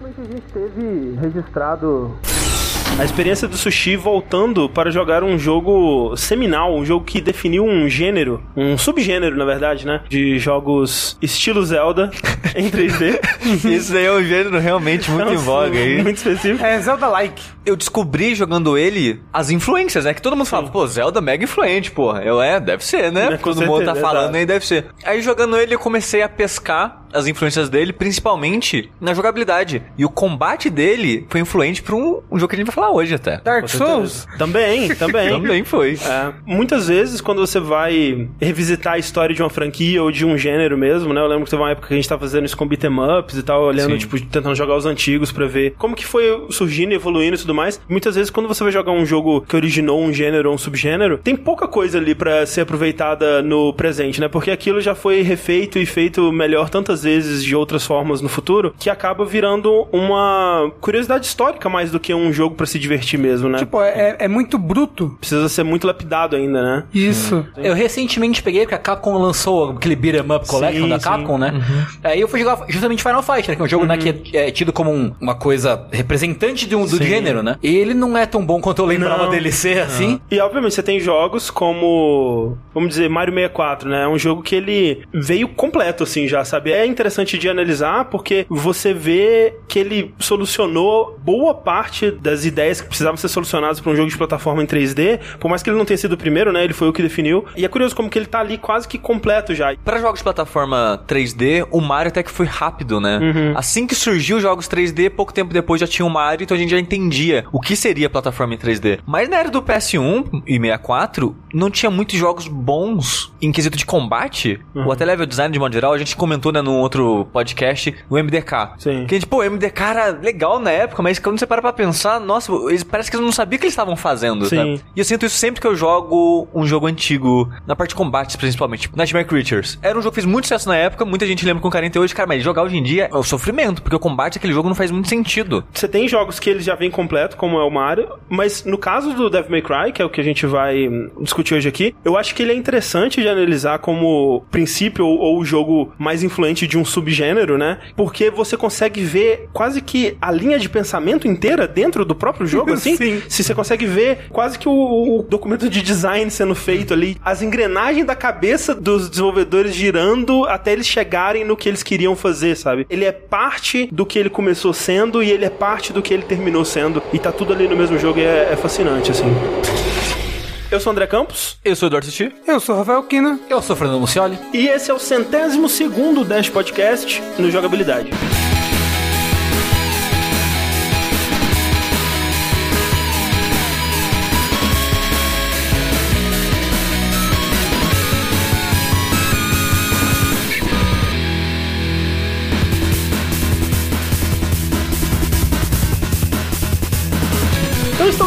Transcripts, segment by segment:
recentemente a gente teve registrado a experiência do Sushi voltando para jogar um jogo seminal, um jogo que definiu um gênero, um subgênero, na verdade, né? De jogos estilo Zelda em 3D. Isso aí é um gênero realmente muito em voga aí. Muito específico. É Zelda-like. Eu descobri jogando ele as influências, né? Que todo mundo fala, pô, Zelda é mega influente, porra. Eu, é, deve ser, né? É, com todo mundo tá falando aí, deve ser. Aí jogando ele, eu comecei a pescar as influências dele, principalmente na jogabilidade. E o combate dele foi influente pra um, um jogo que a gente vai falar hoje até. Dark Souls. Também, também. Também foi. É, muitas vezes, quando você vai revisitar a história de uma franquia ou de um gênero mesmo, né? Eu lembro que teve uma época que a gente tava fazendo isso com beat'em ups e tal, olhando, Sim. tipo, tentando jogar os antigos pra ver como que foi surgindo, evoluindo e tudo mais. Muitas vezes, quando você vai jogar um jogo que originou um gênero ou um subgênero, tem pouca coisa ali pra ser aproveitada no presente, né? Porque aquilo já foi refeito e feito melhor tantas vezes de outras formas no futuro, que acaba virando uma curiosidade histórica mais do que um jogo pra se divertir mesmo, né? Tipo, é, é muito bruto. Precisa ser muito lapidado ainda, né? Isso. Eu recentemente peguei, porque a Capcom lançou aquele Beat'em Up Collection Sim, da sim. Uhum. Capcom, né? Aí eu fui jogar justamente Final Fight, né? Que é um jogo né, que é, é tido como um- uma coisa representante de um, do Sim. gênero, né? E ele não é tão bom quanto eu lembrava Não. dele ser, assim. E obviamente você tem jogos como, vamos dizer, Mario 64, né? É um jogo que ele veio completo assim já, sabe? É interessante de analisar porque você vê que ele solucionou boa parte das ideias que precisavam ser solucionadas para um jogo de plataforma em 3D, por mais que ele não tenha sido o primeiro, né? Ele foi o que definiu. E é curioso como que ele tá ali quase que completo já. Pra jogos de plataforma 3D, o Mario até que foi rápido, né? Uhum. Assim que surgiu os jogos 3D, pouco tempo depois já tinha o Mario, então a gente já entendia o que seria plataforma em 3D. Mas na era do PS1 e 64, não tinha muitos jogos bons em quesito de combate, Uhum. ou até level design de modo geral. A gente comentou, né, num outro podcast, o MDK. Sim. Que a gente, pô, o MDK era legal na época, mas quando você para pra pensar, nossa, eles, parece que eles não sabiam o que eles estavam fazendo, Sim. tá? E eu sinto isso sempre que eu jogo um jogo antigo, na parte de combates principalmente, tipo Nightmare Creatures. Era um jogo que fez muito sucesso na época, muita gente lembra com 48, cara, mas jogar hoje em dia é o sofrimento, porque o combate daquele jogo não faz muito sentido. Você tem jogos que eles já vêm completo, como é o Mario, mas no caso do Devil May Cry, que é o que a gente vai hum, discutir hoje aqui, eu acho que ele é interessante de analisar como princípio ou, ou o jogo mais influente de um subgênero, né? Porque você consegue ver quase que a linha de pensamento inteira dentro do próprio jogo, assim. Sim. Se você consegue ver quase que o, o documento de design sendo feito ali, as engrenagens da cabeça dos desenvolvedores girando até eles chegarem no que eles queriam fazer, sabe? Ele é parte do que ele começou sendo e ele é parte do que ele terminou sendo. E tá tudo ali no mesmo jogo e é, é fascinante, assim. Eu sou o André Campos Eu sou o Eduardo Sushi. Eu sou o Rafael Kina. Eu sou o Fernando Mucioli. e esse é o centésimo segundo Dash Podcast no Jogabilidade.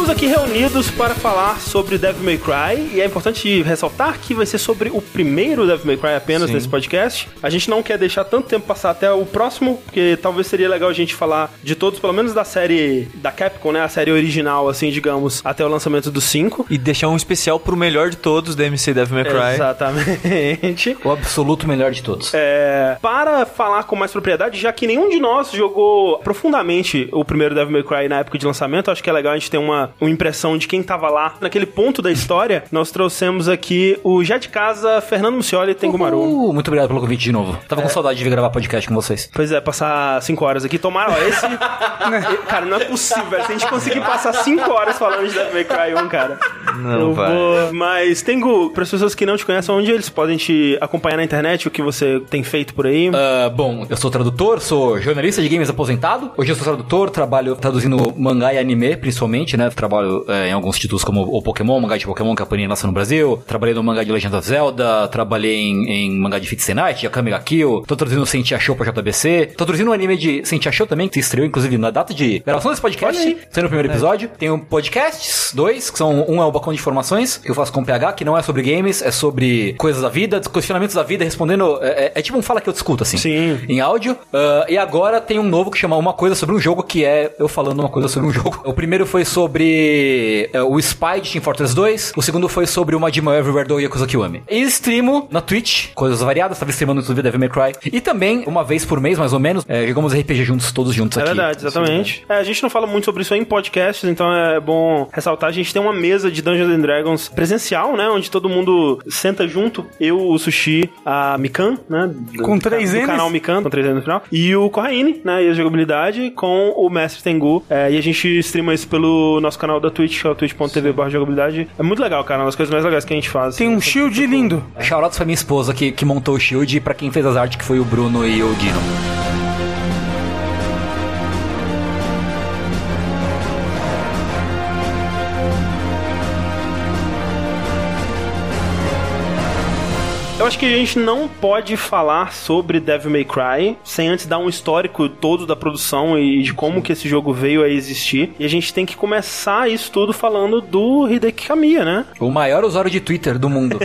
Estamos aqui reunidos para falar sobre Devil May Cry e é importante ressaltar que vai ser sobre o primeiro Devil May Cry apenas Sim. nesse podcast. A gente não quer deixar tanto tempo passar até o próximo, porque talvez seria legal a gente falar de todos, pelo menos da série da Capcom, né, a série original, assim, digamos, até o lançamento do 5. E deixar um especial pro melhor de todos da MC Devil May Cry. Exatamente. O absoluto melhor de todos. É, para falar com mais propriedade, já que nenhum de nós jogou profundamente o primeiro Devil May Cry na época de lançamento, acho que é legal a gente ter uma, uma impressão de quem tava lá naquele ponto da história. Nós trouxemos aqui o já de casa Fernando Mucioli e Tengumaru. Uh, muito obrigado pelo convite de novo. Tava com saudade de vir gravar podcast com vocês. Pois é, passar 5 horas aqui. Tomara, ó, esse. cara, não é possível, velho. Se a gente conseguir passar 5 horas falando de Devil May Cry 1, cara. Não vai. vou. Mas, Tengu, para as pessoas que não te conhecem, onde eles podem te acompanhar na internet, o que você tem feito por aí? Ah, bom, eu sou tradutor, sou jornalista de games aposentado. Hoje eu sou tradutor, trabalho traduzindo mangá e anime, principalmente, né? Trabalho eh, em alguns títulos como o Pokémon, mangá de Pokémon que a Panini lança no Brasil. Trabalhei no mangá de Legend of Zelda, trabalhei em, em mangá de Fate Night, Akame ga Kill. Tô traduzindo Sentia Show pra JBC. Tô traduzindo um anime de Sentia Show também, que se estreou, inclusive, na data de gravação desse podcast. Olha aí. Sendo o primeiro episódio. Tenho podcasts, dois, que são um é o Balcão de Informações, que eu faço com o PH, que não é sobre games, é sobre coisas da vida, questionamentos da vida, respondendo. É, é- é tipo um fala que eu discuto, assim. Sim. Em áudio. Ah, e agora tem um novo que chama Uma Coisa sobre um Jogo, que é eu falando uma coisa sobre um jogo. O primeiro foi sobre sobre é, o Spy de Team Fortress 2. O segundo foi sobre o Majima Everywhere do Yakuza Kiwami. E streamo na Twitch, coisas variadas, tava streamando tudo Devil May Cry. E também, uma vez por mês, mais ou menos, é, jogamos RPG juntos, todos juntos É aqui. verdade, exatamente. É, a gente não fala muito sobre isso em podcasts, então é bom ressaltar. A gente tem uma mesa de Dungeons and Dragons presencial, né? Onde todo mundo senta junto. Eu, o Sushi, a Mikan, né? do- Com três Ns? canal Mikan, com três N no final. E o Corraine, né? E a jogabilidade com o Mestre Tengu. É, e a gente streama isso pelo nosso canal da Twitch, que é o twitch.tv barra jogabilidade. É muito legal, cara. Uma das coisas mais legais que a gente faz. Tem um shield lindo. Shoutouts pra minha esposa que, que montou o shield e pra quem fez as artes, que foi o Bruno e o Dino. Acho que a gente não pode falar sobre Devil May Cry sem antes dar um histórico todo da produção e de como que esse jogo veio a existir. E a gente tem que começar isso tudo falando do Hideki Kamiya, né? O maior usuário de Twitter do mundo.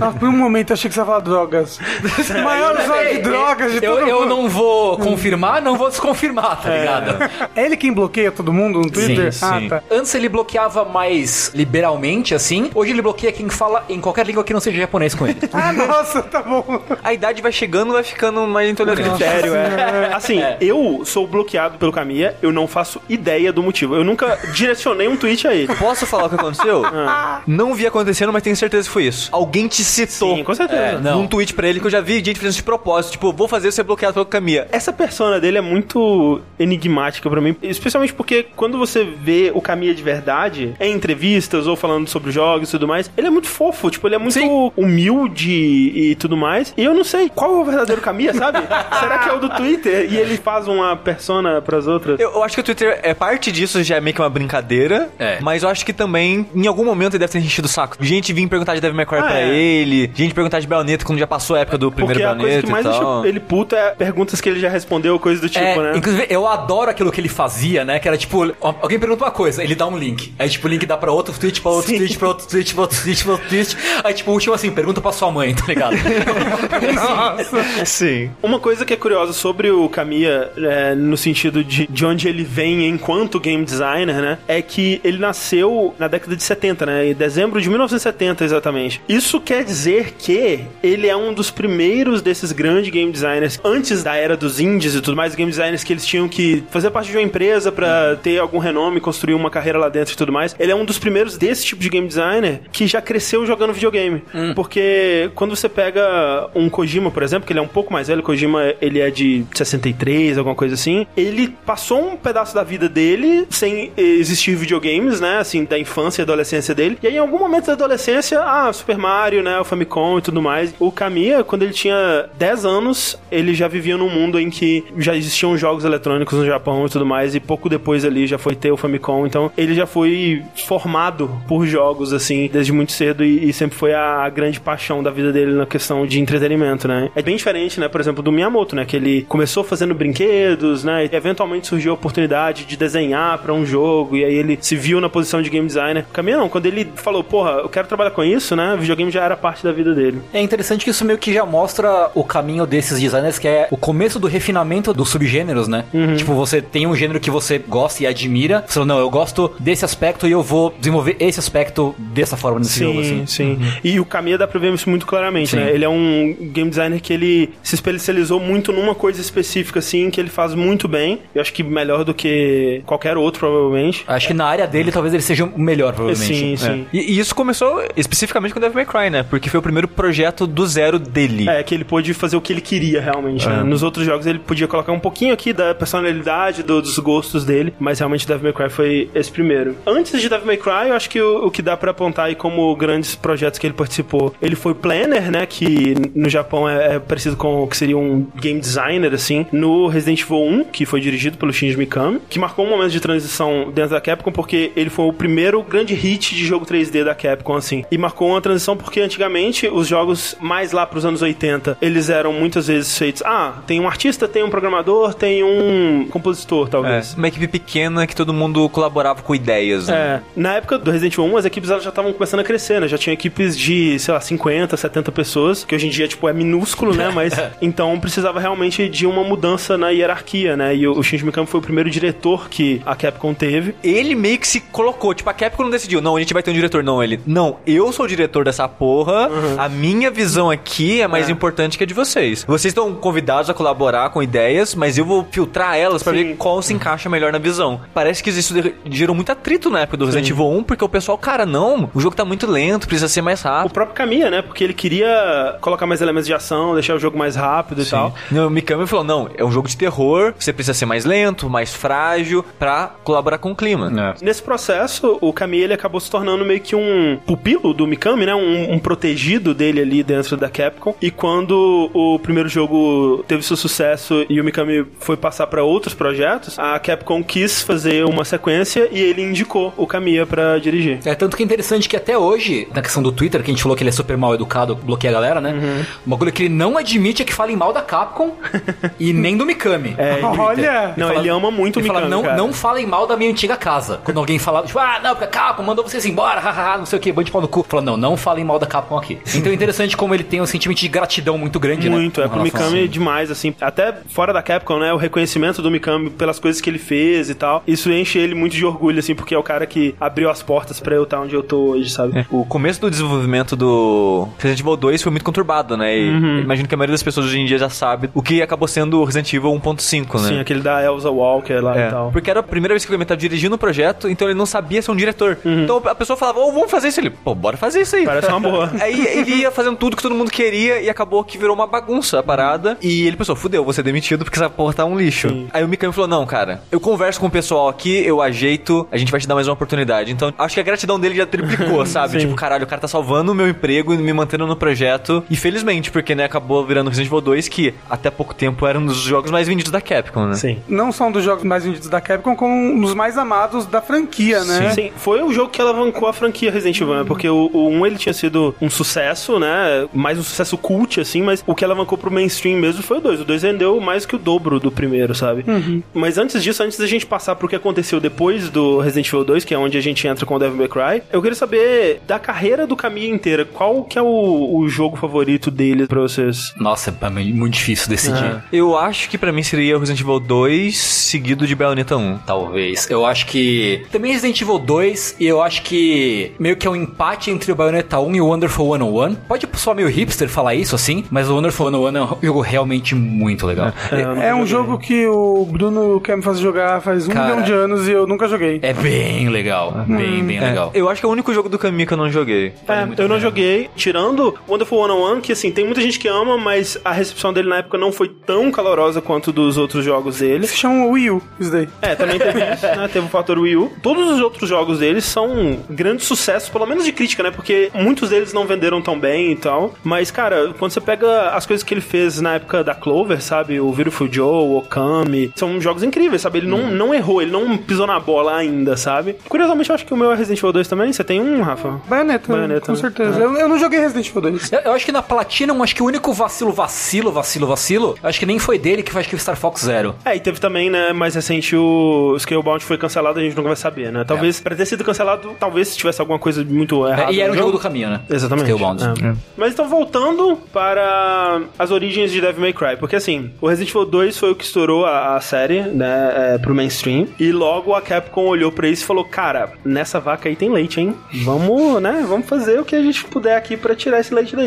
Ah, por um momento achei que você ia falar drogas. Maior usuário de drogas de eu, todo eu mundo. não vou confirmar, não vou desconfirmar, tá ligado? É ele quem bloqueia todo mundo no Twitter? Sim, ah, sim. tá. Antes ele bloqueava mais liberalmente, assim. Hoje ele bloqueia quem fala em qualquer língua que não seja japonês com ele. Ah, nossa, tá bom. A idade vai chegando, vai ficando mais intolerante. Sério, é. Assim, eu sou bloqueado pelo Kamiya, eu não faço ideia do motivo. Eu nunca direcionei um tweet a ele. Posso falar o que aconteceu? Não vi acontecendo, mas tenho certeza que foi isso. Alguém te citou. Sim, com certeza. É, não. Num tweet pra ele que eu já vi gente fazendo de propósito. Tipo, vou fazer você bloqueado pelo Kamiya. Essa persona dele é muito enigmática pra mim, especialmente porque quando você vê o Kamiya de verdade, em entrevistas ou falando sobre jogos e tudo mais, ele é muito fofo, tipo, ele é muito Sim. humilde e tudo mais. E eu não sei qual é o verdadeiro Kamiya, sabe? Será que é o do Twitter e ele faz uma persona pras outras? Eu, eu acho que o Twitter é parte disso, já é meio que uma brincadeira. É. Mas eu acho que também, em algum momento, ele deve ter enchido o saco. Gente vir perguntar de Devil May Cry Ah, pra é. ele, gente perguntar de Bayonetta quando já passou a época do primeiro Porque a coisa Bayonetta que mais deixa ele puto é perguntas que ele já respondeu, coisa do tipo, É, né? Inclusive, eu adoro aquilo que ele fazia, né? Que era tipo, alguém pergunta uma coisa, ele dá um link. Aí, tipo, o link dá pra outro tweet, pra outro Sim. tweet, pra outro tweet, pra outro tweet, pra outro tweet. Aí, tipo, o último assim, pergunta pra sua mãe, tá ligado? Sim. Uma coisa que é curiosa sobre o Kamiya, é, no sentido de, de onde ele vem enquanto game designer, né? É que ele nasceu na década de 70, né? Em dezembro de 1970, exatamente. Isso quer dizer que ele é um dos primeiros desses grandes game designers, antes da era dos indies e tudo mais, game designers que eles tinham que fazer parte de uma empresa pra ter algum renome, construir uma carreira lá dentro e tudo mais. Ele é um dos primeiros desse tipo de game designer que já cresceu jogando videogame. Porque quando você pega um Kojima, por exemplo, que ele é um pouco mais velho, Kojima ele é de 63, alguma coisa assim, ele passou um pedaço da vida dele sem existir videogames, né, assim, da infância e adolescência dele. E aí em algum momento da adolescência, ah, Super Mario, né, o Famicom e tudo mais. O Kamiya, quando ele tinha 10 anos, ele já vivia num mundo em que já existiam jogos eletrônicos no Japão e tudo mais, e pouco depois ali já foi ter o Famicom, então ele já foi formado por jogos, assim, desde muito cedo e, e sempre foi a, grande paixão da vida dele na questão de entretenimento, né? É bem diferente, né, por exemplo, do Miyamoto, né, que ele começou fazendo brinquedos, né, e eventualmente surgiu a oportunidade de desenhar pra um jogo, e aí ele se viu na posição de game designer. O Kamiya não, quando ele falou, porra, eu quero trabalhar com isso, né, videogame já era parte da vida dele. É interessante que isso meio que já mostra o caminho desses designers, que é o começo do refinamento dos subgêneros, né? Tipo, você tem um gênero que você gosta e admira. Você fala, não, eu gosto desse aspecto e eu vou desenvolver esse aspecto dessa forma nesse Sim, jogo, assim. sim. E o Kamiya dá pra ver isso muito claramente, Sim. né? Ele é um game designer que ele se especializou muito numa coisa específica, assim, que ele faz muito bem. Eu acho que melhor do que qualquer outro, provavelmente. Acho que na área dele talvez ele seja o melhor, provavelmente. Sim, É. sim. E, e isso começou especificamente com Devil May Cry, né? Porque foi o primeiro projeto do zero dele. É, que ele pôde fazer o que ele queria realmente, né? Nos outros jogos ele podia colocar um pouquinho aqui da personalidade, do- dos gostos dele, mas realmente Devil May Cry foi esse primeiro. Antes de Devil May Cry, eu acho que o, o que dá pra apontar aí como grandes projetos que ele participou, ele foi planner, né? Que no Japão é, é parecido com o que seria um game designer, assim, no Resident Evil 1, que foi dirigido pelo Shinji Mikami, que marcou um momento de transição dentro da Capcom, porque ele foi o primeiro grande hit de jogo 3D da Capcom, assim. E marcou uma transição porque antigamente os jogos mais lá pros anos 80, eles eram muitas vezes feitos, ah, tem um artista, tem um programador, tem um compositor, É, talvez. uma equipe pequena que todo mundo colaborava com ideias. Né? É, na época do Resident Evil 1, as equipes elas já estavam começando a crescer, né? Já tinha equipes de, sei lá, 50, 70 pessoas, que hoje em dia, tipo, é minúsculo, né? Mas então precisava realmente de uma mudança na hierarquia, né? E o, o Shinji Mikami foi o primeiro diretor que a Capcom teve. Ele meio que se colocou, tipo, a Capcom não decidiu, não, a gente vai ter um diretor, não, ele, não, eu sou o diretor dessa porra, a minha visão aqui é mais É. importante que a de vocês. Vocês estão convidados a colaborar com ideias, mas eu vou filtrar elas pra Sim. ver qual se encaixa melhor na visão. Parece que isso gerou muito atrito na época do Resident Evil 1, porque o pessoal, cara, não, o jogo tá muito lento, precisa ser mais O rápido. próprio Kamiya, né? Porque ele queria colocar mais elementos de ação, deixar o jogo mais rápido e tal. Não, o Mikami falou: não, é um jogo de terror, você precisa ser mais lento, mais frágil, pra colaborar com o clima. É. Nesse processo, o Kamiya ele acabou se tornando meio que um pupilo do Mikami, né? Um, um protegido dele ali dentro da Capcom. E quando o primeiro jogo teve seu sucesso e o Mikami foi passar pra outros projetos, a Capcom quis fazer uma sequência e ele indicou o Kamiya pra dirigir. É tanto que é interessante que até hoje, na questão do Twitter, que a gente falou que ele é super mal educado, bloqueia a galera, né? Uhum. Uma coisa que ele não admite é que falem mal da Capcom e nem do Mikami. É. Olha! Não, Ele ele ama muito o ele Mikami, fala, não, cara. não falem mal da minha antiga casa. Quando alguém fala, tipo, ah, não, porque a Capcom mandou vocês embora, hahaha, não sei o que, bande pau no cu. Fala, não, não falem mal da Capcom aqui. Então é interessante como ele tem um sentimento de gratidão muito grande, né? Muito, é pro Mikami isso. demais, assim. Até fora da Capcom, né? O reconhecimento do Mikami pelas coisas que ele fez e tal. Isso enche ele muito de orgulho, assim, porque é o cara que abriu as portas pra eu estar onde eu tô hoje, sabe? É. O começo do desenvolvimento do Resident Evil 2 foi muito conturbado, né? E Uhum. imagino que a maioria das pessoas hoje em dia já sabe o que acabou sendo o Resident Evil 1.5, né? Sim, aquele da Elsa Walker lá É, e tal. porque era a primeira vez que o Kami tava dirigindo o projeto, então ele não sabia ser um diretor. Então a pessoa falava, ô, vamos fazer isso. Ele, pô, bora fazer isso aí. Uhum. Parece uma boa. Aí ele ia fazendo tudo que todo mundo queria e acabou que virou uma bagunça a parada. E ele pensou, fudeu, vou ser demitido porque essa porra tá um lixo. Sim. Aí o Mikami falou, não, cara, eu converso com o pessoal aqui, eu ajeito, a gente vai te dar mais uma oportunidade. Então acho que a gratidão dele já triplicou, sabe? Sim. Tipo, caralho, o cara tá salvando o meu emprego e me mantendo no projeto. E felizmente, porque, né, acabou virando Resident Evil 2, que até pouco tempo era um dos jogos mais vendidos da Capcom, né? Sim. Não só um dos jogos mais vendidos da Capcom, como um dos mais amados da franquia, né? Sim, foi o jogo que alavancou a franquia Resident Evil, né? Porque o, o 1 ele tinha sido um sucesso, né? Mais um sucesso cult, assim, mas o que alavancou pro mainstream mesmo foi o 2. O 2 vendeu mais que o dobro do primeiro, sabe? Mas antes disso, antes da gente passar pro que aconteceu depois do Resident Evil 2, que é onde a gente entra com o Devil May Cry, eu queria saber da carreira do Camille inteira, qual que é o, o jogo favorito dele pra vocês? Nossa, é muito difícil decidir. Eu acho que pra mim seria o Resident Evil 2 seguido de Bayonetta 1. Talvez. Eu acho que. Também Resident Evil 2, e eu acho que meio que é um empate entre o Bayonetta 1 e o Wonderful 101. Pode soar meio hipster falar isso assim, mas o Wonderful 101 é um jogo realmente muito legal. eu não É um jogo que o Bruno quer me fazer jogar faz um Cara. milhão de anos e eu nunca joguei. É bem legal. Bem, bem legal. Eu acho que é o único jogo do Kami que eu não joguei. É, eu não joguei, tirando Wonderful 101, que assim, tem muita gente que ama, mas a recepção dele na época não foi tão calorosa quanto dos outros jogos dele. Se chama Wii U, isso daí. É, também teve isso, né? Teve o fator Wii U. Todos os outros jogos deles são grandes sucessos, pelo menos de crítica, né? Porque muitos deles não venderam tão bem e tal. Mas, cara, quando você pega as coisas que ele fez na época da Clover, sabe? O Beautiful Joe, o Okami, são jogos incríveis, sabe? Ele não, não errou, ele não pisou na bola ainda, sabe? Curiosamente, eu acho que o meu é Resident Evil 2 também. Você tem um, Rafa? Bayonetta, Bayonetta, com né? certeza. Eu, eu não joguei Resident Evil 2. Eu, eu acho que na Platinum, acho que o único vacilo, vacilo, vacilo, vacilo, acho que nem foi dele que foi acho que o Star Fox Zero. É, e teve também, né, mais recente o Scalebound foi cancelado, a gente nunca vai saber, né? Talvez, pra ter sido cancelado, talvez se tivesse alguma coisa muito errada. É, e era no o jogo do caminho, né? Exatamente. Scalebound. É. Mas então, voltando para as origens de Devil May Cry, porque assim, o Resident Evil 2 foi o que estourou a, a série, né, é, pro mainstream, e logo a Capcom olhou pra isso e falou, cara, nessa vaca aí tem leite, hein? Vamos, né, vamos fazer o que a gente puder aqui pra tirar esse leite daí.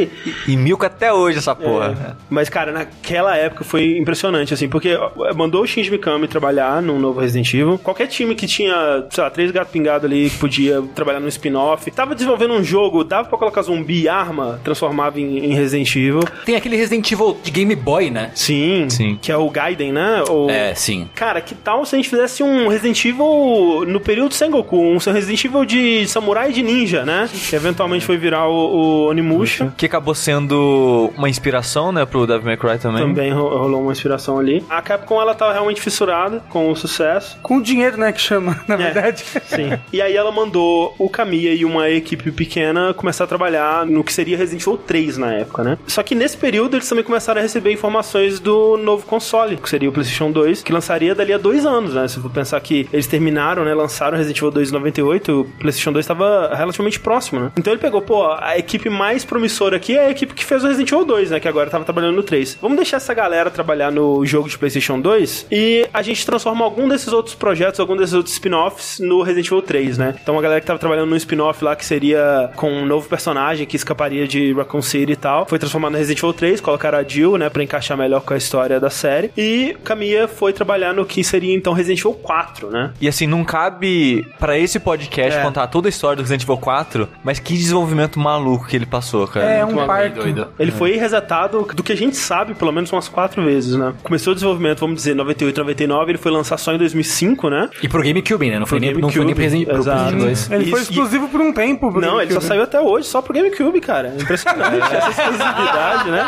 E milka até hoje essa porra. É. Mas, cara, naquela época foi impressionante, assim, porque mandou o Shinji Mikami trabalhar num novo Resident Evil. Qualquer time que tinha, sei lá, três gatos pingados ali que podia trabalhar num spin-off, tava desenvolvendo um jogo, dava pra colocar zumbi e arma, transformava em, em Resident Evil. Tem aquele Resident Evil de Game Boy, né? Sim, Sim. que é o Gaiden, né? O... É, sim. Cara, que tal se a gente fizesse um Resident Evil no período Sengoku, um Resident Evil de samurai e de ninja, né? Que eventualmente foi virar o, o Onimusha. Que acabou sendo uma inspiração, né, pro Devil May Cry também. Também ro- rolou uma inspiração ali. A Capcom, ela tava realmente fissurada com o sucesso. Com o dinheiro, né, que chama, na verdade. Sim. e aí ela mandou o Kamiya e uma equipe pequena começar a trabalhar no que seria Resident Evil 3 na época, né? Só que nesse período eles também começaram a receber informações do novo console, que seria o PlayStation 2, que lançaria dali a dois anos, né? Se for pensar que eles terminaram, né? Lançaram Resident Evil 2 em 98, o PlayStation 2 estava relativamente próximo, né? Então ele pegou, pô, a equipe mais promissora aqui é a equipe que fez o Resident Evil 2, né? Que agora tava trabalhando no 3. Vamos deixar essa galera trabalhar no jogo de PlayStation 2 e a gente transforma algum desses outros projetos, algum desses outros spin-offs no Resident Evil 3, né? Então a galera que tava trabalhando no spin-off lá que seria com um novo personagem que escaparia de Raccoon City e tal, foi transformado no Resident Evil 3, colocaram a Jill, né, pra encaixar melhor com a história da série. E Kamiya foi trabalhar no que seria então Resident Evil 4, né? E assim, não cabe pra esse podcast É. contar toda a história do Resident Evil 4, mas que desenvolvimento maluco que ele passou, cara. É um Bem parto. doido. Ele foi resetado do que a gente sabe, pelo menos umas quatro vezes, né? Começou o desenvolvimento, vamos dizer, 98, 99, ele foi lançado só em 2005, né? E pro GameCube, né? Não foi, Pro nem, não foi nem pro Resident pro Exato. Resident 2. Ele foi Isso, e- exclusivo por um tempo. pro Não, ele só GameCube. saiu até hoje, só pro GameCube, cara. Impressionante essa exclusividade, né?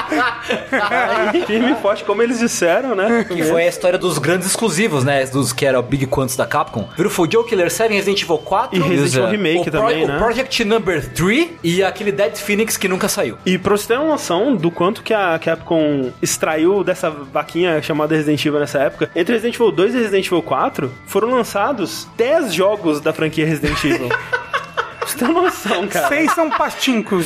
Aí, firme e forte, como eles disseram, né? Que foi a história dos grandes exclusivos, né? Dos que era o Big Quantos da Capcom. Beautiful Joe, Killer 7, Resident Evil 4. E Resident Evil Exato. Remake o, Pro- também, o né? Project Number 3 e aquele Dead Phoenix que nunca saiu. E pra você ter uma noção do quanto que a Capcom extraiu dessa vaquinha chamada Resident Evil nessa época, entre Resident Evil 2 e Resident Evil 4 foram lançados 10 jogos da franquia Resident Evil. Pra você ter uma noção, cara. Seis são pastincos.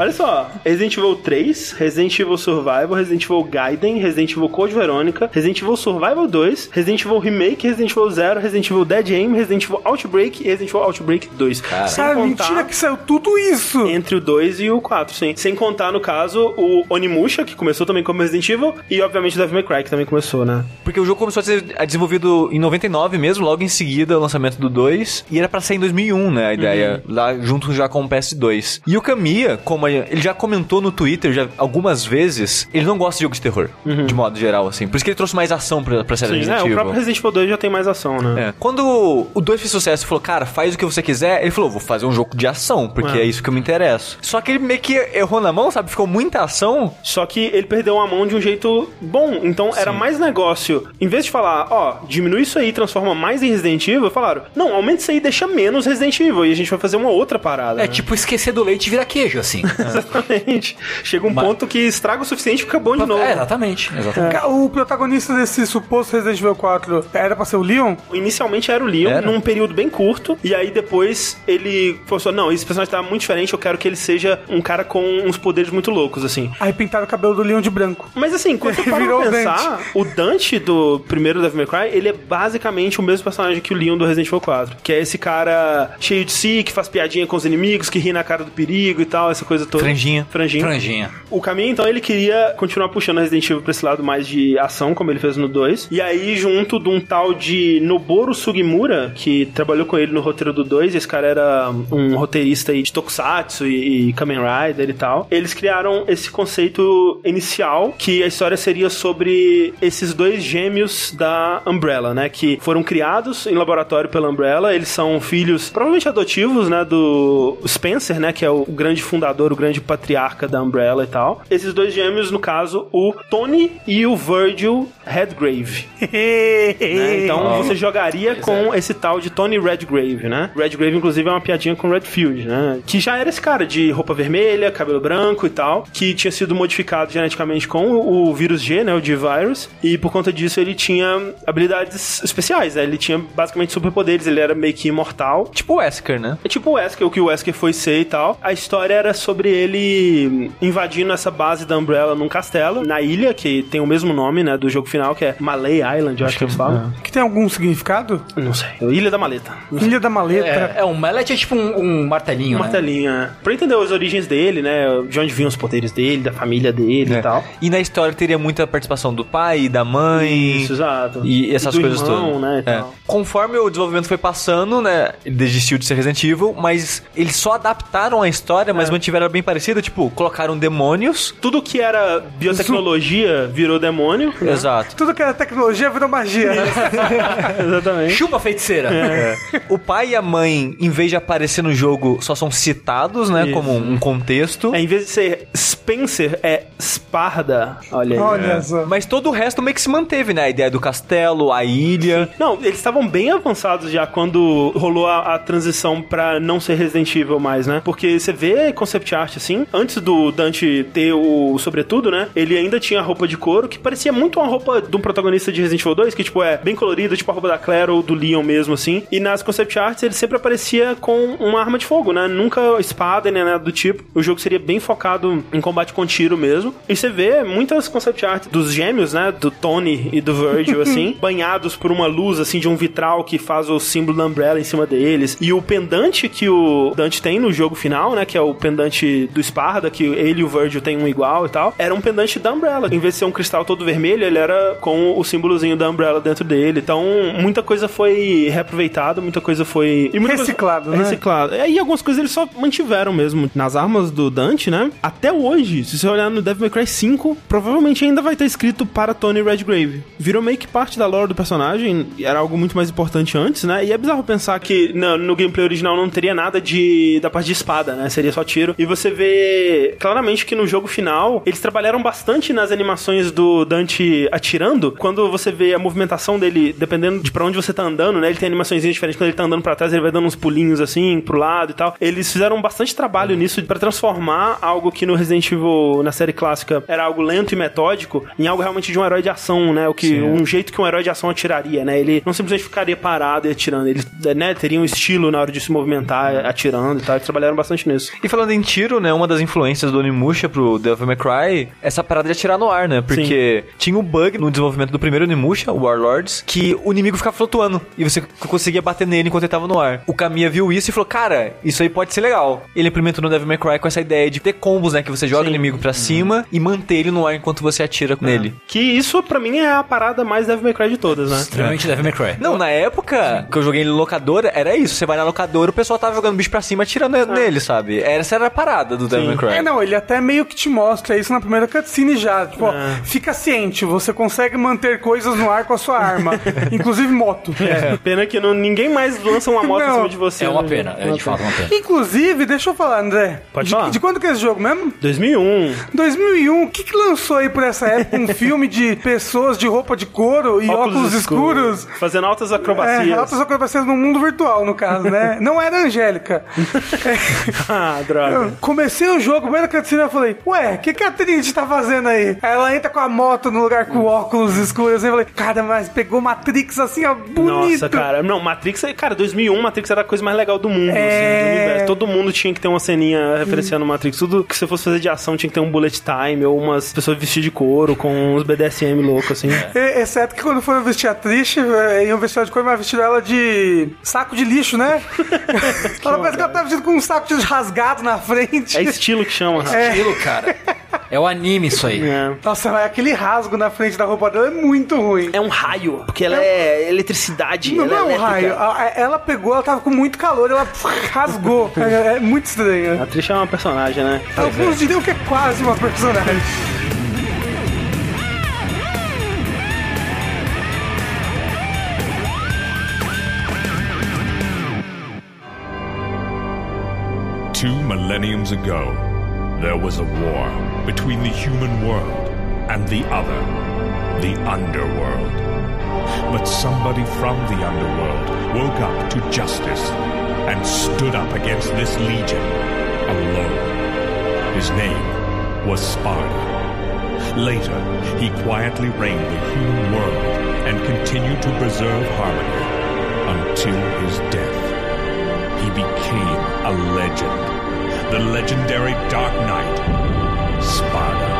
Olha só, Resident Evil 3, Resident Evil Survival, Resident Evil Gaiden, Resident Evil Code Verônica, Resident Evil Survival 2, Resident Evil Remake, Resident Evil 0, Resident Evil Dead Aim, Resident Evil Outbreak e Resident Evil Outbreak 2. Sem Cara, contar mentira que saiu tudo isso. entre o 2 e o 4, sim. Sem contar, no caso, o Onimusha, que começou também como Resident Evil, e obviamente o Devil May Cry, que também começou, né? Porque o jogo começou a ser desenvolvido em 99 mesmo, logo em seguida o lançamento do 2, e era pra sair em 2001, né, a ideia, lá junto já com o PS2. E o Kamiya, como ele já comentou no Twitter já algumas vezes, ele não gosta de jogos de terror, de modo geral, assim. Por isso que ele trouxe mais ação pra, pra série Sim, Resident é, o próprio Resident Evil 2 já tem mais ação, né? É. Quando o 2 fez sucesso e falou, cara, faz o que você quiser, ele falou, vou fazer um jogo de ação, porque É. é, isso que eu me interesso. Só que ele meio que errou na mão, sabe? Ficou muita ação. Só que ele perdeu a mão de um jeito bom. Então era mais negócio. Em vez de falar, ó, diminui isso aí, transforma mais em Resident Evil, falaram, não, aumenta isso aí e deixa menos Resident Evil. E a gente vai fazer uma outra parada. É né? tipo esquecer do leite e virar queijo, assim. Exatamente. Chega um Mas- ponto que estraga o suficiente e fica bom de novo. É, exatamente. exatamente. O protagonista desse suposto Resident Evil 4 era pra ser o Leon? Inicialmente era o Leon, Era? num período bem curto, e aí depois ele falou assim, não, esse personagem tá muito diferente, eu quero que ele seja um cara com uns poderes muito loucos, assim. Aí pintaram o cabelo do Leon de branco. Mas assim, quando você para Virou pra o pensar, o Dante do primeiro Devil May Cry, ele é basicamente o mesmo personagem que o Leon do Resident Evil 4. Que é esse cara cheio de si, que faz piadinha com os inimigos, que ri na cara do perigo e tal, essa coisa toda. Franjinha. Franjinha. Franjinha. O caminho, então, ele queria continuar puxando Resident Evil pra esse lado mais de ação, como ele fez no 2. E aí, junto de um tal de Noboru Sugimura, que trabalhou com ele no roteiro do 2, esse cara era um roteirista aí de Tokusatsu e, e Kamen Rider e tal. Eles criaram esse conceito inicial, que a história seria sobre esses dois gêmeos da Umbrella, né? Que foram criados em laboratório pela Umbrella. Eles são filhos, provavelmente adotivos, né? Do Spencer, né? Que é o grande fundador, o grande patriarca da Umbrella e tal. Esses dois gêmeos, no caso, o Tony e o Virgil Redgrave. né? Então você jogaria com esse tal de Tony Redgrave, né? Redgrave, inclusive, é uma piadinha com Redfield, né? Que já era esse cara de roupa vermelha, cabelo branco e tal, que tinha sido modificado geneticamente com o, o vírus G, né? O G-Virus, e por conta disso ele tinha habilidades especiais, né? Ele tinha basicamente superpoderes, ele era meio que imortal. Tipo o Wesker, né? É tipo Wesker, o que o Wesker foi ser e tal. A história era sobre ele invadindo essa base da Umbrella num castelo, na ilha, que tem o mesmo nome, né, do jogo final, que é Malay Island, eu acho, que eles falam. Que tem algum significado? Não sei. Ilha da Maleta. Ilha da Maleta. É, é um mallet é tipo um, um martelinho, Um né? martelinho, é. Pra entender as origens dele, né, de onde vinham os poderes dele, da família dele É. e tal. E na história teria muita participação do pai, da mãe. Isso, exato. E essas do coisas irmão, todas. né, e É. tal. Conforme o desenvolvimento foi passando, né? Ele desistiu de ser Resident Evil, mas eles só adaptaram a história, mas É. mantiveram bem parecida. Tipo, colocaram demônios. Tudo que era biotecnologia virou demônio. né? Exato. Tudo que era tecnologia virou magia. Exatamente. Chupa feiticeira. O pai e a mãe, em vez de aparecer no jogo, só são citados, né? Isso. Como um contexto. É, em vez de ser Spencer, é Sparda. Olha aí. Olha só. Mas todo o resto meio que se manteve, né? A ideia do castelo, a ilha. Não, eles estavam bem avançados já quando rolou a, a transição pra não não ser Resident Evil mais, né? Porque você vê concept art assim, antes do Dante ter o sobretudo, né? Ele ainda tinha roupa de couro que parecia muito uma roupa de um protagonista de Resident Evil 2, que tipo é bem colorido, tipo a roupa da Claire ou do Leon mesmo assim. E nas concept arts ele sempre aparecia com uma arma de fogo, né? Nunca espada nem nada do tipo. O jogo seria bem focado em combate com tiro mesmo. E você vê muitas concept arts dos gêmeos, né? Do Tony e do Virgil, assim, banhados por uma luz, assim, de um vitral que faz o símbolo da Umbrella em cima deles. E o pendante que o Dante tem no jogo final, né? Que é o pendante do Sparda, que ele e o Virgil têm um igual e tal. Era um pendante da Umbrella. Em vez de ser um cristal todo vermelho, ele era com o símbolozinho da Umbrella dentro dele. Então, muita coisa foi reaproveitada, muita coisa foi. E muita Reciclado, coisa... né? Reciclado. É, E algumas coisas eles só mantiveram mesmo. Nas armas do Dante, né? Até hoje, se você olhar no Devil May Cry 5, provavelmente ainda vai estar escrito para Tony Redgrave. Virou meio que parte da lore do personagem, era algo muito mais importante antes, né? E é bizarro pensar que no, no gameplay original não teria nada de da parte de espada, né? Seria só tiro. E você vê claramente que no jogo final eles trabalharam bastante nas animações do Dante atirando. Quando você vê a movimentação dele, dependendo de pra onde você tá andando, né? Ele tem animações diferentes. Quando ele tá andando pra trás, ele vai dando uns pulinhos assim pro lado e tal. Eles fizeram bastante trabalho nisso pra transformar algo que no Resident Evil, na série clássica, era algo lento e metódico, em algo realmente de um herói de ação, né? O que um jeito que um herói de ação atiraria, né? Ele não simplesmente ficaria parado e atirando, ele, né, teria um estilo na hora de se movimentar atirando e tal. Eles trabalharam bastante nisso. E falando em tiro, né, uma das influências do Onimusha pro Devil May Cry, essa parada de atirar no ar, né? Porque tinha um bug no desenvolvimento do primeiro Onimusha, o Warlords, que o inimigo ficava flutuando e você conseguia bater nele enquanto ele tava no ar. O Kamiya viu isso e falou, cara, isso aí pode ser legal. Ele implementou no Devil May Cry com essa ideia de ter combos, né, que você joga Sim. o inimigo pra cima e manter ele no ar enquanto você atira nele. Que isso, pra mim, é a parada mais Devil May Cry de todas, né? Extremamente Devil May Cry. Não, na época que eu joguei em locadora, era isso. Você vai na locadora, o pessoal tava jogando bicho pra cima, atirando nele, sabe? Essa era a parada do Devil May Cry. É, não, ele até meio que te mostra isso na primeira cutscene já. Tipo, ó, fica ciente, você consegue manter coisas no ar com a sua arma, inclusive moto. É. Pena que não, ninguém mais lança uma moto em Não. cima de você. É uma né? pena, é de fato uma pena. Inclusive, deixa eu falar, André. Pode de, falar. de quando que é esse jogo mesmo? 2001. 2001. O que, que lançou aí por essa época um filme de pessoas de roupa de couro e óculos, escuros? Fazendo altas acrobacias. É, altas acrobacias no mundo virtual, no caso, né? Não era a Angélica. ah, droga. Eu comecei o jogo, primeira cutscene, eu falei, ué, o que, que a Trinity tá fazendo aí? Aí ela entra com a moto no lugar com óculos escuros. Eu falei, cara, mas pegou Matrix assim, ó, bonito. Nossa, cara. Não, Matrix, cara, 2001, Matrix era a coisa mais legal do mundo, É. assim, do universo. Todo mundo tinha que ter uma ceninha referenciando Matrix. Tudo que você fosse fazer de ação tinha que ter um bullet time ou umas pessoas vestidas de couro com uns BDSM loucos, assim. E- Exceto que quando foram vestir a Trish, eh, iam vestir ela de cor, mas vestiram ela de saco de lixo, né? ela parece que ela tá vestida com um saco de rasgado na frente. É estilo que chama, Rafa. Aquilo, cara. É o anime isso aí. É. Nossa, mas aquele rasgo na frente da roupa dela é muito ruim. É um raio, porque ela é eletricidade. Não, ela não é um elétrica. raio. Ela pegou, ela tava com muito calor, ela rasgou. É, é muito estranho. A Trish é uma personagem, né? Alguns diriam que é quase uma personagem. Two millenniums ago, there was a war between the human world and the other, the underworld. But somebody from the underworld woke up to justice and stood up against this legion alone. His name was Sparta. Later, he quietly reigned the human world and continued to preserve harmony until his death. He became a legend. The legendary Dark Knight, Sparta.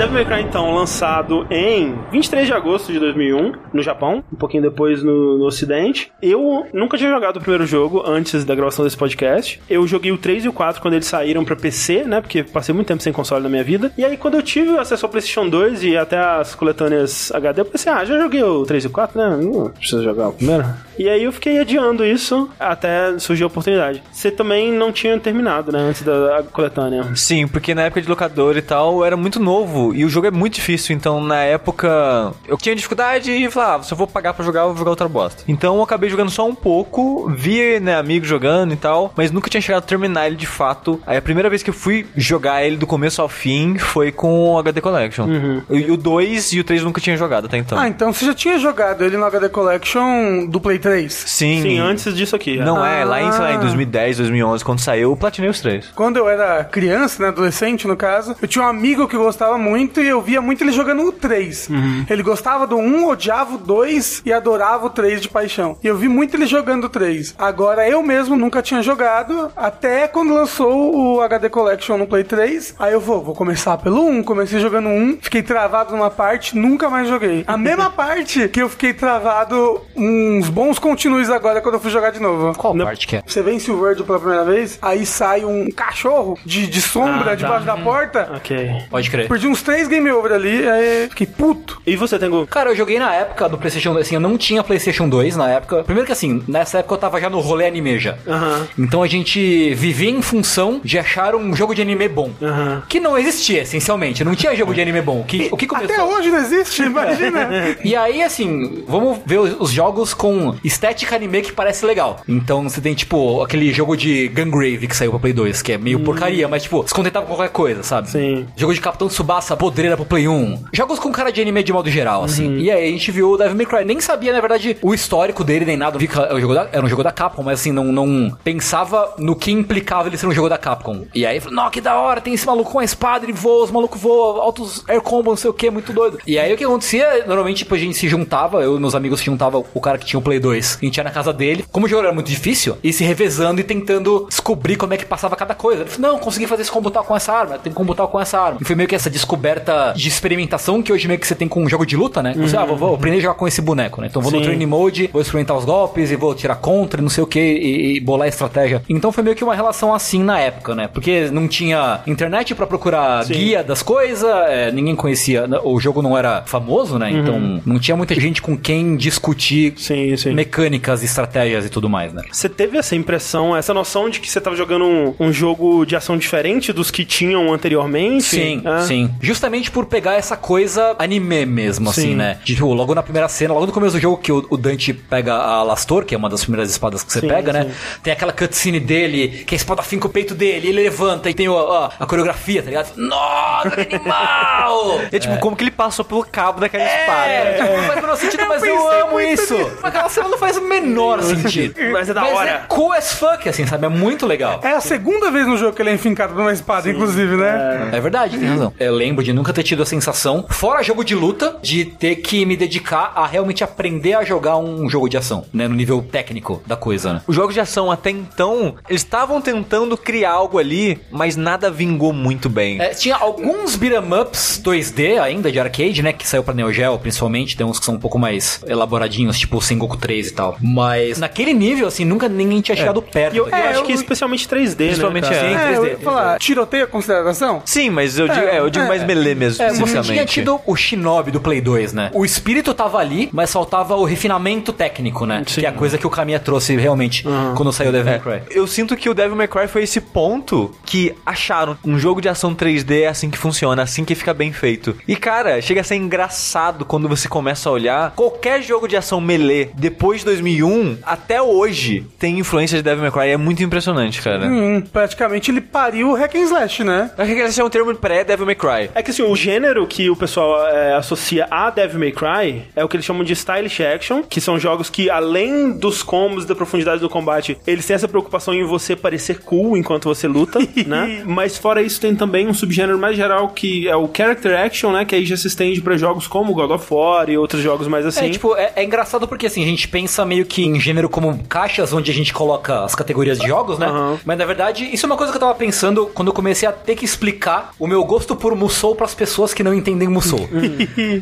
Devil May Cry, então, lançado em 23 de agosto de 2001, no Japão, um pouquinho depois no, no Ocidente. Eu nunca tinha jogado o primeiro jogo antes da gravação desse podcast. Eu joguei o 3 e o 4 quando eles saíram pra PC, né? Porque passei muito tempo sem console na minha vida. E aí, quando eu tive acesso ao PlayStation 2 e até as coletâneas HD, eu pensei, ah, já joguei o 3 e o 4, né? Não precisa jogar o primeiro. E aí eu fiquei adiando isso até surgir a oportunidade. Você também não tinha terminado, né? Antes da coletânea. Sim, porque na época de locador e tal, era muito novo e o jogo é muito difícil. Então, na época, eu tinha dificuldade e falava, ah, se eu vou pagar pra jogar, eu vou jogar outra bosta. Então, eu acabei jogando só um pouco, vi, né, amigos jogando e tal, mas nunca tinha chegado a terminar ele de fato. Aí, a primeira vez que eu fui jogar ele do começo ao fim foi com o HD Collection. E o 2 e o 3 eu nunca tinha jogado até então. Ah, então você já tinha jogado ele no HD Collection do Play 3 3. Sim. Sim, antes disso aqui. Não é, lá em, sei lá, em Ah. 2010, 2011, quando saiu, eu platinei os três. Quando eu era criança, né, adolescente no caso, eu tinha um amigo que gostava muito e eu via muito ele jogando o 3. Ele gostava do 1, odiava o 2 e adorava o 3 de paixão. E eu vi muito ele jogando o 3. Agora eu mesmo nunca tinha jogado, até quando lançou o HD Collection no Play 3. Aí eu vou, vou começar pelo 1. Comecei jogando 1, fiquei travado numa parte, nunca mais joguei. A mesma parte que eu fiquei travado uns bons continues agora quando eu fui jogar de novo. Qual parte que é? Você vence o Word pela primeira vez, aí sai um cachorro de, de sombra Ah, tá. debaixo da porta. Ok. Pode crer. Perdi uns três game over ali, aí fiquei puto. E você, Tengu? Cara, eu joguei na época do PlayStation 2, assim, eu não tinha PlayStation 2 na época. Primeiro que assim, nessa época eu tava já no rolê anime já. Aham. Então a gente vivia em função de achar um jogo de anime bom. Aham. Que não existia, essencialmente. Não tinha jogo de anime bom. Que, o que começou? Até hoje não existe, imagina. E aí, assim, vamos ver os jogos com estética anime que parece legal. Então você tem, tipo, aquele jogo de Gungrave que saiu pra Play 2, que é meio porcaria, mas, tipo, se contentava com qualquer coisa, sabe? Sim. Jogo de Capitão Tsubasa, podreira pro Play 1. Jogos com cara de anime de modo geral, assim. E aí a gente viu o Devil May Cry. Nem sabia, na verdade, o histórico dele, nem nada. Era um jogo da, Capcom, mas assim, não, não pensava no que implicava ele ser um jogo da Capcom. E aí, não, que da hora, tem esse maluco com a espada, ele voa, os malucos voam, altos air combo, não sei o que, muito doido. E aí o que acontecia, normalmente, tipo, a gente se juntava, eu e meus amigos se juntavam, o cara que tinha o Play 2, a gente ia na casa dele. Como o jogo era muito difícil, e se revezando e tentando descobrir como é que passava cada coisa. Ele falou, não, consegui fazer esse combo tal com essa arma, tem combo tal com essa arma. E foi meio que essa descoberta de experimentação que hoje meio que você tem com um jogo de luta, né? Você, ah, vou, vou aprender a jogar com esse boneco, né? Então vou no Sim. training mode, vou experimentar os golpes e vou tirar contra e não sei o que e, e bolar estratégia. Então foi meio que uma relação assim na época, né? Porque não tinha internet pra procurar guia das coisas, é, ninguém conhecia, o jogo não era famoso, né? Então não tinha muita gente com quem discutir Sim, sim. Mecânicas, estratégias e tudo mais, né? Você teve essa impressão, essa noção de que você tava jogando um, um jogo de ação diferente dos que tinham anteriormente? Sim, Ah. sim. Justamente por pegar essa coisa anime mesmo, assim, Sim. né? De, tipo, logo na primeira cena, logo no começo do jogo, que o, o Dante pega a Lastor, que é uma das primeiras espadas que você Sim, pega, né? sim. Tem aquela cutscene dele, que a espada finca o peito dele, ele levanta e tem o- a, a coreografia, tá ligado? Nossa, que animal! É tipo, como que ele passou pelo cabo daquela espada? É, tipo, não faz o menor sentido, mas eu amo isso. Mas Aquela cena não faz o menor sentido. Mas é da mas hora. é cool as fuck, assim, sabe? É muito legal. É a segunda vez no jogo que ele é enfincado por uma espada, inclusive, né? É verdade, tem razão. Eu lembro de nunca ter tido a sensação, fora jogo de luta, de ter que me dedicar a realmente aprender a jogar um jogo de ação, né? No nível técnico da coisa, né? Os jogos de ação até então, eles estavam tentando criar algo ali, mas nada vingou muito bem. É, tinha alguns beat'em ups 2D ainda, de arcade, né? Que saiu pra Neo Geo, principalmente. Tem uns que são um pouco mais elaboradinhos, tipo o Sengoku 3 e tal. Mas naquele nível, assim, nunca ninguém tinha chegado perto. E eu, eu daquilo. acho que especialmente 3D, Principalmente né? cara? é. Sim, É, eu 3D, ia falar, tiroteio a consideração? Sim, mas eu digo, é, eu digo é, mais melee mesmo, É, você tinha tido o Shinobi do Play 2, né? O espírito tava ali, mas faltava o refinamento técnico, né? Sim. Que é a coisa que o Kamiya trouxe realmente quando saiu o Devil May Cry. Eu sinto que o Devil May Cry foi esse ponto que acharam um jogo de ação 3D é assim que funciona, assim que fica bem feito. E cara, chega a ser engraçado quando você começa a olhar qualquer jogo de ação melee depois de 2001 até hoje tem influência de Devil May Cry, é muito impressionante, cara. Hum, praticamente ele pariu o hack and slash, né? Eu acho que esse é um termo pré-Devil May Cry. É que assim, o gênero que o pessoal é, associa a Devil May Cry é o que eles chamam de stylish action, que são jogos que, além dos combos e da profundidade do combate, eles têm essa preocupação em você parecer cool enquanto você luta, né? Mas fora isso, tem também um subgênero mais geral que é o character action, né? Que aí já se estende pra jogos como God of War e outros jogos mais assim. É, tipo, é, é engraçado porque assim, a gente pensa meio que em gênero como caixas onde a gente coloca as categorias de jogos, né? Aham. Mas na verdade, isso é uma coisa que eu tava pensando quando eu comecei a ter que explicar o meu gosto por Musou pras pessoas que não entendem Musou.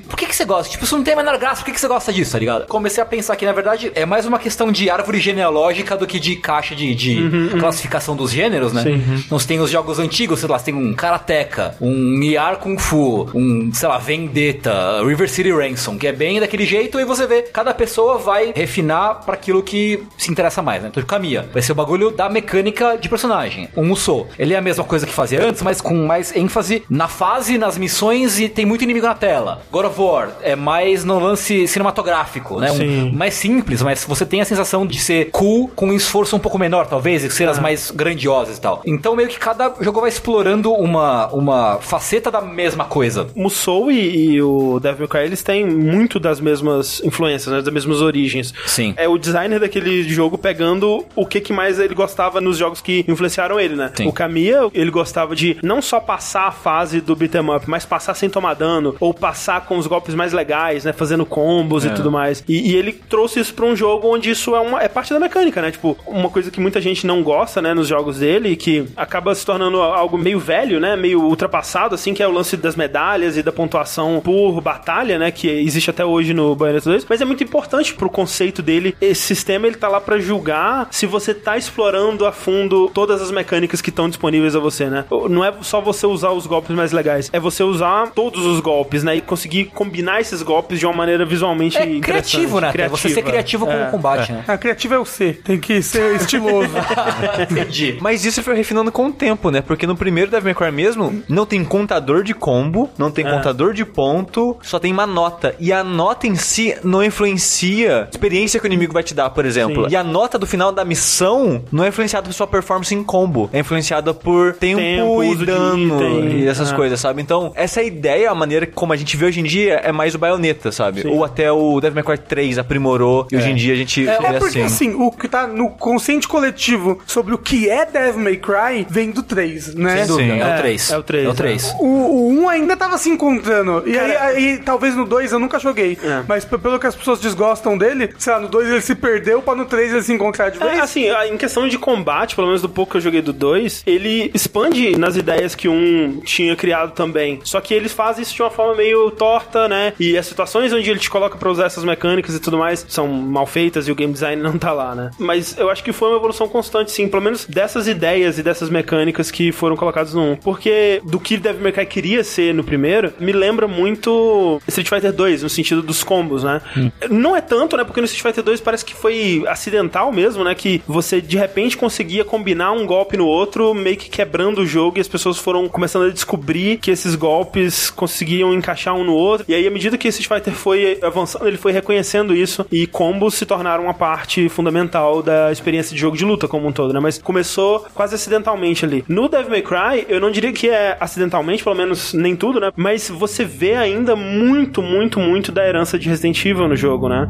por que que você gosta? Tipo, isso não tem a menor graça, por que que você gosta disso, tá ligado? Comecei a pensar que na verdade é mais uma questão de árvore genealógica do que de caixa de, de classificação dos gêneros, né? Então você tem os jogos antigos, sei lá, você tem um Karateka, um Yar Kung Fu, um, sei lá, Vendetta, River City Ransom, que é bem daquele jeito, e você vê, cada pessoa vai refinar pra aquilo que se interessa mais, né? Então, Kamiya vai ser o bagulho da mecânica de personagem. O Musou, ele é a mesma coisa que fazia antes, mas com mais ênfase na fase, nas missões e tem muito inimigo na tela. God of War é mais no lance cinematográfico, né? Um- mais simples, mas você tem a sensação de ser cool com um esforço um pouco menor, talvez, e cenas mais grandiosas e tal. Então, meio que cada jogo vai explorando uma, uma faceta da mesma coisa. Musou e, e o Devil May Cry, eles têm muito das mesmas influências, né? Das mesmas origens. Sim. É o designer daquele jogo pegando o que, que mais ele gostava nos jogos que influenciaram ele, né? Sim. O Kamiya, ele gostava de não só passar a fase do beat'em up, mas passar sem tomar dano, ou passar com os golpes mais legais, né? Fazendo combos e tudo mais. E, e ele trouxe isso pra um jogo onde isso é, uma, é parte da mecânica, né? Tipo, uma coisa que muita gente não gosta, né? Nos jogos dele, e que acaba se tornando algo meio velho, né? Meio ultrapassado, assim, que é o lance das medalhas e da pontuação por batalha, né? Que existe até hoje no Bayonetta 2. Mas é muito importante pro conceito dele. Esse sistema, ele tá lá pra julgar se você tá explorando a fundo todas as mecânicas que estão disponíveis a você, né? Não é só você usar os golpes mais legais, é você usar todos os golpes, né? E conseguir combinar esses golpes de uma maneira visualmente É criativo, né? até. Você ser criativo com É. o combate, né? A criativa é o C. Tem que ser estiloso. Entendi. Mas isso foi refinando com o tempo, né? Porque no primeiro Devil May Cry mesmo, não tem contador de combo, não tem contador de ponto, só tem uma nota. E a nota em si não influencia experiência que o inimigo vai te dar, por exemplo. Sim. E a nota do final da missão não é influenciada por sua performance em combo, é influenciada por tempo, Tempo, e dano item. e essas Ah. coisas, sabe? Então, essa ideia, a maneira como a gente vê hoje em dia, é mais o Bayonetta, sabe? Sim. Ou até o Devil May Cry 3 aprimorou e hoje em dia a gente É, vê é porque assim. assim, o que tá no consciente coletivo sobre o que é Devil May Cry vem do 3, né? Sem dúvida, Sim, é, é, o 3. é o três, É o é. 3. O, o 1 ainda tava se encontrando. E aí, Cara- aí, talvez no 2 eu nunca joguei. É. Mas pelo que as pessoas desgostam dele, sei lá, no 2 ele se perdeu pra no 3 ele se encontrar de vez. É, assim, em questão de combate, pelo menos do pouco que eu joguei do 2, ele expande nas ideias que um tinha criado também. Só que eles fazem isso de uma forma meio torta, né? E as situações onde ele te coloca pra usar essas mecânicas e tudo mais são mal feitas e o game design não tá lá, né? Mas eu acho que foi uma evolução constante, sim, pelo menos dessas ideias e dessas mecânicas que foram colocadas no 1. Porque do que Devil May Cry queria ser no primeiro, me lembra muito Street Fighter 2, no sentido dos combos, né? Não é tanto, né? Porque no Street Fighter 2 parece que foi acidental mesmo, né? Que você de repente conseguia combinar um golpe no outro, meio que quebrando o jogo, e as pessoas foram começando a descobrir que esses golpes conseguiam encaixar um no outro. E aí, à medida que Street Fighter foi avançando, ele foi reconhecendo isso, e combos se tornaram uma parte fundamental da experiência de jogo de luta como um todo, né? Mas começou quase acidentalmente ali. No Devil May Cry, eu não diria que é acidentalmente, pelo menos nem tudo, né? Mas você vê ainda muito, muito, muito da herança de Resident Evil no jogo, né?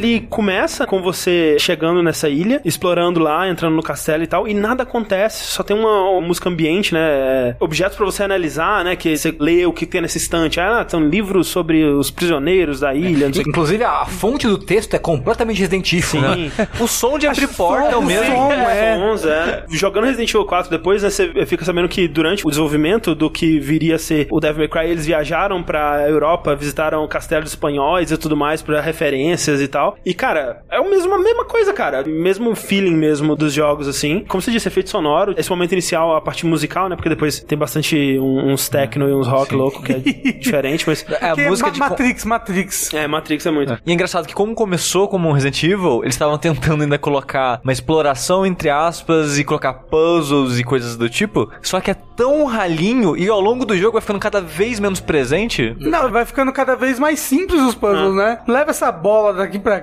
Ele começa com você chegando nessa ilha, explorando lá, entrando no castelo e tal, e nada acontece, só tem uma, uma música ambiente, né? é, Objetos pra você analisar, né? Que você lê o que tem nessa estante. Ah, são livros sobre os prisioneiros da ilha, não sei o que. Inclusive, a fonte do texto é completamente Resident Evil, né? Sim. O som de abrir porta é o o mesmo. som, É, é. sons, é. Jogando Resident Evil 4 depois, né, você fica sabendo que durante o desenvolvimento do que viria a ser o Devil May Cry, eles viajaram pra Europa, visitaram castelos espanhóis e tudo mais pra referências e tal. E, cara, é o mesmo, a mesma coisa, cara. Mesmo feeling mesmo dos jogos, assim. Como você disse, efeito sonoro. Esse momento inicial, a parte musical, né? Porque depois tem bastante um- uns techno e uns rock louco, que é diferente, mas... É a Que é música Ma- de. Matrix, Matrix. É, Matrix é muito. E é engraçado que como começou como um Resident Evil, eles estavam tentando ainda colocar uma exploração entre aspas e colocar puzzles e coisas do tipo, só que é tão ralinho e ao longo do jogo vai ficando cada vez menos presente. Não, vai ficando cada vez mais simples os puzzles, né? Leva essa bola daqui pra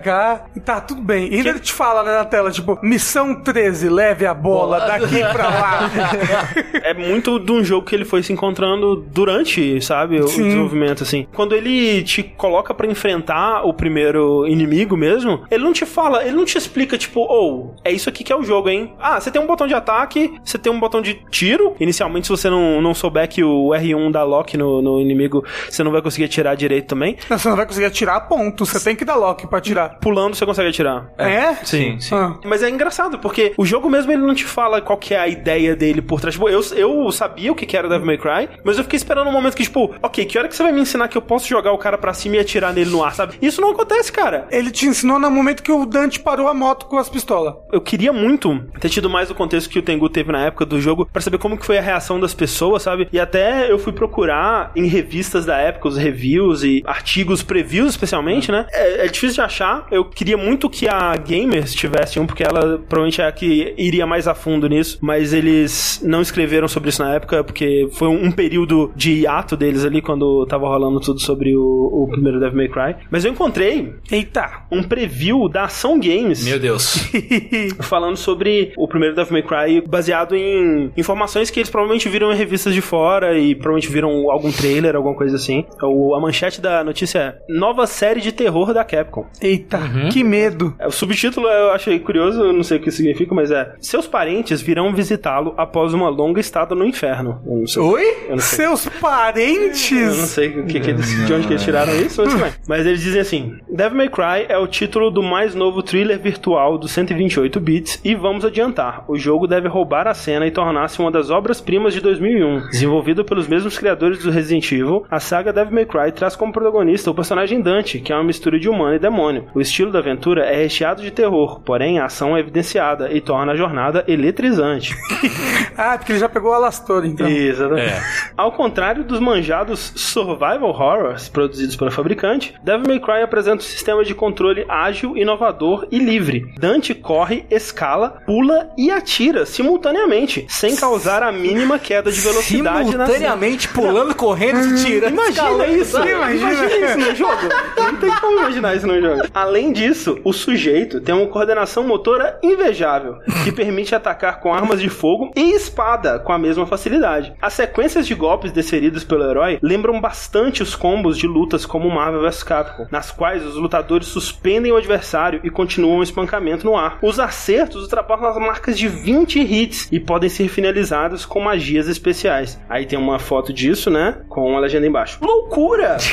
e tá tudo bem. E ainda ele te fala né, na tela, tipo, missão 13, leve a bola daqui pra lá. é muito de um jogo que ele foi se encontrando durante, sabe, o Sim. desenvolvimento, assim. Quando ele te coloca pra enfrentar o primeiro inimigo mesmo, ele não te fala, ele não te explica, tipo, ou, é isso aqui que é o jogo, hein? Ah, você tem um botão de ataque, você tem um botão de tiro. Inicialmente, se você não, não souber que o R1 dá lock no, no inimigo, você não vai conseguir atirar direito também. Não, você não vai conseguir atirar ponto, você tem que dar lock pra atirar. Pulando, você consegue atirar. É? Sim, sim. Ah. Mas é engraçado, porque o jogo mesmo ele não te fala qual que é a ideia dele por trás. Tipo, eu, eu sabia o que que era Devil May Cry, mas eu fiquei esperando um momento que, tipo, ok, que hora que você vai me ensinar que eu posso jogar o cara pra cima e atirar nele no ar, sabe? Isso não acontece, cara. Ele te ensinou no momento que o Dante parou a moto com as pistolas. Eu queria muito ter tido mais o contexto que o Tengu teve na época do jogo pra saber como que foi a reação reação das pessoas, sabe? E até eu fui procurar em revistas da época, os reviews e artigos previews, especialmente, né? É, é difícil de achar. Eu queria muito que a Gamers tivesse um, porque ela provavelmente é a que iria mais a fundo nisso, mas eles não escreveram sobre isso na época, porque foi um, um período de hiato deles ali, quando tava rolando tudo sobre o, o primeiro Devil May Cry. Mas eu encontrei Eita. um preview da Ação Games Meu Deus. falando sobre o primeiro Devil May Cry baseado em informações que eles provavelmente viram em revistas de fora e provavelmente viram algum trailer, alguma coisa assim. O, a manchete da notícia é Nova série de terror da Capcom. Eita, que medo. É, O subtítulo eu achei curioso, eu não sei o que significa, mas é Seus parentes virão visitá-lo após uma longa estada no inferno. Eu não sei. Oi? Eu não sei. Seus Eu não parentes. sei o que que eles, de onde que eles tiraram isso, mas. Mas eles dizem assim: Devil May Cry é o título do mais novo thriller virtual dos 128 bits e vamos adiantar. O jogo deve roubar a cena e tornar-se uma das obras-primas de 2001. Desenvolvido pelos mesmos criadores do Resident Evil, a saga Devil May Cry traz como protagonista o personagem Dante, que é uma mistura de humano e demônio. O estilo da aventura é recheado de terror, porém a ação é evidenciada e torna a jornada eletrizante. Ah, porque ele já pegou o Alastor, então. Exatamente. Ao contrário dos manjados survival horrors produzidos pela fabricante, Devil May Cry apresenta um sistema de controle ágil, inovador e livre. Dante corre, escala, pula e atira simultaneamente, sem causar a mínima queda de velocidade na Simultaneamente pulando, correndo, se tirando. Imagina escalando, isso, sabe? imagina. isso no jogo. Não tem como imaginar isso no jogo. Além disso, o sujeito tem uma coordenação motora invejável, que permite atacar com armas de fogo e espada com a mesma facilidade. As sequências de golpes desferidos pelo herói lembram bastante os combos de lutas como Marvel vs Capcom, nas quais os lutadores suspendem o adversário e continuam o espancamento no ar. Os acertos ultrapassam as marcas de 20 hits e podem ser finalizados com magias especiais. Aí tem uma foto disso, né? Com a legenda embaixo. Loucura!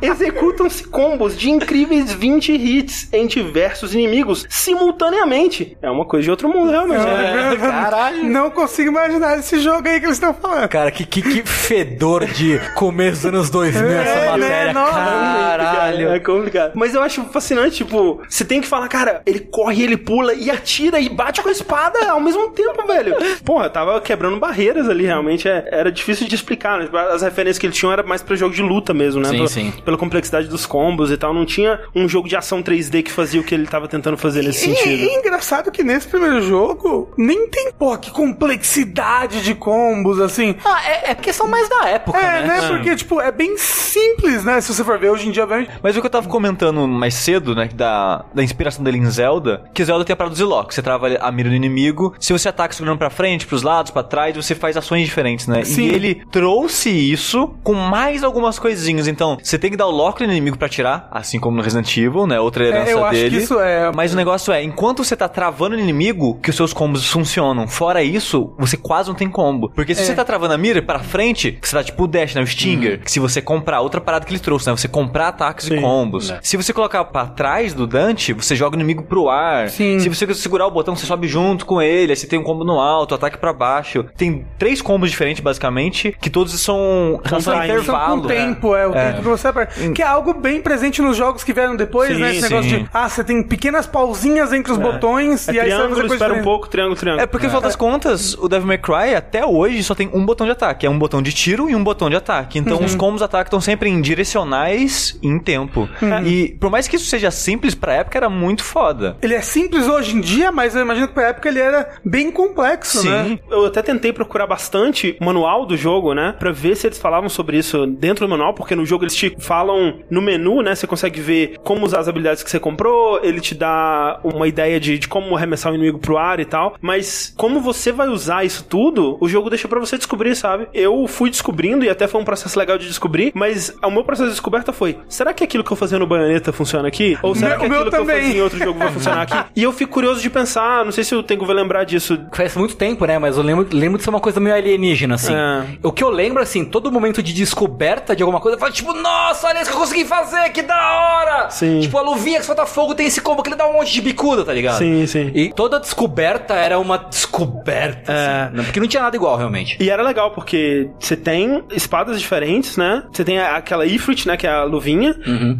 Executam-se combos de incríveis 20 hits em diversos inimigos simultaneamente. É uma coisa de outro mundo, realmente. É, caralho. Não consigo imaginar esse jogo aí que eles estão falando. Cara, que, que, que fedor de começo dos anos 2000 É, essa né? matéria. Nossa. Caralho. É complicado. Mas eu acho fascinante, tipo, você tem que falar, cara, ele corre, ele pula e atira e bate com a espada ao mesmo tempo, velho. Porra, tava quebrando barreiras ali, realmente. é- era difícil de explicar. né? As referências que ele tinha era mais pra jogo de luta mesmo, né? Sim, Pela- sim. Pela complexidade dos combos e tal. Não tinha um jogo de ação 3D que fazia o que ele tava tentando fazer nesse E, sentido. e engraçado que nesse primeiro jogo nem tem, porra, que complexidade de combos, assim. Ah, é, é questão mais da época, É, né? né? Porque, tipo, é bem simples, né? Se você for ver hoje em dia, obviamente. Mas o que eu tava comentando mais cedo, né, da, da inspiração dele em Zelda, que Zelda tem a parada do Zilok. Você trava a mira do inimigo, se você ataca segurando pra frente, pros lados, pra trás, você faz ações diferentes, né? Sim. E ele trouxe isso com mais algumas coisinhas. Então, você tem que dar o lock no inimigo pra assim como no Resident Evil, né? Outra herança É, eu acho dele. que isso é. Mas o negócio é, enquanto você tá travando o inimigo, que os seus combos funcionam. Fora isso, você quase não tem combo. Porque se É. você tá travando a mira pra frente, você tá tipo o dash, né? O Stinger. Que se você comprar, outra parada que ele trouxe, né? Você comprar ataques e Sim. combos. Se você colocar pra trás do Dante, você joga o inimigo pro ar. Sim. Se você segurar o botão, você sobe junto com ele. Aí você tem um combo no alto, ataque pra baixo. Tem três combos diferentes, basicamente, que todos são, são, intervalo. São com tempo, é, o É. tempo que você aperta. Que é algo bem presente nos jogos que vieram depois, Sim, né? Esse sim. negócio de, ah, você tem pequenas pausinhas entre os botões É e aí você vai triângulo, fazer coisa espera um pouco, triângulo, triângulo. É porque, no final das contas, o Devil May Cry até hoje só tem um botão de ataque. É um botão de tiro e um botão de ataque. Então os combos ataque estão sempre em direcionais e em tempo. E por mais que isso seja simples, pra época era muito foda. Ele é simples hoje em dia, mas eu imagino que pra época ele era bem complexo, né? Eu até tentei procurar bastante o manual do jogo, né? Pra ver se eles falavam sobre isso dentro do manual, porque no jogo eles te falam no menu, né? Você consegue ver como usar as habilidades que você comprou, ele te dá uma ideia de, de como arremessar o inimigo pro ar e tal. Mas como você vai usar isso tudo, o jogo deixa pra você descobrir, sabe? Eu fui descobrindo e até foi um processo legal de descobrir, mas o meu processo de descoberta foi: será que aquilo que eu fazia no baioneta funciona aqui? Ou será Meu- que aquilo que eu fazia em outro jogo vai funcionar aqui? E eu fico curioso de pensar, não sei se o Tengu vai lembrar disso. Faz muito tempo, né? Mas eu lembro, lembro de ser uma coisa meio alienígena, assim. É. O que eu lembro, assim, todo momento de descoberta de alguma coisa, eu falo, tipo, nossa, olha isso que eu consegui fazer, que da hora! Sim. Tipo, a luvinha que solta fogo tem esse combo que ele dá um monte de bicuda, tá ligado? Sim, sim. E toda descoberta era uma descoberta, É. assim, né? porque não tinha nada igual, realmente. E era legal, porque você tem espadas diferentes, né? Você tem aquela Ifrit, né? Que é a luvinha.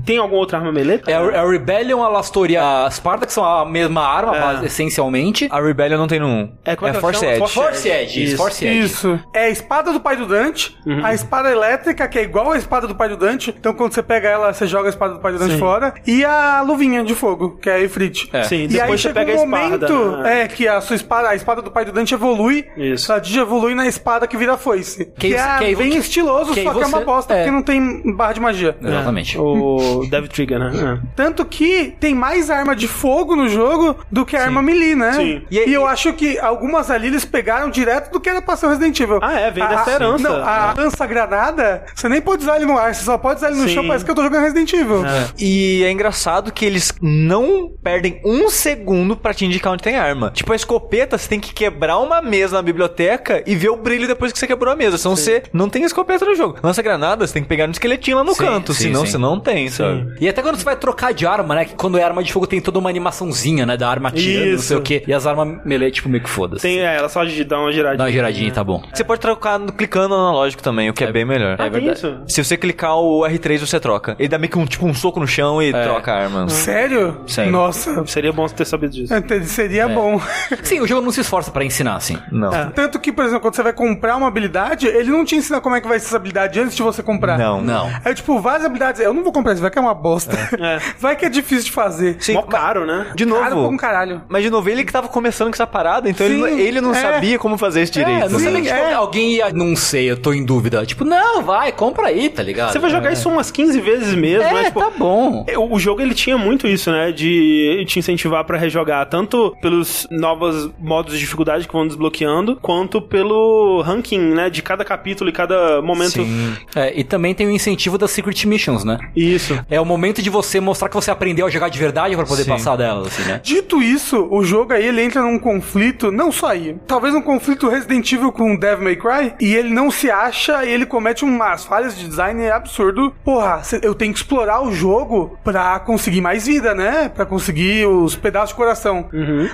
Tem alguma outra arma melee? É a, é a Rebellion, a Lastoria, a Sparta, que são a mesma arma, É. mas essencialmente. A Rebellion não tem 1. É, como é que ela Force? Edge. Force Edge, Isso. Force Edge. Isso. É a espada do pai do Dante, Uhum. a espada elétrica, que é igual a espada do pai do Dante. Então quando você pega ela, você joga a espada do pai do Dante Sim. fora. E a luvinha de fogo, que é a Ifrit. É. Sim, E aí depois você chega pega um a espada. momento né? é, que a sua espada, a espada do pai do Dante evolui. Isso. A Digi evolui na espada que vira foice. Que, Que é bem que- estiloso, que só que é uma bosta, é. porque não tem barra de magia. Exatamente. O Dev Trigger, né? Tanto que tem mais arma de fogo no jogo do que arma melee, né? Sim. E, eu acho que algumas ali eles pegaram direto do que era pra ser o Resident Evil. Ah, é, vem A- dessa a- herança. Não, a lança-granada, você nem pode usar ele no ar, você só pode usar ele no Sim. chão, parece que eu tô jogando Resident Evil. E é engraçado que eles não perdem um segundo pra te indicar onde tem arma. Tipo, a escopeta, você tem que quebrar uma mesa na biblioteca e ver o brilho depois que você quebrou a mesa. Senão você não tem escopeta no jogo. Lança granada, você tem que pegar no esqueletinho lá no Sim, canto. sim, senão sim. você não tem, sabe? E até quando você vai trocar de arma, né? que Quando é arma de fogo tem toda uma animaçãozinha, né? Da arma atirando, não sei o quê. E as armas melee, tipo, meio que foda-se. Tem, é, ela só de dar uma giradinha. Dá uma giradinha e tá bom. Você pode trocar clicando no analógico também, o que é, bem melhor. Ah, É tem verdade. isso? Se você clicar o R3, você troca. Ele dá meio que um, tipo, um soco no chão e troca a arma. Sério? Sério. Nossa. Seria bom ter sabido disso. Até Seria bom. Sim, o jogo não se esforça pra ensinar, assim. Não. Tanto que, por exemplo, quando você vai comprar uma habilidade, ele não te ensina como é que vai ser essa habilidade antes de você comprar. Não. Não. É tipo, várias habilidades. Eu não vou comprar isso, vai que é uma bosta. É. Vai que é difícil de fazer. Sim, Mó caro, né? De novo. Caro pra um caralho. Mas de novo, ele que tava começando com essa parada, então ele, Sim, ele não é. sabia como fazer isso direito. É, não Sim, sabia que tipo, é. alguém ia. Não sei, eu tô em dúvida. Tipo, não, vai, compra aí, tá ligado? Você vai jogar isso umas 15 vezes mesmo, É, né? Tipo, tá bom. O jogo ele tinha muito isso, né? De te incentivar pra rejogar, tanto pelos novos modos de dificuldade que vão desbloqueando, quanto pelo ranking, né? De cada capítulo e cada momento. Sim. É, e também tem o incentivo das Secret Missions, né? Isso. É o momento de você mostrar que você aprendeu a jogar de verdade pra poder Sim. passar delas, assim, né? Dito isso, o jogo aí ele entra num conflito, não só aí, talvez um conflito Resident Evil com Devil May Cry, e ele não se acha e ele comete umas falhas de design absurdo. Porra, eu tenho que explorar o jogo pra conseguir mais vida, né? Pra conseguir os pedaços de coração.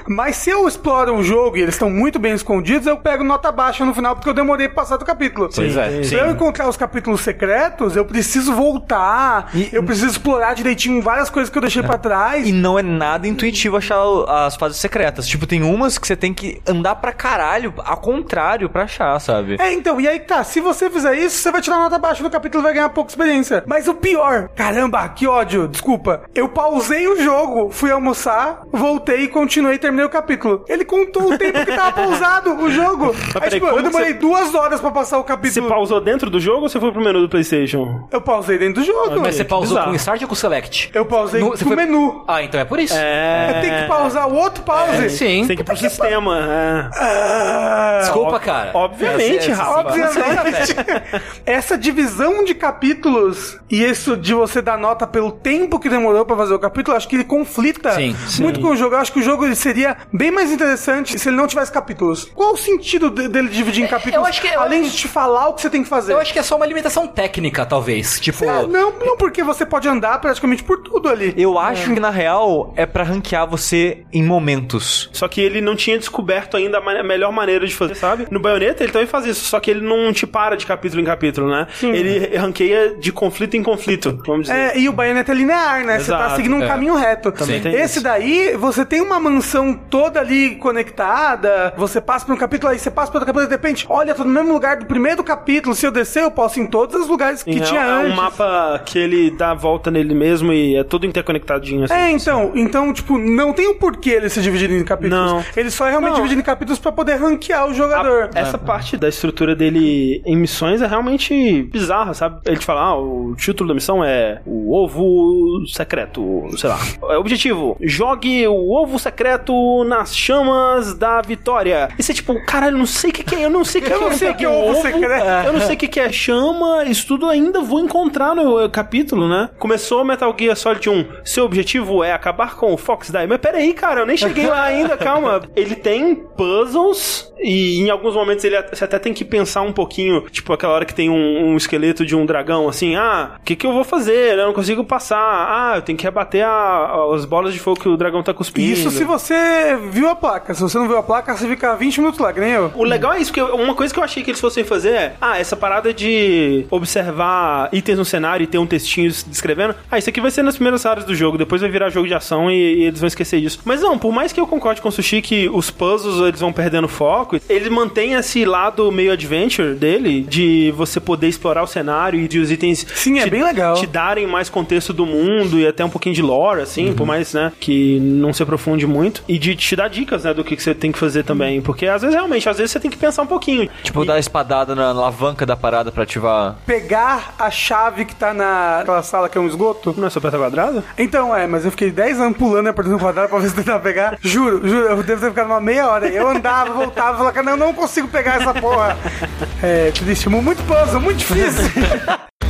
Mas se eu exploro o jogo e eles estão muito bem escondidos, eu pego nota baixa no final porque eu demorei pra passar do capítulo. Pois é, Se sim. eu encontrar os capítulos secretos, eu preciso voltar, eu preciso explorar direitinho várias coisas que eu deixei pra trás. E não é nada intuitivo achar as fases secretas. Tipo, tem umas que você tem que andar pra caralho, ao contrário, pra achar, sabe? É, então, e aí tá, se você fizer isso, você vai tirar nota baixa no capítulo e vai ganhar pouca experiência. Mas o pior, caramba, que ódio, desculpa. Eu pausei o jogo, fui almoçar, voltei e continuei e terminei o capítulo. Ele contou o tempo que tava pausado o jogo. Aí, peraí, tipo, eu demorei duas horas pra passar o Você capítulo. pausou dentro do jogo ou você foi pro menu do PlayStation? Eu pausei dentro do jogo. Mas você pausou com o Start ou com o Select? Eu pausei No- com você o foi- menu. Ah, então é por isso. É. Eu tenho que pausar o outro pause. Sim. Você tem que ir pro sistema. É. Ah, Desculpa, cara. Obviamente, Rafa. Obviamente. Essa divisão de capítulos e isso de você dar nota pelo tempo que demorou pra fazer o capítulo, acho que ele conflita Sim, muito com o jogo. Eu acho que o jogo ele seria bem mais interessante se ele não tivesse capítulos. Qual o sentido de- dele dividir em capítulos? acho que- eu- além de te falar o que você tem que fazer. Eu acho que é só uma limitação técnica, talvez. Tipo. É, não, não porque você pode andar praticamente por tudo ali. Eu acho que na real é pra ranquear você em momentos. Só que ele não tinha descoberto ainda a melhor maneira de fazer, sabe? No Bayonetta ele também faz isso, só que ele não te para de capítulo em capítulo, né? Ele ranqueia de conflito em conflito, vamos dizer. É, e o Bayonetta é linear, né? Você tá Exato, seguindo um é. caminho reto. Também tem Esse daí, você tem uma mansão toda ali conectada, você passa por um capítulo, aí você passa por outro capítulo, e de repente, olha, tô no mesmo lugar do primeiro capítulo, se eu descer, eu posso ir em todos os lugares que Em tinha é antes. um mapa que ele dá a volta nele mesmo e é todo interconectadinho. Assim. É, então, então, tipo, não tem um porquê ele se dividir em capítulos. Não. Ele só é realmente Não. dividido em capítulos pra poder ranquear o jogador. A- essa parte da estrutura dele em missões é realmente bizarra, sabe? Ele te fala, ah, o título da missão é o ovo secreto, sei lá. É, Objetivo, jogue o ovo secreto nas chamas da vitória. E você tipo, caralho, eu não sei o que, que é, eu não sei o que, Eu que não é, sei o que é peguei ovo secreto. Eu não sei o que, que é chama, isso tudo ainda vou encontrar no eh, capítulo, né? Começou Metal Gear Solid 1, seu objetivo é acabar com o Fox Die. Mas peraí, cara, eu nem cheguei lá ainda, calma. Ele tem puzzles e em alguns momentos ele você até tem que pensar um pouquinho, tipo aquela hora que tem um, um esqueleto de um dragão, assim, ah, ah, o que que eu vou fazer? Eu não consigo passar. Ah, eu tenho que rebater a- as bolas de fogo que o dragão tá cuspindo. Isso se você viu a placa. Se você não viu a placa, você fica 20 minutos lá, que nem eu. O legal é isso, que eu- uma coisa que eu achei que eles fossem fazer é, ah, essa parada de observar itens no cenário e ter um textinho descrevendo, ah, isso aqui vai ser nas primeiras áreas do jogo, depois vai virar jogo de ação e, e eles vão esquecer disso. Mas não, por mais que eu concorde com o Sushi que os puzzles eles vão perdendo foco, ele mantém esse lado meio adventure dele, de você poder explorar o cenário e de os itens Sim, é te- bem legal. te darem mais contexto do mundo e até um pouquinho de lore, assim, Uhum. por mais, né, que não se aprofunde muito. E de te dar dicas, né, do que, que você tem que fazer também. Porque às vezes, realmente, às vezes você tem que pensar um pouquinho. Tipo, dar a espadada na alavanca da parada pra ativar. Pegar a chave que tá naquela sala que é um esgoto. Não é só apertar quadrado? Então, é, mas eu fiquei 10 anos pulando e apertando quadrado pra ver se tentar pegar. Juro, juro, eu devo ter ficado uma meia hora. Eu andava, voltava, falava, cara, não, não consigo pegar essa porra. É, triste, muito puzzle, muito difícil.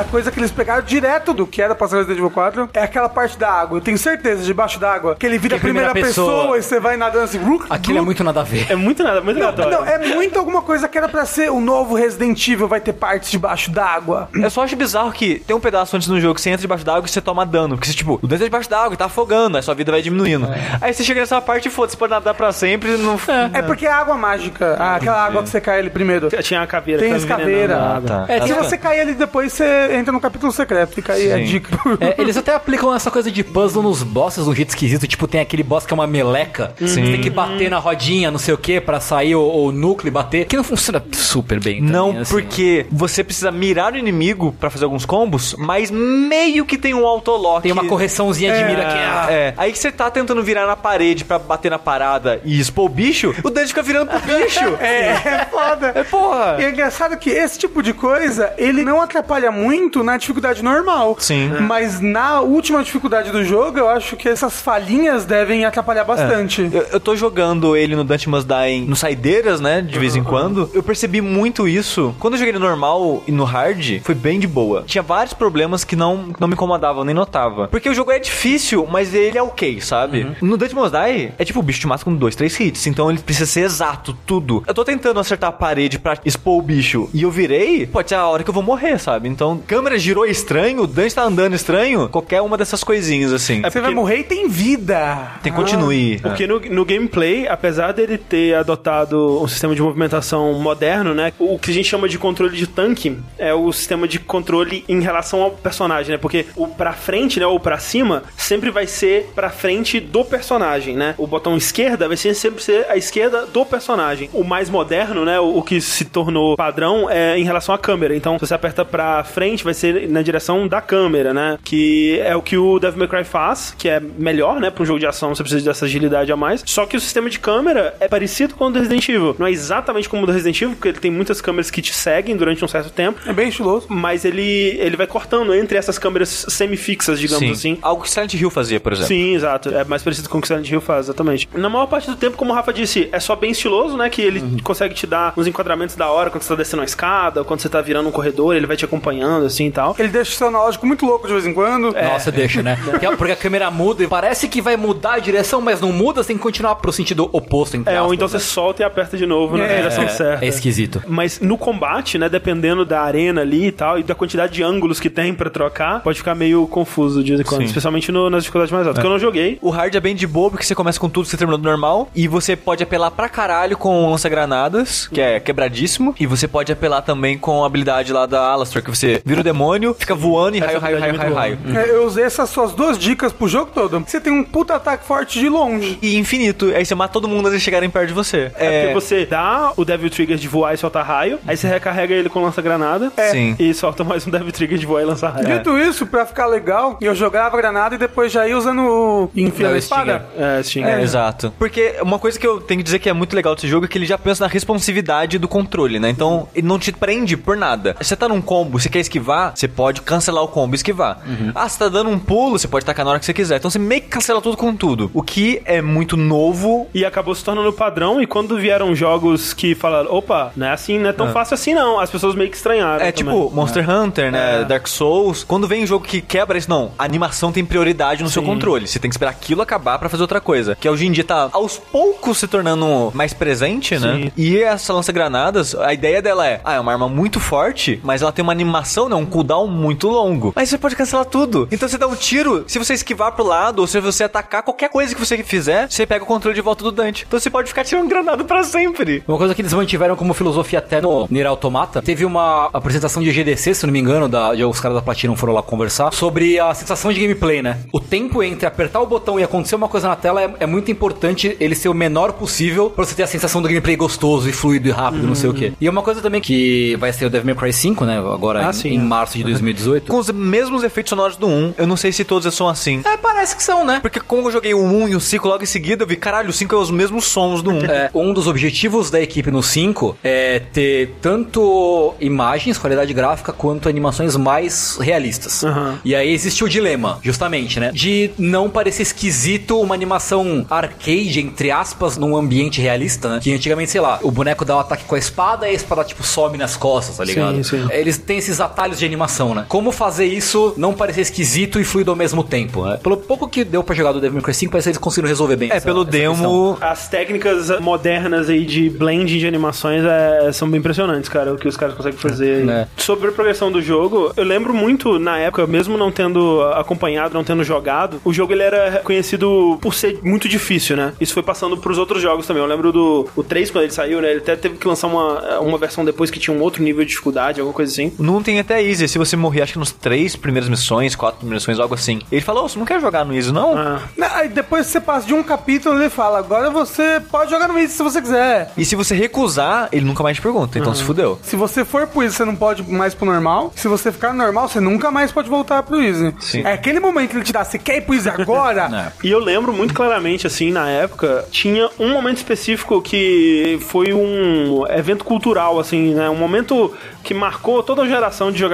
Outra coisa que eles pegaram direto do que era pra ser Resident Evil 4 é aquela parte da água. Eu tenho certeza, debaixo d'água, que ele vira a Que é a primeira primeira, pessoa, pessoa. e você vai nadando assim. Aquilo é muito nada a ver. É muito nada, muito aleatório. Não, é muito alguma coisa que era pra ser o novo Resident Evil, vai ter partes debaixo d'água. Eu só acho bizarro que tem um pedaço antes no jogo que você entra debaixo d'água e você toma dano. Porque você, tipo, o dentro é debaixo d'água e tá afogando, aí sua vida vai diminuindo. Aí você chega nessa parte e foda, você pode nadar pra sempre e não. É porque é água mágica. Ah, aquela água que você cai ali primeiro. Tinha a caveira. Tem as tava envenenando caveira. a água. tá. É, Se você cair ali depois, você entra no capítulo secreto. Fica aí a Sim. dica. É, eles até aplicam essa coisa de puzzle nos bosses de um jeito esquisito. Tipo, tem aquele boss que é uma meleca. Você tem que bater na rodinha, não sei o que, pra sair o, o núcleo e bater. Que não funciona super bem. Não, também, assim. porque você precisa mirar o inimigo pra fazer alguns combos, mas meio que tem um autolock. Tem uma correçãozinha de mira que é. É, aí que você tá tentando virar na parede pra bater na parada e expor o bicho, o dano fica virando pro bicho. É, é foda. É porra. E é engraçado que esse tipo de coisa, ele não atrapalha muito na dificuldade normal. Sim. Mas na última dificuldade do jogo, eu acho que essas falhinhas devem atrapalhar bastante. Eu, eu tô jogando ele no Dante Must Die no Saideiras, né? De vez em quando. Eu percebi muito isso. Quando eu joguei no normal e no hard, foi bem de boa. Tinha vários problemas que não, não me incomodavam, nem notava. Porque o jogo é difícil, mas ele é ok, sabe? No Dante Must Die, é tipo o bicho te mata com dois, três hits. Então ele precisa ser exato, tudo. Eu tô tentando acertar a parede pra expor o bicho e eu virei, pode ser a hora que eu vou morrer, sabe? Então, câmera girou estranho, o Dante tá andando estranho, qualquer uma dessas coisinhas assim. Você vai morrer e tem vida. Tem continue. Porque no, no gameplay, apesar dele ter adotado um sistema de movimentação moderno, né? O que a gente chama de controle de tanque é o sistema de controle em relação ao personagem, né? Porque o pra frente, né? Ou pra cima, sempre vai ser pra frente do personagem, né? O botão esquerda vai ser, sempre ser a esquerda do personagem. O mais moderno, né? O, o que se tornou padrão é em relação à câmera. Então, se você aperta pra frente, vai ser na direção da câmera, né? Que é o que o Devil May Cry faz, que é melhor, né? Pra um jogo de ação, você precisa dessa agilidade a mais. Só que o sistema de câmera é parecido com o do Resident Evil. Não é exatamente como o do Resident Evil, porque ele tem muitas câmeras que te seguem durante um certo tempo. É bem estiloso. Mas ele, ele vai cortando entre essas câmeras semifixas, digamos Sim. assim. Algo que Silent Hill fazia, por exemplo. Sim, exato. É mais parecido com o que Silent Hill faz, exatamente. Na maior parte do tempo, como o Rafa disse, é só bem estiloso, né? Que ele consegue te dar uns enquadramentos da hora quando você tá descendo uma escada, ou quando você tá virando um corredor, ele vai te acompanhando, assim e tal. Ele deixa o seu analógico muito louco de vez em quando. Nossa, deixa, né? Porque a- Porque a câmera muda e parece que vai mudar a direção, mas não muda, você tem que continuar pro sentido oposto, entre É, ou aspas, então você né? solta e aperta de novo na É, direção certa. É esquisito. Mas no combate, né, dependendo da arena ali e tal, e da quantidade de ângulos que tem pra trocar, pode ficar meio confuso de vez em quando, Sim. especialmente no- nas dificuldades mais altas. Que eu não joguei. O hard é bem de boa, porque você começa com tudo que você terminou do normal. E você pode apelar pra caralho com lança-granadas, que é quebradíssimo. E você pode apelar também com a habilidade lá da Alastor, que você vira o demônio, fica voando e raio, raio, raio, raio, é muito raio. É, Eu usei essas suas duas dicas pro jogo todo. Você tem um puta ataque forte de longe. E infinito. Aí você mata todo mundo antes de chegarem perto de você. É porque você dá o Devil Trigger de voar e soltar raio, aí você recarrega ele com lança-granada Sim. e solta mais um Devil Trigger de voar e lançar raio. Dito isso, pra ficar legal, eu jogava granada e depois já ia usando o enfia na o espada. É, Sting. É, exato. Porque uma coisa que eu tenho que dizer que é muito legal desse jogo é que ele já pensa na responsividade do controle, né? Então, ele não te prende por nada. Você tá num combo, você quer esquivar, você pode cancelar o combo e esquivar. Ah, você tá dando um pulo, você pode tacar na hora que você quiser. Então, você meio que cancela tudo com tudo. O que é muito novo. E acabou se tornando padrão, e quando vieram jogos que falaram, opa, não é assim, não é tão fácil assim não, as pessoas meio que estranharam. É também. tipo Monster Hunter, né? É. Dark Souls. Quando vem um jogo que quebra isso, não. A animação tem prioridade no seu controle. Você tem que esperar aquilo acabar pra fazer outra coisa. Que hoje em dia tá aos poucos se tornando mais presente, né? Sim. E essa lança-granadas, a ideia dela é: ah, é uma arma muito forte, mas ela tem uma animação, né? Um cooldown muito longo. Mas você pode cancelar tudo. Então você dá um tiro, se você esquivar pro lado, ou se você atacar qualquer coisa que você fizer, você pega o controle de volta do Dante. Então você pode ficar tirando granada pra sempre. Uma coisa que eles mantiveram como filosofia até no Nier Automata, teve uma apresentação de GDC, se não me engano, da, de, os caras da Platinum foram lá conversar, sobre a sensação de gameplay, né? O tempo entre apertar o botão e acontecer uma coisa na tela é, é muito importante ele ser o menor possível pra você ter a sensação do gameplay gostoso e fluido e rápido, não sei o quê. E é uma coisa também que vai ser o Devil May Cry 5, né? Agora Ah, em, sim, em é. março de 2018. Com os mesmos efeitos sonoros do 1, eu não sei se todos são assim. É, parece que são, né? Porque como eu joguei o 1 e o 5 logo em seguida, eu vi, caralho, o 5 é os mesmos sons do 1. É, um dos objetivos da equipe no 5 é ter tanto imagens, qualidade gráfica, quanto animações mais realistas. Aham. E aí existe o dilema, justamente, né? De não parecer esquisito uma animação arcade, entre aspas, num ambiente realista, né? Que antigamente, sei lá, o boneco dá o ataque com a espada e a espada, tipo, some nas costas, tá ligado? Sim, sim. Eles têm esses atalhos de animação, né? Como fazer isso não parecer esquisito e fluido ao mesmo tempo, né? Pelo pouco que deu pra jogar do Devil May Cry 5, parece que eles conseguiram resolver bem É, essa- pelo essa questão. demo. As técnicas modernas aí de blending de animações é, são bem impressionantes, cara, o que os caras conseguem fazer. É. Sobre a progressão do jogo, eu lembro muito na época, mesmo não tendo acompanhado, não tendo jogado, o jogo ele era conhecido por ser muito difícil, né? Isso foi passando pros outros jogos também. Eu lembro do o 3 quando ele saiu, né? Ele até teve que lançar uma, uma versão depois que tinha um outro nível de dificuldade, alguma coisa assim. Não tem até easy. Se você morrer, acho que nos três primeiras missões, quatro primeiras missões, algo assim. Ele falou, "Ô, você não quer jogar no easy, não? Ah, Aí depois que você passa de um capítulo, ele fala: agora você pode jogar no Easy se você quiser. E se você recusar, ele nunca mais te pergunta. Então se fudeu. Se você for pro Easy, você não pode mais pro normal. Se você ficar no normal, você nunca mais pode voltar pro Easy. Sim. É aquele momento que ele te dá, você quer ir pro Easy agora? E eu lembro muito claramente, assim, na época, tinha um momento específico que foi um evento cultural, assim, né? Um momento que marcou toda a geração de jogadores,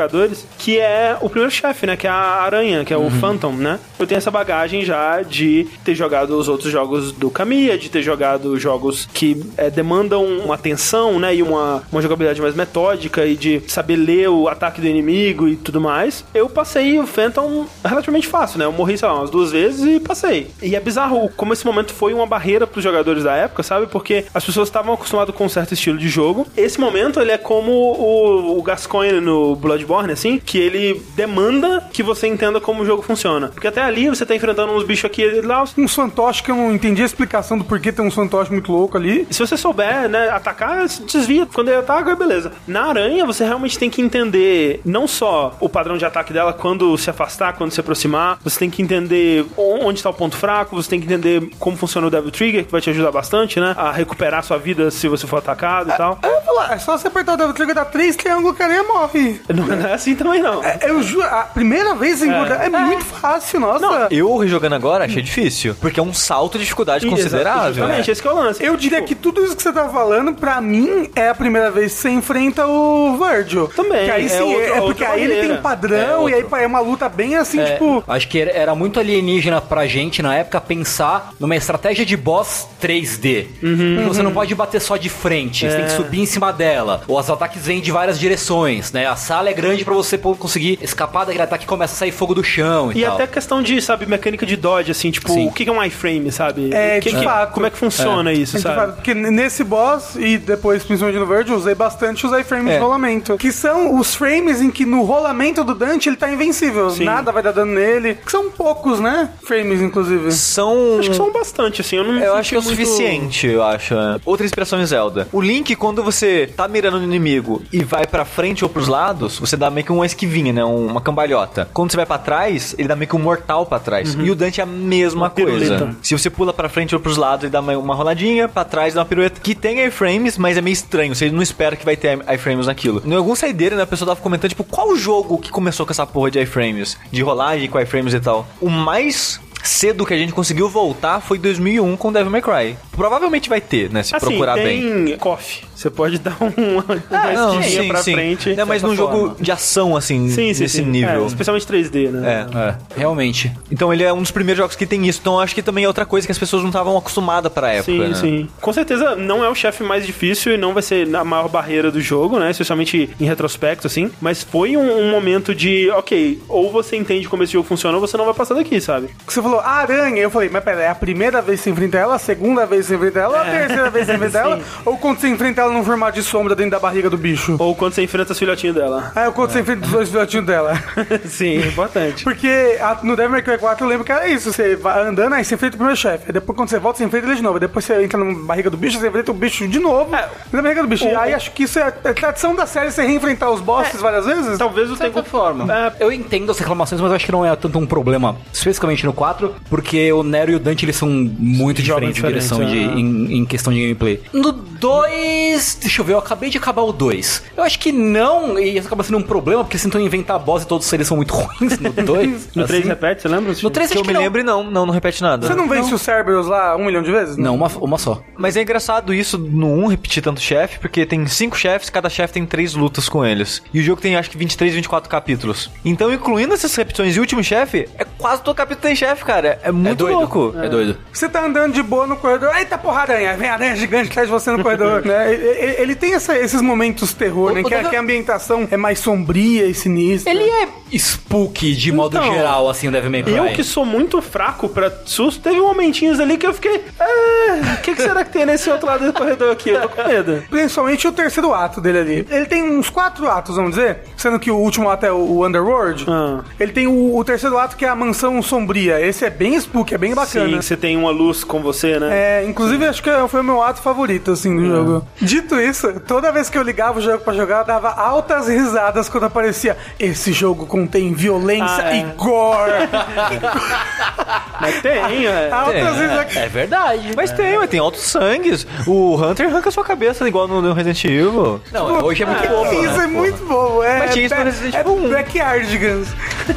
que é o primeiro chefe, né? Que é a Aranha, que é o Phantom, né? Eu tenho essa bagagem já de ter jogado os outros jogos do Kamiya, de ter jogado jogos que é, demandam uma atenção, né? E uma, uma jogabilidade mais metódica e de saber ler o ataque do inimigo e tudo mais. Eu passei o Phantom relativamente fácil, né? Eu morri, sei lá, umas duas vezes e passei. E é bizarro como esse momento foi uma barreira pros jogadores da época, sabe? Porque as pessoas estavam acostumadas com um certo estilo de jogo. Esse momento, ele é como o, o Gascoigne no Bloodborne, assim, que ele demanda que você entenda como o jogo funciona. Porque até ali você tá enfrentando uns bichos aqui e lá. Uns fantoches que eu não entendi a explicação do porquê tem uns fantoches muito louco ali. Se você souber, né, atacar, desvia. Quando ele ataca, beleza. Na aranha, você realmente tem que entender não só o padrão de ataque dela quando se afastar, quando se aproximar. Você tem que entender onde está o ponto fraco, você tem que entender como funciona o Devil Trigger, que vai te ajudar bastante, né? A recuperar sua vida se você for atacado e tal. Eu vou lá, é só você apertar o Devil Trigger, dá três triângulos, que a aranha morre. Não é assim também, não. É, Eu juro, a primeira vez em engordar é, muito fácil, nossa. Eu rejogando agora achei difícil. Porque é um salto de dificuldade considerável. Exatamente, esse que é o lance. Eu diria que tudo isso que você tá falando, pra mim, é a primeira vez que você enfrenta o Virgil. Também, Que aí é sim, é, outro- é porque aí ele tem um padrão, É e aí pá, é uma luta bem assim, É, tipo. Acho que era- muito alienígena pra gente na época pensar numa estratégia de boss 3D. Uhum. Você não pode bater só de frente, você tem que É. subir em cima dela. Ou os ataques vêm de várias direções, né? A sala é grande pra você conseguir escapar daquele ataque que começa a sair fogo do chão e, E tal. até questão de, sabe, mecânica de dodge, assim, tipo, Sim. o que é um iframe, sabe? É, que de que- fato. Como é que funciona isso, A gente sabe? Porque nesse boss e depois, principalmente no Verde, eu usei bastante os iframes É. de rolamento. Que são os frames em que no rolamento do Dante ele tá invencível. Sim. Nada vai dar dano nele. Que são poucos, né? Frames, inclusive. São. Acho que são bastante, assim, eu não Eu acho que é o muito- suficiente, eu acho. é. Outra inspiração em Zelda. O Link, quando você tá mirando no inimigo e vai pra frente ou pros lados, você dá meio que uma esquivinha, né? Um- Uma cambalhota. Quando você vai pra trás, ele dá meio que um mortal pra trás. E o Dante é a mesma Uma coisa. piruleta. Se você pula pra frente ou pros lados, ele dá uma, uma roladinha, pra trás dá uma pirueta. Que tem iframes, mas é meio estranho. Você não espera que vai ter iframes naquilo. Em algum saideira, né, a pessoa tava comentando, tipo, qual jogo que começou com essa porra de iframes? De rolagem com iframes e tal. O mais cedo que a gente conseguiu voltar foi 2001 com Devil May Cry. Provavelmente vai ter, né, se Assim, procurar bem. tem coffee. Você pode dar um, uma, Ah, não, sim, pra sim. frente. Não, mas num certa jogo forma. de ação, assim, Sim, sim, nesse sim. nível. É, especialmente 3D, né? É. É, realmente. Então ele é um dos primeiros jogos que tem isso. Então acho que também é outra coisa que as pessoas não estavam acostumadas pra época. Sim, né? sim. Com certeza não é o chefe mais difícil e não vai ser a maior barreira do jogo, né? Especialmente em retrospecto, assim. Mas foi um, um momento de, ok, ou você entende como esse jogo funciona ou você não vai passar daqui, sabe? Você falou aranha, eu falei, mas pera, é a primeira vez que você enfrenta ela, a segunda vez que você enfrenta ela, ou a terceira vez que você enfrenta ela, ou quando você enfrenta ela num formato de sombra dentro da barriga do bicho? Ou quando você enfrenta os filhotinhos dela. Ah, ou quando você enfrenta os dois filhotinhos dela. sim, é importante. Porque a- no Devil May Cry 4 eu lembro que era isso, você vai andando, aí você enfrenta o primeiro chefe, aí depois quando você volta, você enfrenta ele de novo, aí depois você entra na barriga do bicho, você enfrenta o bicho de novo, na barriga do bicho. o- aí acho que isso é a tradição da série, você reenfrentar os bosses várias vezes. Talvez o De certa tempo... forma. É, Eu entendo as reclamações, mas acho que não é tanto um problema, especificamente no 4, porque o Nero e o Dante eles são muito diferentes em direção de, diferente, em, em questão de gameplay. No 2, deixa eu ver, eu acabei de acabar o 2. Eu acho que não, e isso acaba sendo um problema, porque se tentam inventar boss e todos eles são muito ruins no 2. no 3 repete, você lembra? No 3 Que acho eu que me não. lembre, não. Não, não repete nada. Você não vence o Cerberus lá um milhão de vezes? Não, uma, uma só. Mas é engraçado isso no 1 repetir tanto chefe, porque tem cinco chefes, cada chefe tem três lutas com eles. E o jogo tem acho que 23, 24 capítulos. Então, incluindo essas repetições e o último chefe, é quase todo capítulo tem chefe, cara. É muito doido. louco. É doido. Você tá andando de boa no corredor, eita porra aranha, vem aranha gigante atrás de você no corredor, né? Ele, tem essa- esses momentos terror, né? O- o Que, a- Devil- que a ambientação é mais sombria e sinistra. Ele é spooky de modo Então, geral, assim, o Devil May Cry. Eu que sou muito fraco pra susto, teve momentinhos ali que eu fiquei. "Ah, O que, que será que tem nesse outro lado do corredor aqui? Eu tô com medo. Principalmente o terceiro ato dele ali. Ele tem uns quatro atos, vamos dizer. Sendo que o último ato é o, o Underworld. Ah. Ele tem o, o terceiro ato que é a mansão sombria. Esse é bem spooky, é bem Sim, bacana. você tem uma luz com você, né? É, inclusive acho que foi o meu ato favorito, assim, do jogo. Dito isso, toda vez que eu ligava o jogo pra jogar, eu dava altas risadas quando aparecia esse jogo contém violência Ah, é. e gore. Mas tem, é. altas risadas. É verdade. Mas tem, mas tem altos sangues. O Hunter arranca sua cabeça igual no no Resident Evil. Não, hoje é muito bobo. Isso é muito bom. É, Mas tinha isso no é, Resident é Evil 1. Backyardigans. Por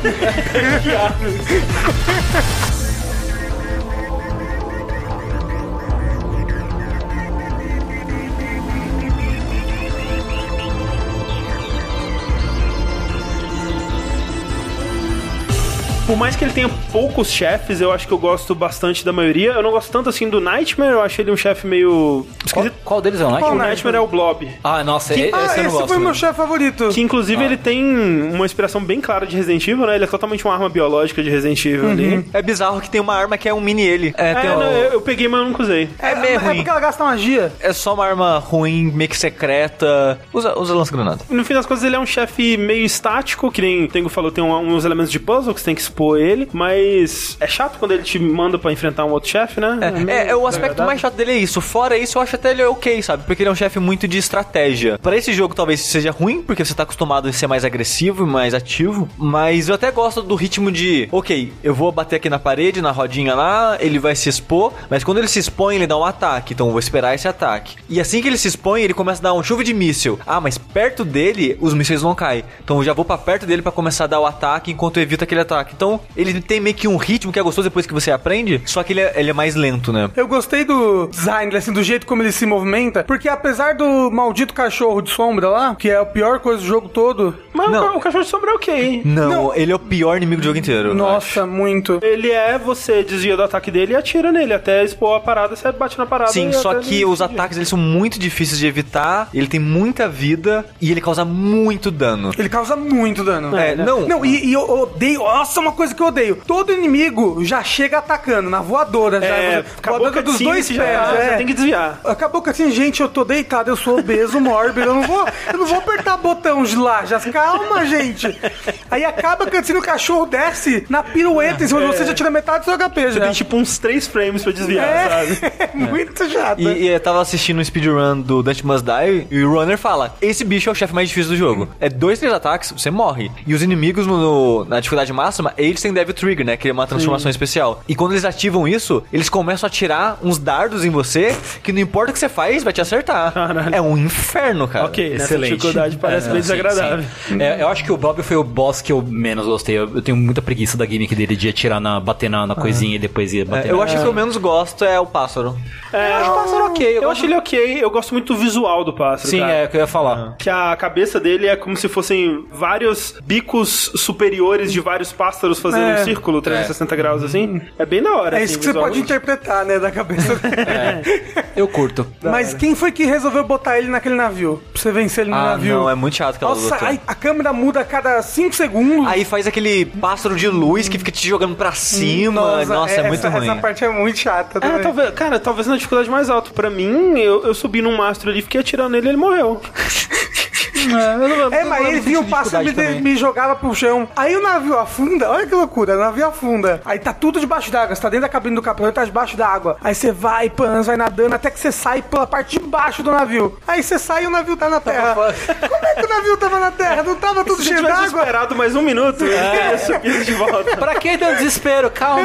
mais que ele tenha poucos chefes, eu acho que eu gosto bastante da maioria. Eu não gosto tanto assim do Nightmare, eu acho ele um chefe meio Qual, esquisito. qual deles é o O Nightmare? Nightmare é o Blob. Ah, nossa, e- esse Ah, eu não esse gosto. foi o meu chefe favorito. Que inclusive ele tem uma inspiração bem clara de Resident Evil, né? Ele é totalmente uma arma biológica de Resident Evil ali. É bizarro que tem uma arma que é um mini ele. É, É, não, um- eu, eu peguei, mas eu nunca usei. é meio é ruim. porque ela gasta magia. É só uma arma ruim, meio que secreta. Usa, usa lança-granada. No fim das contas, ele é um chefe meio estático, que nem o Tengo falou, tem um- uns elementos de puzzle que você tem que expor ele, mas é chato quando ele te manda pra enfrentar um outro chefe, né? É, é, o aspecto mais chato dele é isso. Fora isso, eu acho até ele ok, sabe? Porque ele é um chefe muito de estratégia. Pra esse jogo, talvez seja ruim, porque você tá acostumado a ser mais agressivo e mais ativo. Mas eu até gosto do ritmo de, ok, eu vou bater aqui na parede, na rodinha lá, ele vai se expor, mas quando ele se expõe, ele dá um ataque. Então eu vou esperar esse ataque. E assim que ele se expõe, ele começa a dar um chuva de míssil. Ah, mas perto dele, os mísseis não caem. Então eu já vou pra perto dele pra começar a dar o ataque enquanto eu evito aquele ataque. Então ele tem meio que um ritmo que é gostoso depois que você aprende, só que ele é, ele é mais lento, né? Eu gostei do design, assim, do jeito como ele se movimenta, porque apesar do maldito cachorro de sombra lá, que é a pior coisa do jogo todo, Mas o Não. o cachorro de sombra é ok. Não, Não. ele é o pior inimigo do jogo inteiro. nossa, muito. Ele é, você desvia do ataque dele e atira nele, até expor a parada, você bate na parada. Sim, só que os explodir. ataques eles são muito difíceis de evitar, ele tem muita vida e ele causa muito dano. Ele causa muito dano. É, não. Não, e, e eu odeio. Nossa, uma coisa que eu odeio. Todo inimigo já chega atacando na voadora. já, É, você- acabou voadora a dos dois você já- pés. você é. tem que desviar. Acabou que assim, gente, eu tô deitado, eu sou obeso, mórbido, eu não vou, eu não vou apertar botão de lá, já calma, gente. Aí acaba que assim, o cachorro desce na pirueta em cima de você, já tira metade do seu HP Você já. tem tipo uns 3 frames pra desviar, É, sabe? é muito chato. E, e eu tava assistindo um speedrun do Dante Must Die e o runner fala: Esse bicho é o chefe mais difícil do jogo. É dois, três ataques, você morre. E os inimigos no- no- na dificuldade máxima, eles têm Devil Trigger, né? Que é uma transformação especial. E quando eles ativam isso, eles começam a tirar uns dardos em você que não importa o que você faz, vai te acertar. Caralho. É um inferno, cara. ok, Excelente. dificuldade parece É, bem sim, desagradável. sim. É, eu acho que o Bob foi o boss que eu menos gostei. Eu, eu tenho muita preguiça da gimmick dele de atirar na, bater na, na coisinha e depois ir bater É, eu acho que o que eu menos gosto é o pássaro. É, Eu acho o pássaro ok, eu Eu, gosto- acho ele ok, eu gosto muito do visual do pássaro. Sim, cara. é o que eu ia falar. Que a cabeça dele é como se fossem vários bicos superiores de vários pássaros fazendo É. um círculo 360 graus assim. É bem da hora. É assim, isso que você pode interpretar, né, da cabeça. Eu curto. Mas quem foi que resolveu botar ele naquele navio? Pra você vencer ele no Ah, navio? não, é muito chato aquela Nossa, aí a câmera muda a cada 5 segundos. Aí faz aquele pássaro de luz que fica te jogando pra cima. Nossa, é, muito essa, ruim. Essa parte é muito chata É, também. talvez, cara, talvez na dificuldade mais alta. Pra mim, eu, eu subi num mastro ali, fiquei atirando nele e ele morreu. É, mas ele vinha o pássaro e me, me jogava pro chão. Aí o navio afunda, olha que loucura, o navio afunda. Aí tá tudo debaixo d'água, você tá dentro da cabine do capitão e tá debaixo d'água. Aí você vai, pan, vai nadando até que você sai pela parte de baixo do navio. Aí você sai e o navio tá na terra. Como é que o navio tava na terra? Não tava tudo Se cheio tivesse d'água? esperado mais um minuto, teria subido de volta. Pra que deu desespero? Calma.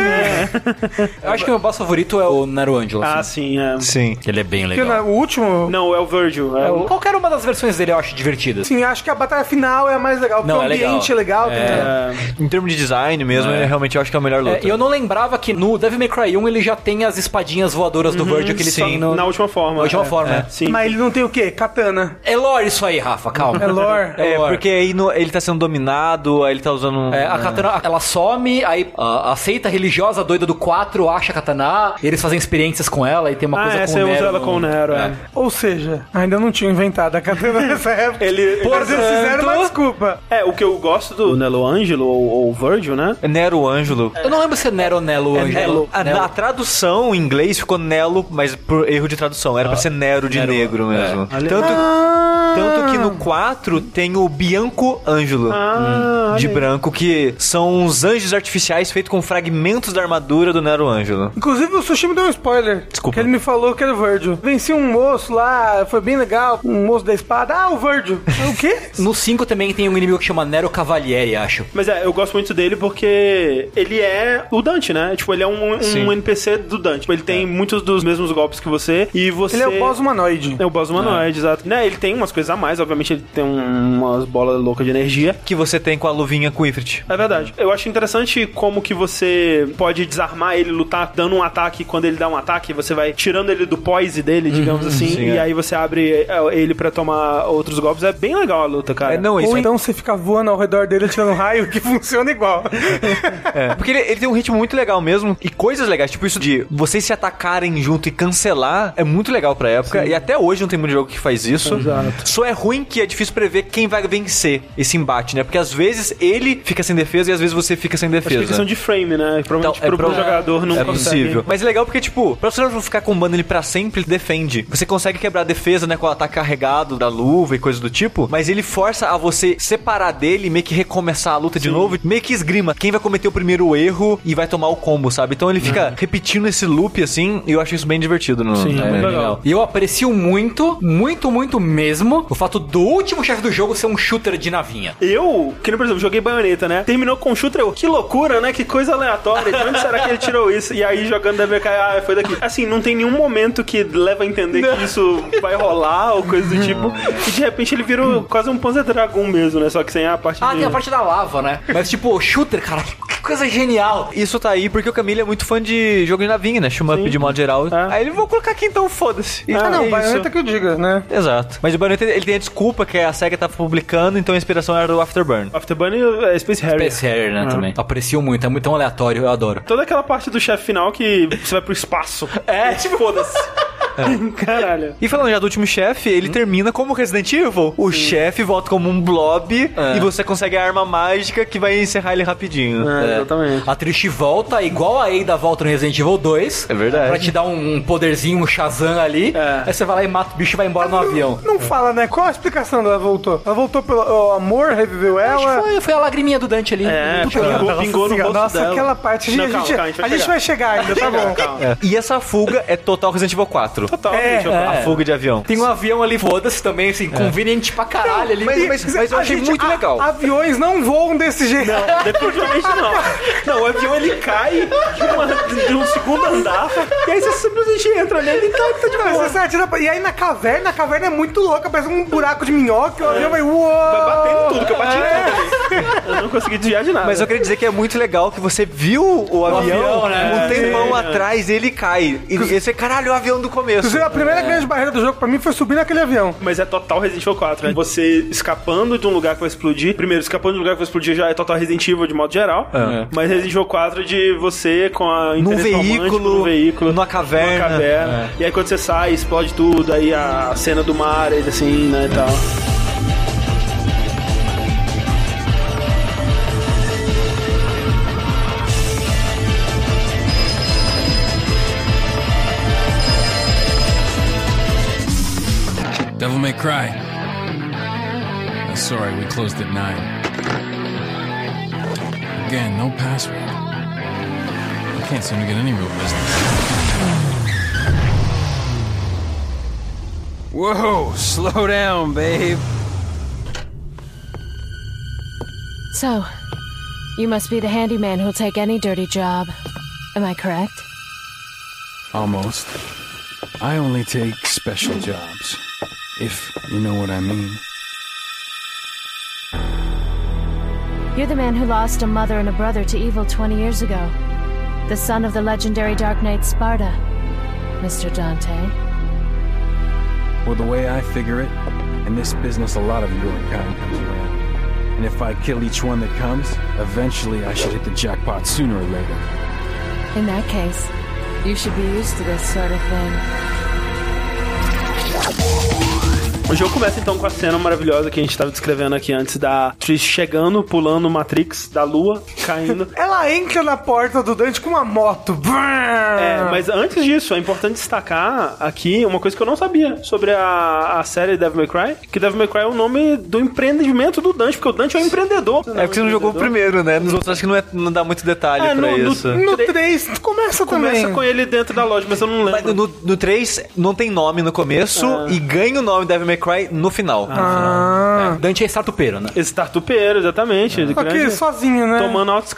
Eu acho que o meu boss favorito é o Nero Angelo. Ah, assim. sim, é. Sim. Ele é bem legal. O último... Não, é o Virgil. É o... Qualquer uma das versões dele eu acho divertida. Sim, acho que a batalha final é a mais legal, porque Não, o é legal. ambiente é legal. tem- É, Em termos de design mesmo, É. eu realmente acho que é a melhor luta. É, e eu não lembrava que no Devil May Cry 1 ele já tem as espadinhas voadoras do Virgil que ele tem no... na última forma. na última é. forma, é. Sim. Mas ele não tem o quê? Katana. É lore isso aí, Rafa, calma. É lore. É, lore. porque aí no- ele tá sendo dominado, aí ele tá usando um... É, a katana, ela some, aí a, a seita religiosa doida do 4 acha a katana, eles fazem experiências com ela e tem uma Ah, coisa é, com você o Nero. usa ela no- com o Nero, é. Ou seja, ainda não tinha inventado a katana nessa época. Ele, Mas eles fizeram uma Portanto- desculpa. É, o que eu gosto do Nelo Angelo, ou, ou Virgil, né? Nero Ângelo. Eu não lembro se é Nero ou Nelo, Angelo. A, Nelo. a tradução em inglês ficou Nelo, mas por erro de tradução. Era pra ser Nero de Nero, negro mesmo. Olha- Tanto, Ah. tanto que no 4 tem o Bianco Ângelo. Ah, de olha aí. branco, que são os anjos artificiais feitos com fragmentos da armadura do Nero Ângelo. Inclusive o Sushi me deu um spoiler. Desculpa. Que ele me falou que era o Virgil. Venci um moço lá, foi bem legal. Um moço da espada. Ah, o Virgil. O quê? No 5 também tem um inimigo que chama Nero Cavalieri, acho. Mas é, eu gosto muito dele porque ele é o Dante, né? Tipo, ele é um, um NPC do Dante. Tipo, ele tem muitos dos mesmos golpes que você e você... Ele é o boss humanoide. É o boss humanoide, exato. Né, ele tem umas coisas a mais, obviamente ele tem um- umas bolas loucas de energia. Que você tem com a luvinha com o Ifrit. É verdade. Eu acho interessante como que você pode desarmar ele, lutar dando um ataque. Quando ele dá um ataque, você vai tirando ele do poise dele, digamos assim. sim, e é. aí você abre é, ele pra tomar outros golpes. É bem legal a luta, cara. É, não, isso Ou é- então você fica voando ao redor dele tirando raio, que funciona igual. É, porque ele, ele tem um ritmo muito legal mesmo. E coisas legais, tipo isso de vocês se atacarem junto e cancelar, é muito legal pra época. E até hoje não tem muito jogo que faz isso. Exato. Só é ruim que é difícil prever quem vai vencer esse embate, né? Porque às vezes ele fica sem defesa e às vezes você fica sem Acho que é defesa. questão de frame, né? Provavelmente Então, é pro, pro pro- jogador não é consegue. possível. Mas é legal porque, tipo, pra você não ficar combando ele pra sempre, ele defende. Você consegue quebrar a defesa, né, com o ataque carregado da luva e coisa do tipo, mas ele força a você separar dele e meio que recomeçar a luta de novo, meio que esgrima quem vai cometer o primeiro erro e vai tomar o combo, sabe? Então ele fica repetindo esse loop assim, e eu acho isso bem divertido no Sim, no- é no- legal. E eu aprecio muito, muito, muito mesmo o fato do último chefe do jogo ser um shooter de navinha. Eu, que nem, por exemplo, joguei baioneta, né? Terminou com shooter, eu, que loucura, né? Que coisa aleatória. De onde será que ele tirou isso? E aí jogando deve cair, ah, foi daqui. Assim, não tem nenhum momento que leva a entender que isso vai rolar ou coisa do tipo. E de repente ele virou quase um Panzer Dragon mesmo, né? Só que sem a parte Ah, de... tem a parte da lava, né? Mas tipo, shooter, cara, que coisa genial. Isso tá aí porque o Camille é muito fã de jogo de navinha, né? Shmup de modo geral. É. Aí ele vou colocar aqui então, foda-se. E Ah, Ah, não, é baioneta isso. que eu diga, né? Exato. Mas o Bayonetta, ele tem a desculpa que a SEGA tá publicando, então a inspiração era do Afterburn. Afterburn é Space Harrier. Space Harrier, né, também. Aprecio muito, é muito tão aleatório, eu adoro. Toda aquela parte do chefe final que você vai pro espaço. É, tipo, foda-se. Caralho. E falando já do último chefe, ele termina como Resident Evil. O chefe volta como um blob e você consegue a arma mágica que vai encerrar ele rapidinho. É, exatamente. A Trish volta igual a Ada volta no Resident Evil 2. É verdade. Pra te dar um poderzinho, um Shazam ali. É. Aí você vai lá e mata o bicho e vai embora no avião. Não fala, né? Qual a explicação dela voltou? Ela voltou pelo o amor, reviveu Acho que ela. foi, foi a lagriminha do Dante ali. É, pingou, pingou no Nossa, rosto Nossa, dela. aquela parte. A gente, Não, calma, a gente, calma, a gente vai chegar ainda, tá bom. Calma. E essa fuga é total Resident Evil 4. Total, É, bicho. A fuga de avião. Tem um avião ali, foda-se também, assim, conveniente pra caralho ali. mas- mas- mas eu A achei gente- muito a- legal. Aviões não voam desse jeito. Definitivamente não. Não, o avião ele cai de, uma- de um segundo andar e aí você simplesmente entra nele e tá, tá de Não, boa. você atira pra- E aí na caverna, a caverna é muito louca, parece um buraco de minhoca, o avião vai. Uou! Vai batendo tudo, que eu bati em É. tudo ali. Eu não consegui desviar de nada. Mas eu queria dizer que é muito legal que você viu o avião, avião, né? um tempão é. atrás e ele cai. E esse caralho, o avião do começo. Inclusive, a primeira grande barreira do jogo pra mim foi subir naquele avião. Mas é total Resident Evil 4, né? Você escapando de um lugar que vai explodir. Primeiro, escapando de um lugar que vai explodir já é total Resident Evil de modo geral. É. Mas Resident Evil 4 é de você com a Num veículo, num veículo, numa caverna. numa caverna. E aí quando você sai, explode tudo, aí a cena do mar, ele assim, né, e tal. May Cry. Sorry, we closed at 9. Again, no password. I can't seem to get any real business. Whoa, slow down, babe. So, you must be the handyman who'll take any dirty job. Am I correct? Almost. I only take special jobs. If you know what I mean. You're the man who lost a mother and a brother to evil 20 years ago. The son of the legendary Dark Knight Sparta, Mr. Dante. Well, the way I figure it, in this business, a lot of your kind comes around. And if I kill each one that comes, eventually I should hit the jackpot sooner or later. In that case, you should be used to this sort of thing. O jogo começa então com a cena maravilhosa que a gente tava descrevendo aqui antes da Trish chegando, pulando o Matrix da lua, caindo. Ela entra na porta do Dante com uma moto. É, mas antes disso, é importante destacar aqui uma coisa que eu não sabia sobre a, a série Devil May Cry, que Devil May Cry é o nome do empreendimento do Dante, porque o Dante é um empreendedor. É porque você não jogou o primeiro, né? Nos outros acho que não, é- não dá muito detalhe É, pra no- no- isso. No 3, começa também. Começa com ele dentro da loja, mas eu não Mas lembro. no, no 3 não tem nome no começo e ganha o nome Devil May Cry no final. Ah, Dante é startupeiro, né? Startupeiro, exatamente. que grande- sozinho, né? Tomando altos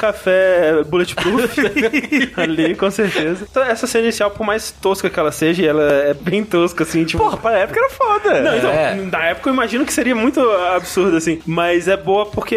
café bulletproof ali, com certeza. Então, essa cena inicial, por mais tosca que ela seja, ela é bem tosca, assim, tipo. Porra, pra época era foda. Não, então, É. na época eu imagino que seria muito absurdo, assim. Mas é boa porque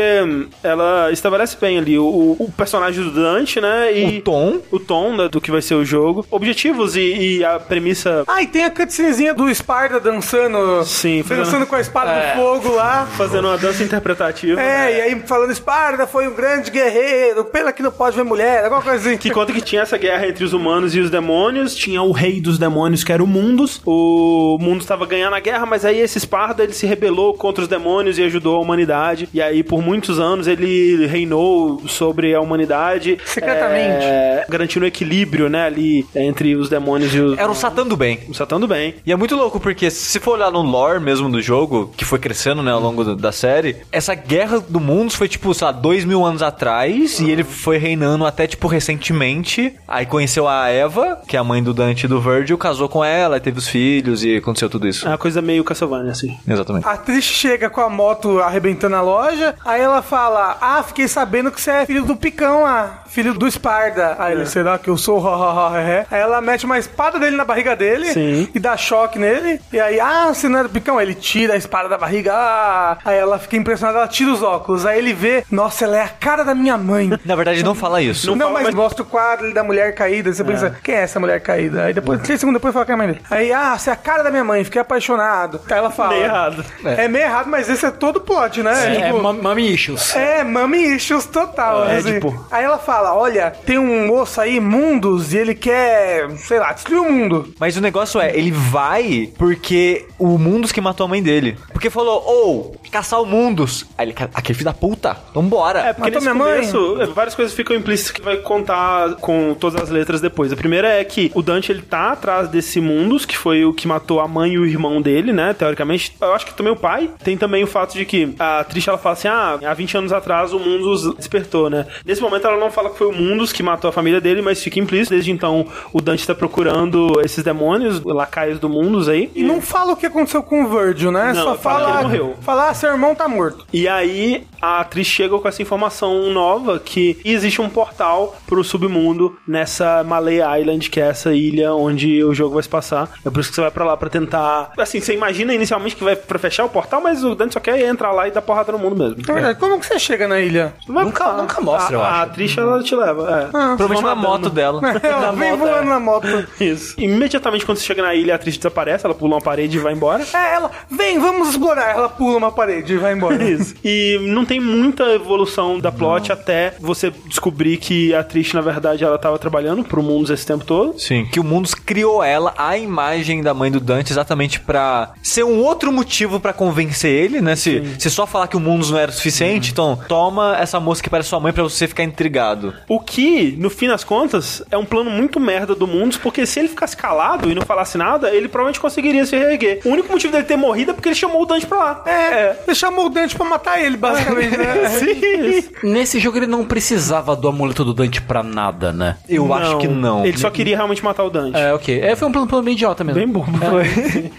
ela estabelece bem ali o, o personagem do Dante, né? E O tom. o tom né, do que vai ser o jogo. Objetivos e, e a premissa. Ah, e tem a cutscenezinha do Sparta dançando. Sim, fazendo- dançando com a espada É. do fogo lá. Fazendo uma dança interpretativa. É, e aí falando Esparta foi um grande guerreiro, pena que não pode ver mulher, alguma coisa assim. Que conta que tinha essa guerra entre os humanos e os demônios. Tinha o rei dos demônios, que era o Mundus. O Mundus estava ganhando a guerra, mas aí esse Esparta ele se rebelou contra os demônios e ajudou a humanidade. E aí, por muitos anos, ele reinou sobre a humanidade. Secretamente. é, garantindo o equilíbrio, né, ali entre os demônios e os. Era o Satã do bem. O Satã do bem. E é muito louco, porque se for olhar no lore mesmo do jogo, que foi crescendo, né, ao longo do- da série, essa guerra do mundo foi, tipo, sei lá, dois mil anos atrás, e ele foi reinando até, tipo, recentemente. Aí conheceu a Eva, que é a mãe do Dante e do Virgil, casou com ela, teve os filhos, e aconteceu tudo isso. É uma coisa meio Castlevania, assim. Exatamente. A Trish chega com a moto arrebentando a loja, aí ela fala: Ah, fiquei sabendo que você é filho do Picão lá, filho do Esparda. Aí É. ele, será que eu sou? Aí ela mete uma espada dele na barriga dele Sim. e dá choque nele. E aí, ah, você não era do Picão? Aí ele tira a espada da barriga. Ah. Aí ela fica impressionada, ela tira os óculos. Aí ele vê, nossa, ela é a cara da minha mãe. Na verdade, não fala isso. Não, fala, mas, mas- mostra o quadro da mulher caída. Você pensa, quem é essa mulher caída? Aí depois, três segundos depois, fala que é a mãe dele. Aí, ah, você é a cara da minha mãe, fiquei apaixonado. Aí ela fala. Meio errado. É. meio errado, mas esse é todo plot, né? É, Tipo, ma- Mommy Issues. É, mami issues total. É, assim. tipo- Aí ela fala: Olha, tem um moço aí, mundos, e ele quer, sei lá, destruir o mundo. Mas o negócio é, ele vai porque o Mundus que matou a mãe dele. Porque falou, ou, caçar o Mundus. Aí ele, "Cara, aquele filho da puta, vambora. É, porque Matou nesse minha mãe? começo, é, várias coisas ficam implícitas que vai contar com todas as letras depois. A primeira é que o Dante, ele tá atrás desse Mundus, que foi o que matou a mãe e o irmão dele, né, teoricamente. Eu acho que também o pai. Tem também o fato de que a Trisha, ela fala assim, ah, há 20 anos atrás o Mundus despertou, né. Nesse momento ela não fala que foi o Mundus que matou a família dele, mas fica implícito. Desde então, o Dante tá procurando esses demônios, lacaios do Mundus aí. E não fala o que aconteceu com o Virgil, né? Não, Só fala fala. que ele morreu. Fala, ah, seu irmão tá morto. E aí a atriz chega com essa informação nova que existe um portal pro submundo nessa Malay Island, que é essa ilha onde o jogo vai se passar. É por isso que você vai pra lá pra tentar. Assim, você imagina inicialmente que vai pra fechar o portal, mas o Dante só quer entrar lá e dar porrada no mundo mesmo. É verdade. Como que você chega na ilha? Nunca- nunca mostra, eu a, A acho. atriz ela te leva. É. Provavelmente na moto dela. Ela vem moto, voando é. na moto. Isso. Imediatamente quando você chega na ilha, a atriz desaparece, ela pula uma parede e vai embora. É, ela, vem, vamos explorar. Ela pula uma parede e vai embora. Isso. E não tem muita evolução da plot até você descobrir que a Trish, na verdade, ela tava trabalhando pro Mundos esse tempo todo. Sim, que o Mundus criou ela, a imagem da mãe do Dante, exatamente pra ser um outro motivo pra convencer ele, né? Se, se só falar que o Mundus não era o suficiente, então toma essa moça que parece sua mãe pra você ficar intrigado. O que, no fim das contas, é um plano muito merda do Mundos, porque se ele ficasse calado e não falasse nada, ele provavelmente conseguiria se reerguer. O único motivo dele ter morrido é porque ele chamou o Dante pra lá. É, você chamou o Dante pra matar ele, basicamente, né? Sim. Nesse jogo ele não precisava do amuleto do Dante pra nada, né? Eu acho que não. Ele só queria realmente matar o Dante. É, ok. É, foi um plano, plano bem idiota mesmo. Bem bobo.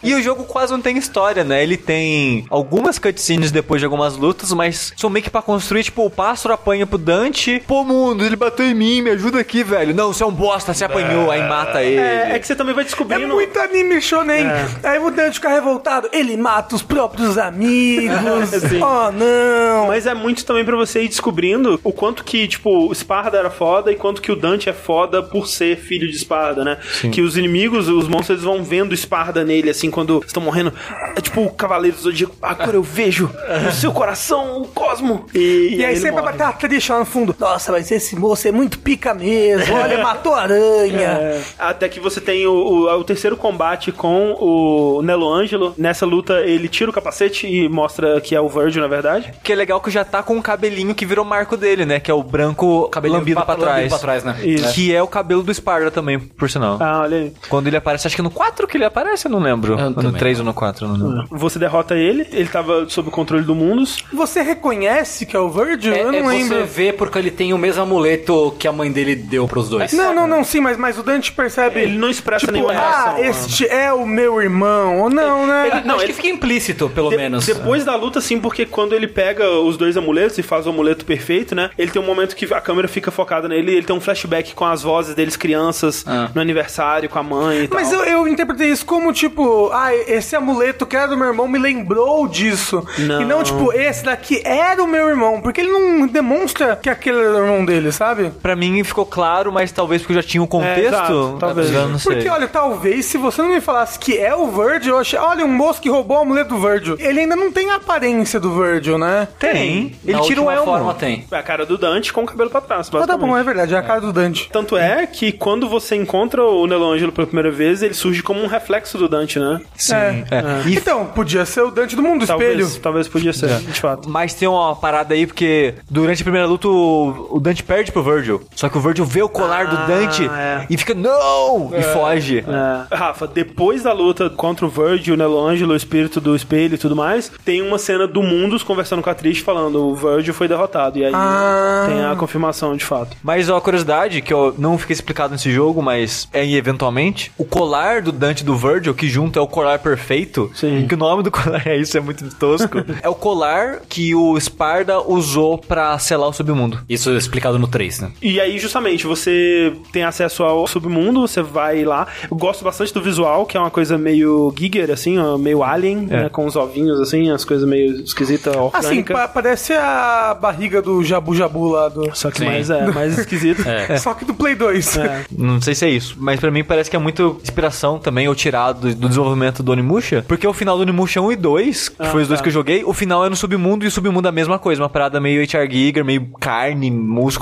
E o jogo quase não tem história, né? Ele tem algumas cutscenes depois de algumas lutas, mas são meio que pra construir, tipo, o pássaro apanha pro Dante. Pô, mundo, ele bateu em mim, me ajuda aqui, velho. Não, você é um bosta, você apanhou, aí mata ele. É, é que você também vai É descobrindo. muito anime shonen. Aí o Dante fica revoltado. Ele mata os próprios amigos. Sim. oh, não. Mas é muito também pra você ir descobrindo o quanto que, tipo, o Sparda era foda e quanto que o Dante é foda por ser filho de Sparda, né? Que os inimigos, os monstros, eles vão vendo Sparda nele, assim, quando estão morrendo. É tipo o Cavaleiro do Zodíaco. Agora eu vejo no seu coração o cosmo. E, E aí ele sempre morre. vai bater a triste lá no fundo. Nossa, mas esse moço é muito pica mesmo. Olha, matou a aranha. É, até que você tem o, o, o terceiro combate com o Nelo Ângelo. Nessa luta, ele tira o capacete e mostra que é o Virgil, na verdade. Que é legal que já tá com um cabelinho que virou marco dele, né? Que é o branco lambido pra, trás. pra trás, né? Isso. Que é o cabelo do Sparda também, por sinal. Ah, olha aí. Quando ele aparece, acho que no 4 que ele aparece, eu não lembro. Eu no também 3 ou no 4, eu não lembro. Você derrota ele, ele tava sob o controle do Mundos. Você reconhece que é o Virgil? É, Eu não é lembro. você vê porque ele tem o mesmo amuleto que a mãe dele deu pros dois. Não, não, não, sim, mas, mas o Dante percebe. Ele não expressa tipo, nenhuma ah, reação. este é o meu irmão. Ou não, né? Não, acho que fica implícito, pelo De- menos. Depois da luta, sim, porque quando ele pega os dois amuletos e faz o amuleto perfeito, né? Ele tem um momento que a câmera fica focada nele, ele tem um flashback com as vozes deles, crianças, Ah. no aniversário, com a mãe e tal. Mas eu, eu interpretei isso como, tipo, ah, esse amuleto que era do meu irmão me lembrou disso. Não. E não, tipo, esse daqui era o meu irmão. Porque ele não demonstra que aquele era o irmão dele, sabe? Pra mim ficou claro, mas talvez porque eu já tinha o contexto. exato, talvez. Eu não sei. Porque, olha, talvez se você não me falasse que é o Virgil, eu achei, olha, um moço que roubou o amuleto do Virgil. Ele ainda não tem a aparência do Virgil, né? tem. Ele Na tira o elmo. forma tem. É a cara do Dante com o cabelo pra trás, Ah, tá basicamente. bom, é verdade, é a cara do Dante. Tanto é que quando você encontra o Nelo Ângelo pela primeira vez, ele surge como um reflexo do Dante, né? Sim. É. é. E Então, podia ser o Dante do mundo, do Talvez, espelho. talvez podia ser, de fato. Mas tem uma parada aí, porque durante a primeira luta o Dante perde pro Virgil. Só que o Virgil vê o colar do Ah, Dante é. e fica, não! E foge. É. Rafa, depois da luta contra o Virgil, o Nelo Ângelo, o espírito do espelho e tudo mais, tem uma cena do Mundos conversando com a Trish falando o Virgil foi derrotado. E aí Ah. tem a confirmação de fato. Mas ó, a curiosidade, que eu não fiquei explicado nesse jogo, mas é eventualmente, o colar do Dante e do Virgil, que junto é o colar perfeito, Sim. que o nome do colar é isso, é muito tosco, é o colar que o Sparda usou pra selar o submundo. Isso é explicado no 3, né? E aí, justamente, você tem acesso ao submundo, você vai lá. Eu gosto bastante do visual, que é uma coisa meio Giger, assim, meio alien, né, com os ovinhos, assim, as coisas meio esquisitas, Assim, orgânicas. pa- parece a barriga do Jabu Jabu lá do. Só que Sim. mais, é, mais esquisito. Só que do Play 2. Não sei se é isso, mas pra mim parece que é muito inspiração também, ou tirado do, do desenvolvimento do Onimusha. Porque o final do Onimusha 1 e 2, que foi os dois tá. que eu joguei, o final é no submundo e o submundo é a mesma coisa. Uma parada meio HR Giger, meio carne,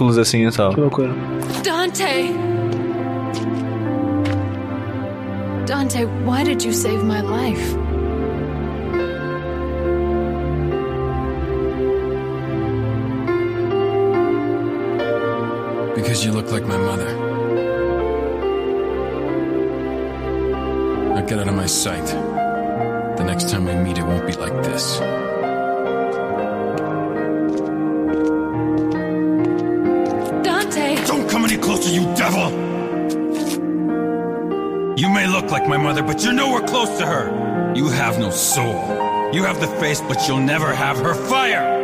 músculos assim, sabe? Que loucura. Dante! Dante, why did you save my life? Because you look like my mother. Now get out of my sight. The next time we meet, it won't be like this. Closer, you devil! You may look like my mother, but you're nowhere close to her. You have no soul. You have the face, but you'll never have her fire!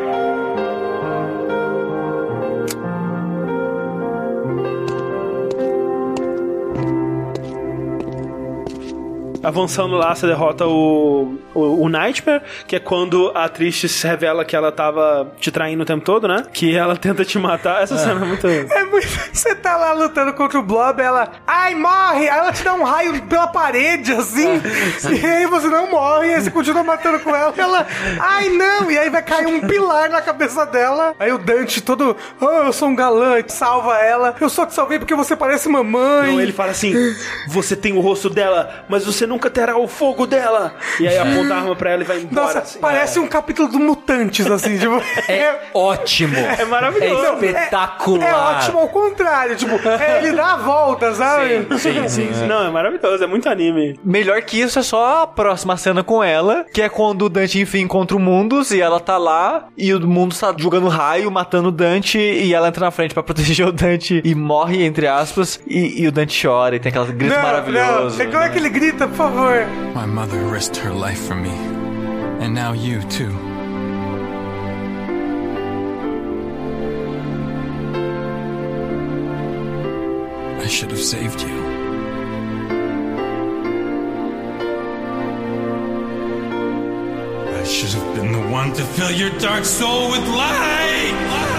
Avançando lá, você derrota o, o, o Nightmare, que é quando a Trish se revela que ela tava te traindo o tempo todo, né? Que ela tenta te matar. Essa cena é muito. É muito. Você tá lá lutando contra o Blob, ela. Ai, morre! Aí ela te dá um raio pela parede, assim. e aí você não morre, e aí você continua matando com ela. E ela. Ai, não! E aí vai cair um pilar na cabeça dela. Aí o Dante todo. Oh, eu sou um galã, salva ela. Eu só te salvei porque você parece mamãe. Não, ele fala assim: você tem o rosto dela, mas você nunca terá o fogo dela. E aí aponta a arma pra ela e vai embora. Nossa, assim. parece um capítulo do Mutantes, assim, tipo. É ótimo. É maravilhoso. É espetacular. É ótimo ao contrário, tipo, é, ele dá a volta, sabe? Sim, sim, sim. Não, é maravilhoso, é muito anime. Melhor que isso é só a próxima cena com ela, que é quando o Dante enfim encontra o Mundus e ela tá lá e o Mundus tá jogando raio, matando o Dante e ela entra na frente pra proteger o Dante e morre, entre aspas, e, e o Dante chora e tem aquelas gritos maravilhosos. Não, é como é que ele grita, por My mother risked her life for me. And now you, too. I should have saved you. I should have been the one to fill your dark soul with light! E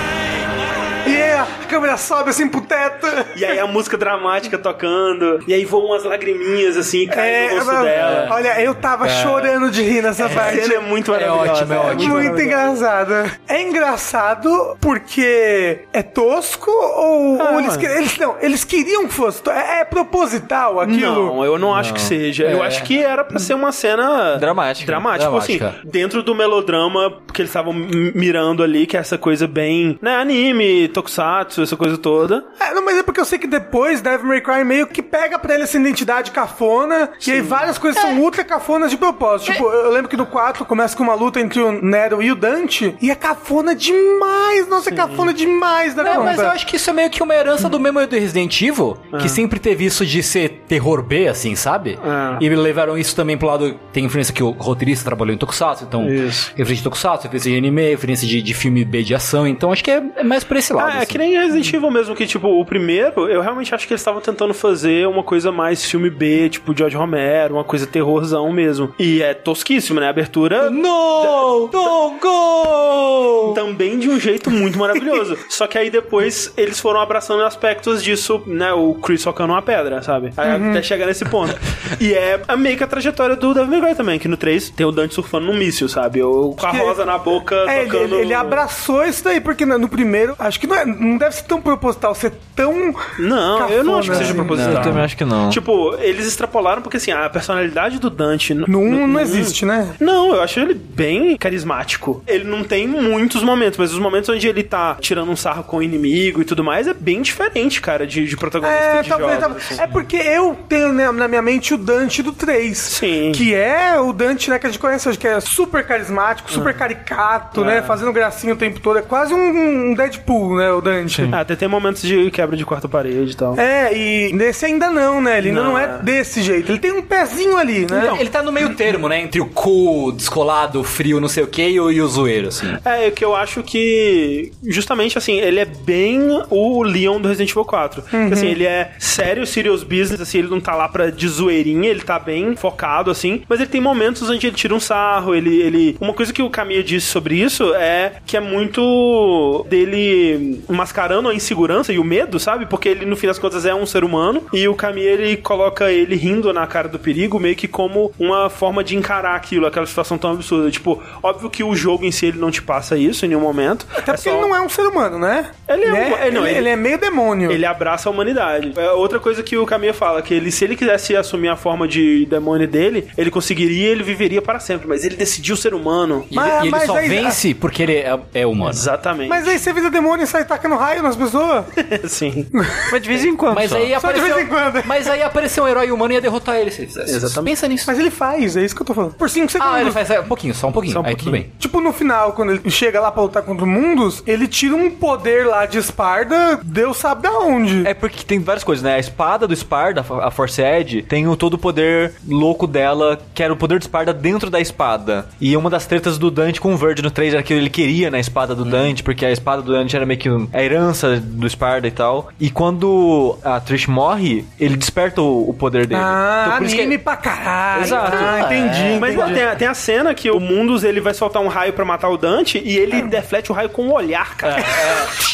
aí a câmera sobe assim pro teto. E aí a música dramática tocando, e aí voam umas lagriminhas assim, e caem no rosto mas- dela. Olha, eu tava chorando de rir nessa A parte. cena é muito maravilhosa. ótimo, é ótimo. Muito engraçado. É engraçado porque é tosco ou, Ah, ou eles, eles não, eles queriam que fosse. É, é proposital aquilo? Não, eu não acho que seja. Eu acho que era pra ser uma cena Dramática. Dramática, tipo assim, Dramática. dentro do melodrama que eles estavam mirando ali, que é essa coisa bem, né, anime, tokusatsu, essa coisa toda. É, não, mas é porque eu sei que depois Devil May Cry meio que pega pra ele essa identidade cafona, e aí várias coisas É. são ultra cafonas de propósito. Tipo, eu lembro que no 4 começa com uma luta entre o Nero e o Dante, e é cafona demais, nossa, é cafona demais da É, conta. mas eu acho que isso é meio que uma herança do mesmo do Resident Evil, que sempre teve isso de ser terror B, assim, sabe? Ah. E levaram isso também pro lado. Tem influência que o roteirista trabalhou em Tokusatsu, então. Isso. Referência de Tokusatsu, referência de anime, referência de, de filme B de ação, então acho que é, é mais por esse lado. É assim. que nem Resident Evil mesmo, que, tipo, o primeiro, eu realmente acho que eles estavam tentando fazer uma coisa mais filme B, tipo George Romero, uma coisa terrorzão mesmo. E é tosquíssimo, né? A abertura No! Don't go! também de um jeito muito maravilhoso. Só que aí depois eles foram abraçando aspectos disso, né? O Chris socando uma pedra, sabe? Aí Até chegar nesse ponto. e é a- meio que a trajetória do Devil May Cry também, que no 3 tem o Dante surfando num míssil, sabe? O com a rosa na boca, É, ele, tocando... ele- ele abraçou isso daí, porque no, no primeiro, acho que não, é, não deve ser tão proposital, ser tão. Não, eu não acho que seja assim. proposital. Eu também acho que não. Tipo, eles extrapolaram porque assim, a personalidade do Dante. No 1 não existe, né? Não, eu acho ele bem carismático. Ele não tem muitos momentos, mas os momentos onde ele tá tirando um sarro com o inimigo e tudo mais é bem diferente, cara, de, de protagonista É, de talvez, jogos. talvez. assim. É porque eu tenho na, na minha mente o Dante do 3. Sim. Que é o Dante, né, que a gente conhece hoje, que é super carismático, super caricato, né? Fazendo gracinha o tempo todo. É quase um, um Deadpool, né, o Dante. Ah, até tem momentos de quebra de quarta parede e tal. É, e nesse ainda não, né? Ele ainda não, Não, é desse jeito. Ele tem um pezinho ali, né? Ele, ele tá no meio termo, né? Entre o cool, descolado, frio, não sei o que, e o, e o zoeiro, assim. É, que eu acho que, justamente assim, ele é bem o Leon do Resident Evil 4. Uhum. Assim, ele é sério, serious business, assim, ele não tá lá pra de zoeirinha, ele tá bem focado, assim, mas ele tem momentos onde ele tira um sarro, ele... ele... Uma coisa que o Camille disse sobre isso é que é muito dele mascarando a insegurança e o medo, sabe? Porque ele, no fim das contas, é um ser humano e o Camille, ele coloca ele rindo na cara do perigo, meio que como uma forma de encarar aquilo, aquela situação tão absurda. Tipo, óbvio que o jogo em si, ele não te passa isso em nenhum momento. Até porque ele não é um ser humano, né? Ele é Né? um- é, não, ele, ele- é meio demônio. Ele abraça a humanidade. É outra coisa que o Camille fala, que ele, se ele quisesse assumir a forma de demônio dele, ele conseguiria, ele viveria para sempre. Mas ele decidiu ser humano. E Mas- ele, e ele mas só aí- vence porque ele é, é humano. Exatamente. Mas aí você vira demônio sai tacando raio nas pessoas. Sim. Mas de vez em quando. Mas só. aí Só de apareceu, vez em quando. Mas aí apareceu um herói humano e ia derrotar ele se ele fizesse. Exatamente. Pensa nisso. Mas ele faz, é isso que eu tô falando. Por 5 segundos. Ah, ele faz é, um pouquinho, só um pouquinho. Só um aí tudo bem. Tipo, no final, quando ele chega lá pra lutar contra o Mundus, ele tira um poder lá de Esparda, Deus sabe da onde. É porque tem várias coisas, né? A espada do Sparda, a Force Edge, tem o todo o poder louco dela, que era o poder do Sparda dentro da espada. E uma das tretas do Dante com o Verge no 3 era que ele queria na espada do Dante, porque a espada do Dante era meio que a herança do Sparda e tal. E quando a Trish morre, ele desperta o, o poder dele. Ah, Então, por isso que- anime pra caralho. Exato. Ah, entendi. Mas entendi. tem, a- tem a cena que o Mundus ele vai soltar um raio pra matar o Dante e ele deflete o raio com o olhar, cara.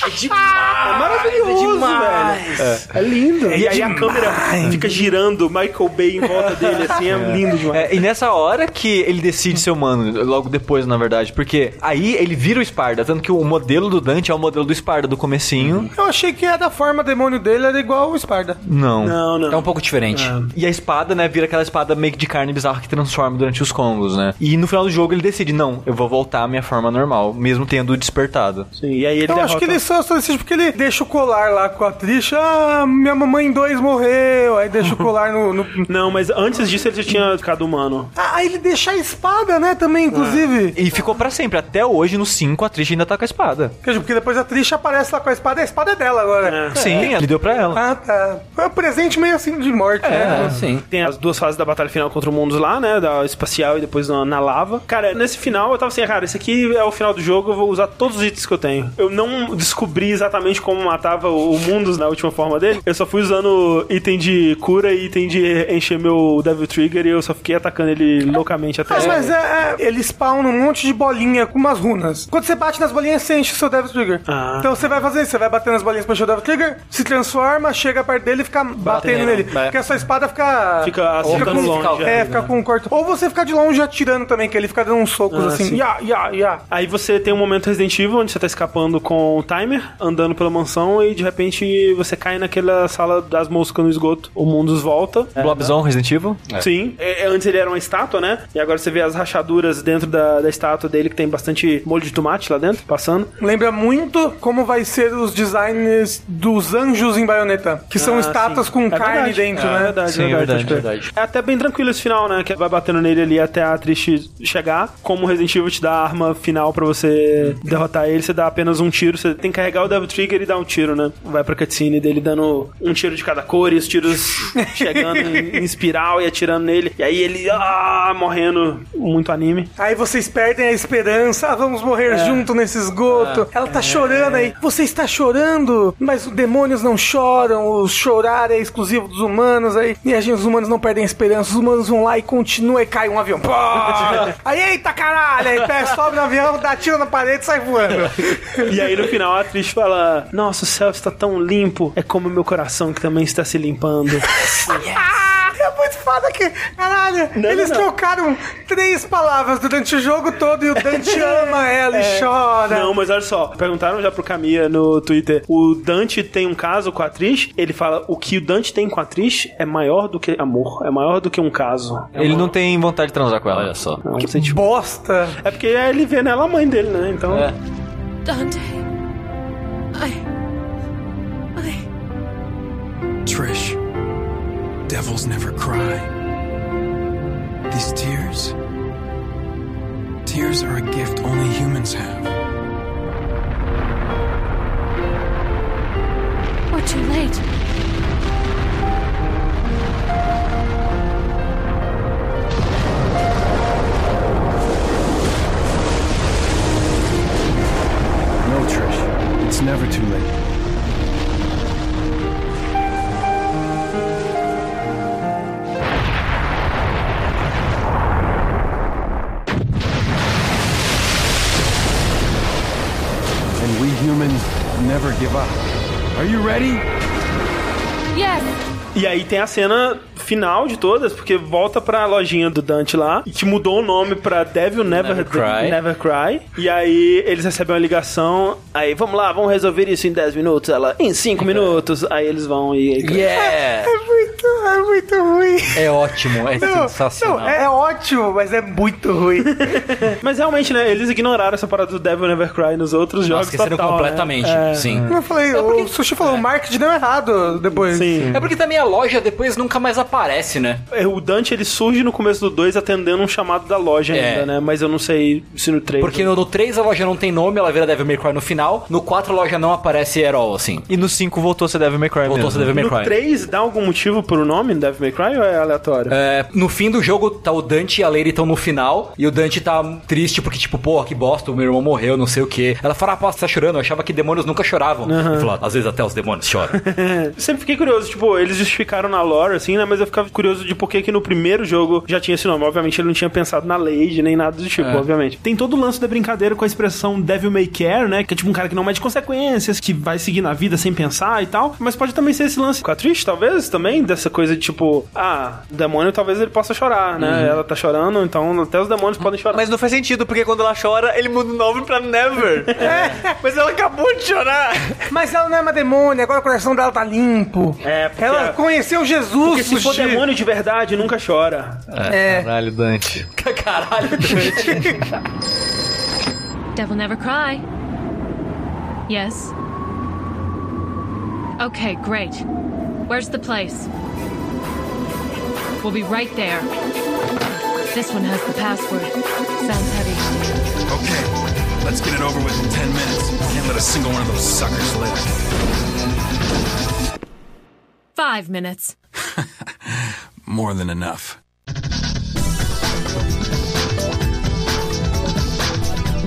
É, demais. É maravilhoso, velho. É, lindo. e aí a câmera fica girando Michael Bay em volta dele, assim, é, lindo demais. É, e nessa hora que ele decide ser humano, logo depois, na verdade, porque aí ele vira o Sparda, tanto que o modelo do Dante é o modelo do Sparda do comecinho. Eu achei que a da forma demônio dele era igual o Esparda. Não. Não, não. É um pouco diferente. E a espada, né, vira aquela espada meio que de carne bizarra que transforma durante os combos, né? E no final do jogo ele decide, não, eu vou voltar à minha forma normal, mesmo tendo despertado. Sim, e aí ele Eu derrota... acho que ele só, só decide porque ele deixa o colar lá com a Trisha. Ah, minha mamãe 2 morreu. Aí deixa o colar no. no- Não, mas antes disso ele já tinha ficado humano. Ah, aí ele deixa a espada, né? Também, inclusive. E ficou pra sempre, até hoje no 5 a Trish ainda tá com a espada. Quer dizer, Porque depois a Trisha aparece lá com a espada e a espada é dela agora. É. Sim, ele deu pra ela. Ah, tá. Foi um presente meio assim de morte, É, né? sim. Tem as duas fases da batalha final contra o Mundus lá, né? Da espacial e depois na, na lava. Cara, nesse final eu tava assim, cara, esse aqui é o final do jogo, eu vou usar todos os itens que eu tenho. Eu não descobri exatamente como matava o, o Mundus na última forma dele. Eu só fui usando item de cura e item de encher meu Devil Trigger e eu só fiquei atacando ele loucamente até. Ah, mas é, é, ele spawna um monte de bolinha com umas runas. Quando você bate nas bolinhas, você enche o seu Devil Trigger. Ah. Então você vai fazer isso, você vai bater nas bolinhas pra encher o Devil Trigger, se transforma, chega perto dele e fica batendo nele. É. Porque a sua espada fica... Fica acertando com, longe, É, é. fica com um corte. Ou você fica de longe atirando também, que ele fica dando uns socos Ah, assim. sim. Ya, ya, ya. Aí você tem um momento Resident Evil onde você tá escapando com o timer, andando pela mansão e de repente você cai naquela sala das moscas no esgoto. O Mundus volta. Blobzão, Resident Evil. Sim. É, é, antes ele era uma estátua, né? E agora você vê as rachaduras dentro da, da estátua dele, que tem bastante molho de tomate lá dentro, passando. Lembra muito como vai ser os designs dos anjos em baioneta, que são Ah, estátuas sim. com É carne verdade. dentro, É né? verdade, Sim, é verdade, verdade, verdade. É até bem tranquilo esse final, né? Que vai batendo nele ali até a Trish chegar. Como o Resident Evil te dá a arma final pra você derrotar ele, você dá apenas um tiro. Você tem que carregar o Devil Trigger e dar um tiro, né? Vai pra cutscene dele dando um tiro de cada cor e os tiros chegando em, em espiral e atirando nele. E aí ele, ah, morrendo. Muito anime. Aí vocês perdem a esperança, ah, vamos morrer junto nesse esgoto. Ela tá chorando aí. Você está chorando, mas os demônios não choram. O chorar é exclusivo dos humanos aí. E a gente, os humanos não perdem a esperança. Os humanos vão lá e continuam e cai um avião. Pô! Aí, eita caralho! Aí pé, sobe no avião, dá tiro na parede e sai voando. E aí no final a Trish fala: Nossa, o céu está tão limpo, é como meu coração que também está se limpando. É muito foda que. Caralho! Não, eles não, não. trocaram três palavras durante o jogo todo e o Dante ama ela e chora. Não, mas olha só, perguntaram já pro Camilla no Twitter: o Dante tem um caso com a Trish? Ele fala: o que o Dante tem com a Trish é maior do que amor, é maior do que um caso. É Ele uma- não tem vontade de transar com ela. Olha só. é um sentimento. Bosta! É porque ele vê nela a mãe dele, né? Então. É. Dante. I. I. Trish, devils never cry. These tears. Tears are a gift only humans have. We're too late. No, Trish. It's never too late. Humans never give up. Are you ready? Yes! E aí tem a cena final de todas, porque volta pra lojinha do Dante lá, que mudou o nome pra Devil Never, Never Cry. Never Cry. E aí eles recebem uma ligação, aí vamos lá, vamos resolver isso em 10 minutos. Ela, em 5 minutos. Aí eles vão e... Yeah! É muito, é muito ruim. É ótimo, é Não, sensacional. não, é ótimo, mas é muito ruim. Mas realmente, né, eles ignoraram essa parada do Devil Never Cry nos outros jogos esqueceram total, completamente. Né? É. Sim. Eu falei, o Sushi falou, o marketing deu errado depois. Sim. É porque também a loja depois nunca mais aparece, né? É, O Dante, ele surge no começo do 2 atendendo um chamado da loja É. ainda, né? Mas eu não sei se no 3... Porque no, no 3 a loja não tem nome, ela vira Devil May Cry no final. No 4 a loja não aparece at all, assim. E no 5 voltou a ser Devil May Cry Voltou a mesmo. ser Devil May No Cry. 3, dá algum motivo pro nome Devil May Cry ou é aleatório? É, no fim do jogo, tá o Dante e a Lady estão no final. E o Dante tá triste porque, tipo, porra, que bosta, o meu irmão morreu, não sei o quê. Ela fala, ah, pô, você tá chorando? Eu achava que demônios nunca choravam. Ele falou, às vezes até os demônios choram. Sempre fiquei curioso, tipo, eles justificaram na lore, assim, né? Mas eu ficava curioso de por que que no primeiro jogo já tinha esse nome. Obviamente ele não tinha pensado na Lady, nem nada do tipo, É. obviamente. Tem todo o lance da brincadeira com a expressão Devil May Care, né? Que é tipo um cara que não mede consequências, que vai seguir na vida sem pensar e tal. Mas pode também ser esse lance com a Trish, talvez, também, dessa coisa de tipo, ah, o demônio talvez ele possa chorar, né? Ela tá chorando, então até os demônios podem chorar. Mas não faz sentido, porque quando ela chora, ele muda o nome pra Never. Mas ela acabou de chorar. Mas ela não é uma demônia, agora o coração dela tá limpo. É, porque Ela conheceu Jesus, Porque se Sushi. demônio de verdade, nunca chora. É. Caralho, Dante. Caralho, Dante. Devil never cry. Yes. Okay, great. Where's the place? We'll be right there. This one has the password. Sounds heavy. Okay, let's get it over with in 10 minutes. Can't let a single one of those suckers live. Five minutes. More than enough.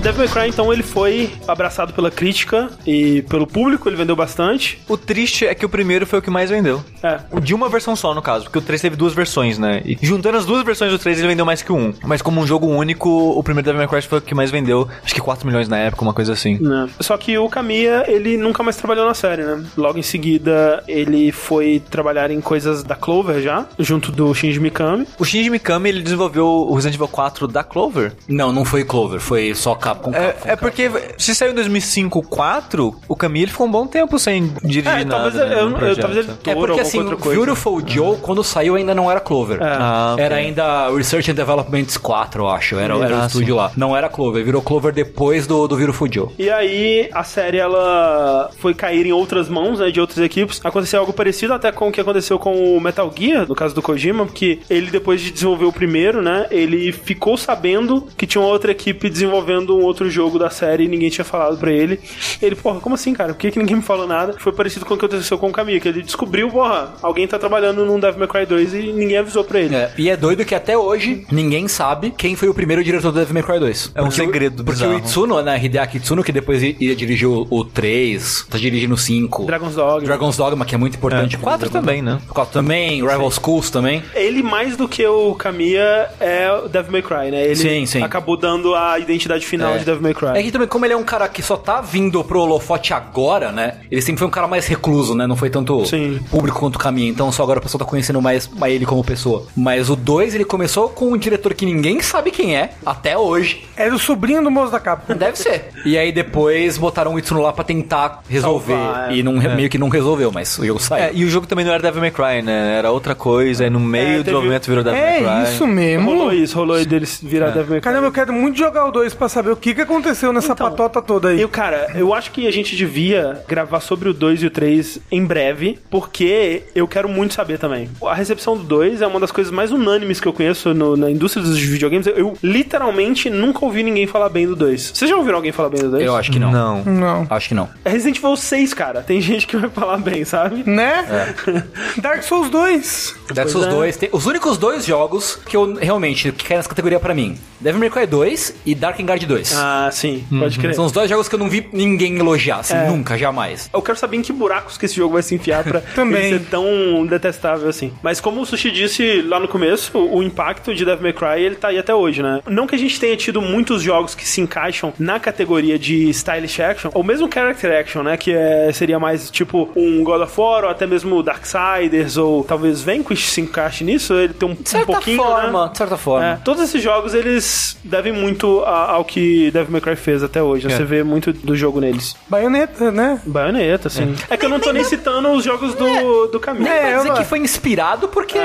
Devil May Cry, então, ele foi abraçado pela crítica e pelo público, ele vendeu bastante. O triste é que o primeiro foi o que mais vendeu. É. O De uma versão só, no caso, porque o 3 teve duas versões, né? E juntando as duas versões do 3, ele vendeu mais que 1. Mas como um jogo único, o primeiro Devil May Cry foi o que mais vendeu. Acho que 4 milhões na época, uma coisa assim. Né? Só que o Kamiya, ele nunca mais trabalhou na série, né? Logo em seguida, ele foi trabalhar em coisas da Clover já, junto do Shinji Mikami. O Shinji Mikami, ele desenvolveu o Resident Evil 4 da Clover. não, não foi Clover, foi só Capcom. É, é porque se saiu em 2005 4, o Kami ele ficou um bom tempo sem dirigir É, nada. talvez, né, eu, eu- projeto. talvez ele É porque assim. Beautiful Joe, quando saiu, ainda não era Clover. Ah, ok. Era ainda Research and Developments 4, eu acho. Era, era Ah, o estúdio sim. lá. Não era Clover, virou Clover depois do, do Beautiful Joe. E aí, a série, ela foi cair em outras mãos, né, de outras equipes. Aconteceu algo parecido até com o que aconteceu com o Metal Gear, no caso do Kojima, porque ele, depois de desenvolver o primeiro, né, ele ficou sabendo que tinha uma outra equipe desenvolvendo um outro jogo da série e ninguém tinha falado pra ele. Ele, porra, como assim, cara? Por que, que ninguém me falou nada? Foi parecido com o que aconteceu com o Kamiya, que ele descobriu, porra, alguém tá trabalhando num Devil May Cry 2 e ninguém avisou pra ele. É, e é doido que até hoje ninguém sabe quem foi o primeiro diretor do Devil May Cry 2. É um Porque o- segredo Porque bizarro. o Itsuno, né, Hideaki Itsuno, que depois i- ia dirigir o, o 3, tá dirigindo o 5. Dragon's Dogma. Dragon's Dogma, que é muito importante. É, quatro também, né? O 4 também, Rival Schools também. Ele, mais do que o Kamiya, é o Devil May Cry, né? Ele Sim, sim. acabou dando a identidade final É. de Devil May Cry. É que também, como ele é um cara que só tá vindo pro holofote agora, né? Ele sempre foi um cara mais recluso, né? Não foi tanto Sim. público quanto o caminho. Então só agora a pessoa tá conhecendo mais, mais ele como pessoa. Mas o 2, ele começou com um diretor que ninguém sabe quem é, até hoje. Era o sobrinho do moço da capa. Deve ser. E aí depois botaram o Itsuno lá pra tentar resolver. Salvar, é. E não, meio que não resolveu, mas o jogo saiu. É, e o jogo também não era Devil May Cry, né? Era outra coisa, aí no meio teve- do desenvolvimento virou Devil É May Cry. isso mesmo. Rolou isso, rolou deles virar Devil May Cry. Caramba, eu quero muito jogar o 2 pra saber o que, que aconteceu nessa Então, patota toda aí. Eu, cara, eu acho que a gente devia gravar sobre o 2 e o 3 em breve, porque eu quero muito saber também. A recepção do 2 é uma das coisas mais unânimes que eu conheço no- na indústria dos videogames. Eu, eu literalmente nunca ouvi ninguém falar bem do 2. Vocês já ouviram alguém falar bem do 2? Eu acho que não. Não. Não. Acho que não. É Resident Evil 6, cara. Tem gente que vai falar bem, sabe? Né? Dark Souls 2. Dark Souls é. 2, tem- os únicos dois jogos que eu realmente que caem nessa categoria pra mim: Devil May Cry 2 e Dark Guard 2. Ah, sim. Pode crer. São os dois jogos que eu não vi ninguém elogiar, assim, É. nunca, jamais. Eu quero saber em que buracos que esse jogo vai se enfiar pra Também. ser tão detestável assim. Mas como o Sushi disse lá no começo, o impacto de Devil May Cry, ele tá aí até hoje, né? Não que a gente tenha tido muitos jogos que se encaixam na categoria de stylish action, ou mesmo character action, né? Que é, seria mais tipo um God of War, ou até mesmo Darksiders, ou talvez Vanquish se encaixe nisso, ele tem um, um De certa pouquinho, forma, né? de certa forma. É, todos esses jogos, eles devem muito a- ao que Devil May Cry fez até hoje. né? Você vê muito do jogo neles. Baioneta, né? Baioneta, sim. É, que eu não tô nem citando os jogos do, do caminho. É, eu dizer não- que foi inspirado porque.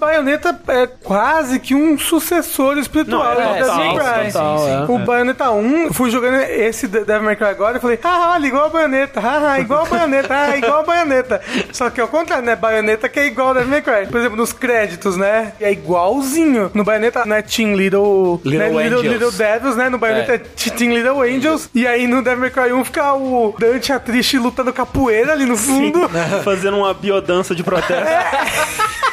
Bayonetta é quase que um sucessor espiritual Não, é de Devil May Cry. total, é. O Bayonetta 1, eu fui jogando esse De- Devil May Cry agora e falei, ah, olha, igual a Bayonetta, ah, ah, igual a Bayonetta, ah, igual a Bayonetta. Só que ao contrário, né? Bayonetta que é igual a Devil May Cry. Por exemplo, nos créditos, né? É igualzinho. No Bayonetta não é Team Little, Little né? Little. Little Devils, né? No Bayonetta é, Team Little Angels. E aí no Devil May Cry 1 fica o Dante a triste lutando capoeira ali no fundo. Fazendo uma biodança de protesto.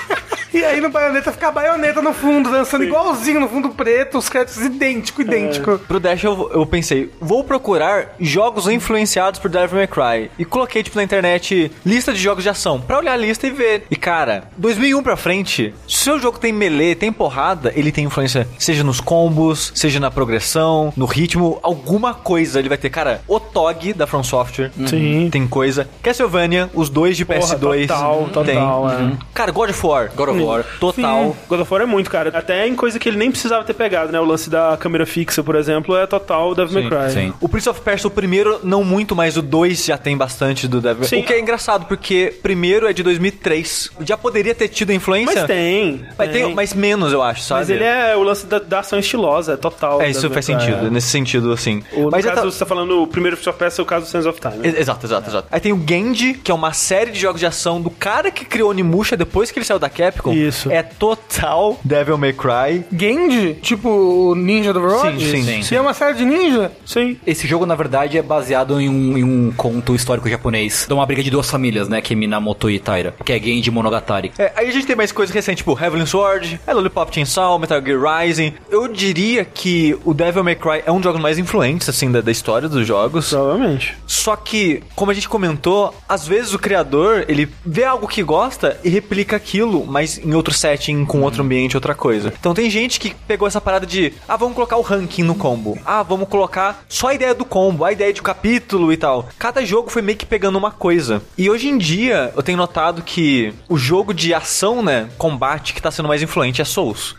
E aí no baioneta fica a baioneta no fundo, dançando igualzinho no fundo preto, os créditos idêntico, idêntico. Pro Dash eu, eu pensei, vou procurar jogos influenciados por Devil May Cry. E coloquei, tipo, na internet, lista de jogos de ação, pra olhar a lista e ver. E, cara, 2001 pra frente, se o seu jogo tem melee, tem porrada, ele tem influência, seja nos combos, seja na progressão, no ritmo, alguma coisa ele vai ter. Cara, o TOG da From Software Sim. tem coisa. Castlevania, os dois de Porra, PS2 total, total, tem. é. Cara, God of War. God of War. Total. God of War é muito, cara. Até em coisa que ele nem precisava ter pegado, né? O lance da câmera fixa, por exemplo, é total Devil May Cry. sim. O Prince of Persia, o primeiro, não muito, mas o 2 já tem bastante do Devil Sim. O que é engraçado, porque primeiro é de 2003. Já poderia ter tido influência. Mas tem. Mas, tem, mas menos, eu acho, sabe? Mas ele é o lance da, da ação estilosa, é total. É, isso Devil faz May Cry, sentido, é. nesse sentido, assim. O, mas já caso, tá- você tá falando o primeiro Prince of Persia é o caso do Sands of Time. né? Ex- Exato, exato, exato. Aí tem o Genji, que é uma série de jogos de ação do cara que criou Onimusha depois que ele saiu da Capcom. Isso. É total Devil May Cry. Genji, tipo o Ninja do Overwatch? Sim, sim, E é uma série de ninja? Sim. Esse jogo, na verdade, é baseado em um, em um conto histórico japonês. De uma briga de duas famílias, né? Que é Minamoto e Taira. Que é Genji Monogatari. É, aí a gente tem mais coisas recentes, tipo Heavenly Sword, é Lollipop Chainsaw, Metal Gear Rising. Eu diria que o Devil May Cry é um dos jogos mais influentes, assim, da, da história dos jogos. Provavelmente. Só que, como a gente comentou, às vezes o criador, ele vê algo que gosta e replica aquilo, mas em outro setting, com outro ambiente, outra coisa. Então tem gente que pegou essa parada de, ah, vamos colocar o ranking no combo. Ah, vamos colocar só a ideia do combo, a ideia de capítulo e tal. Cada jogo foi meio que pegando uma coisa. E hoje em dia, eu tenho notado que o jogo de ação, né, combate, que tá sendo mais influente é Souls.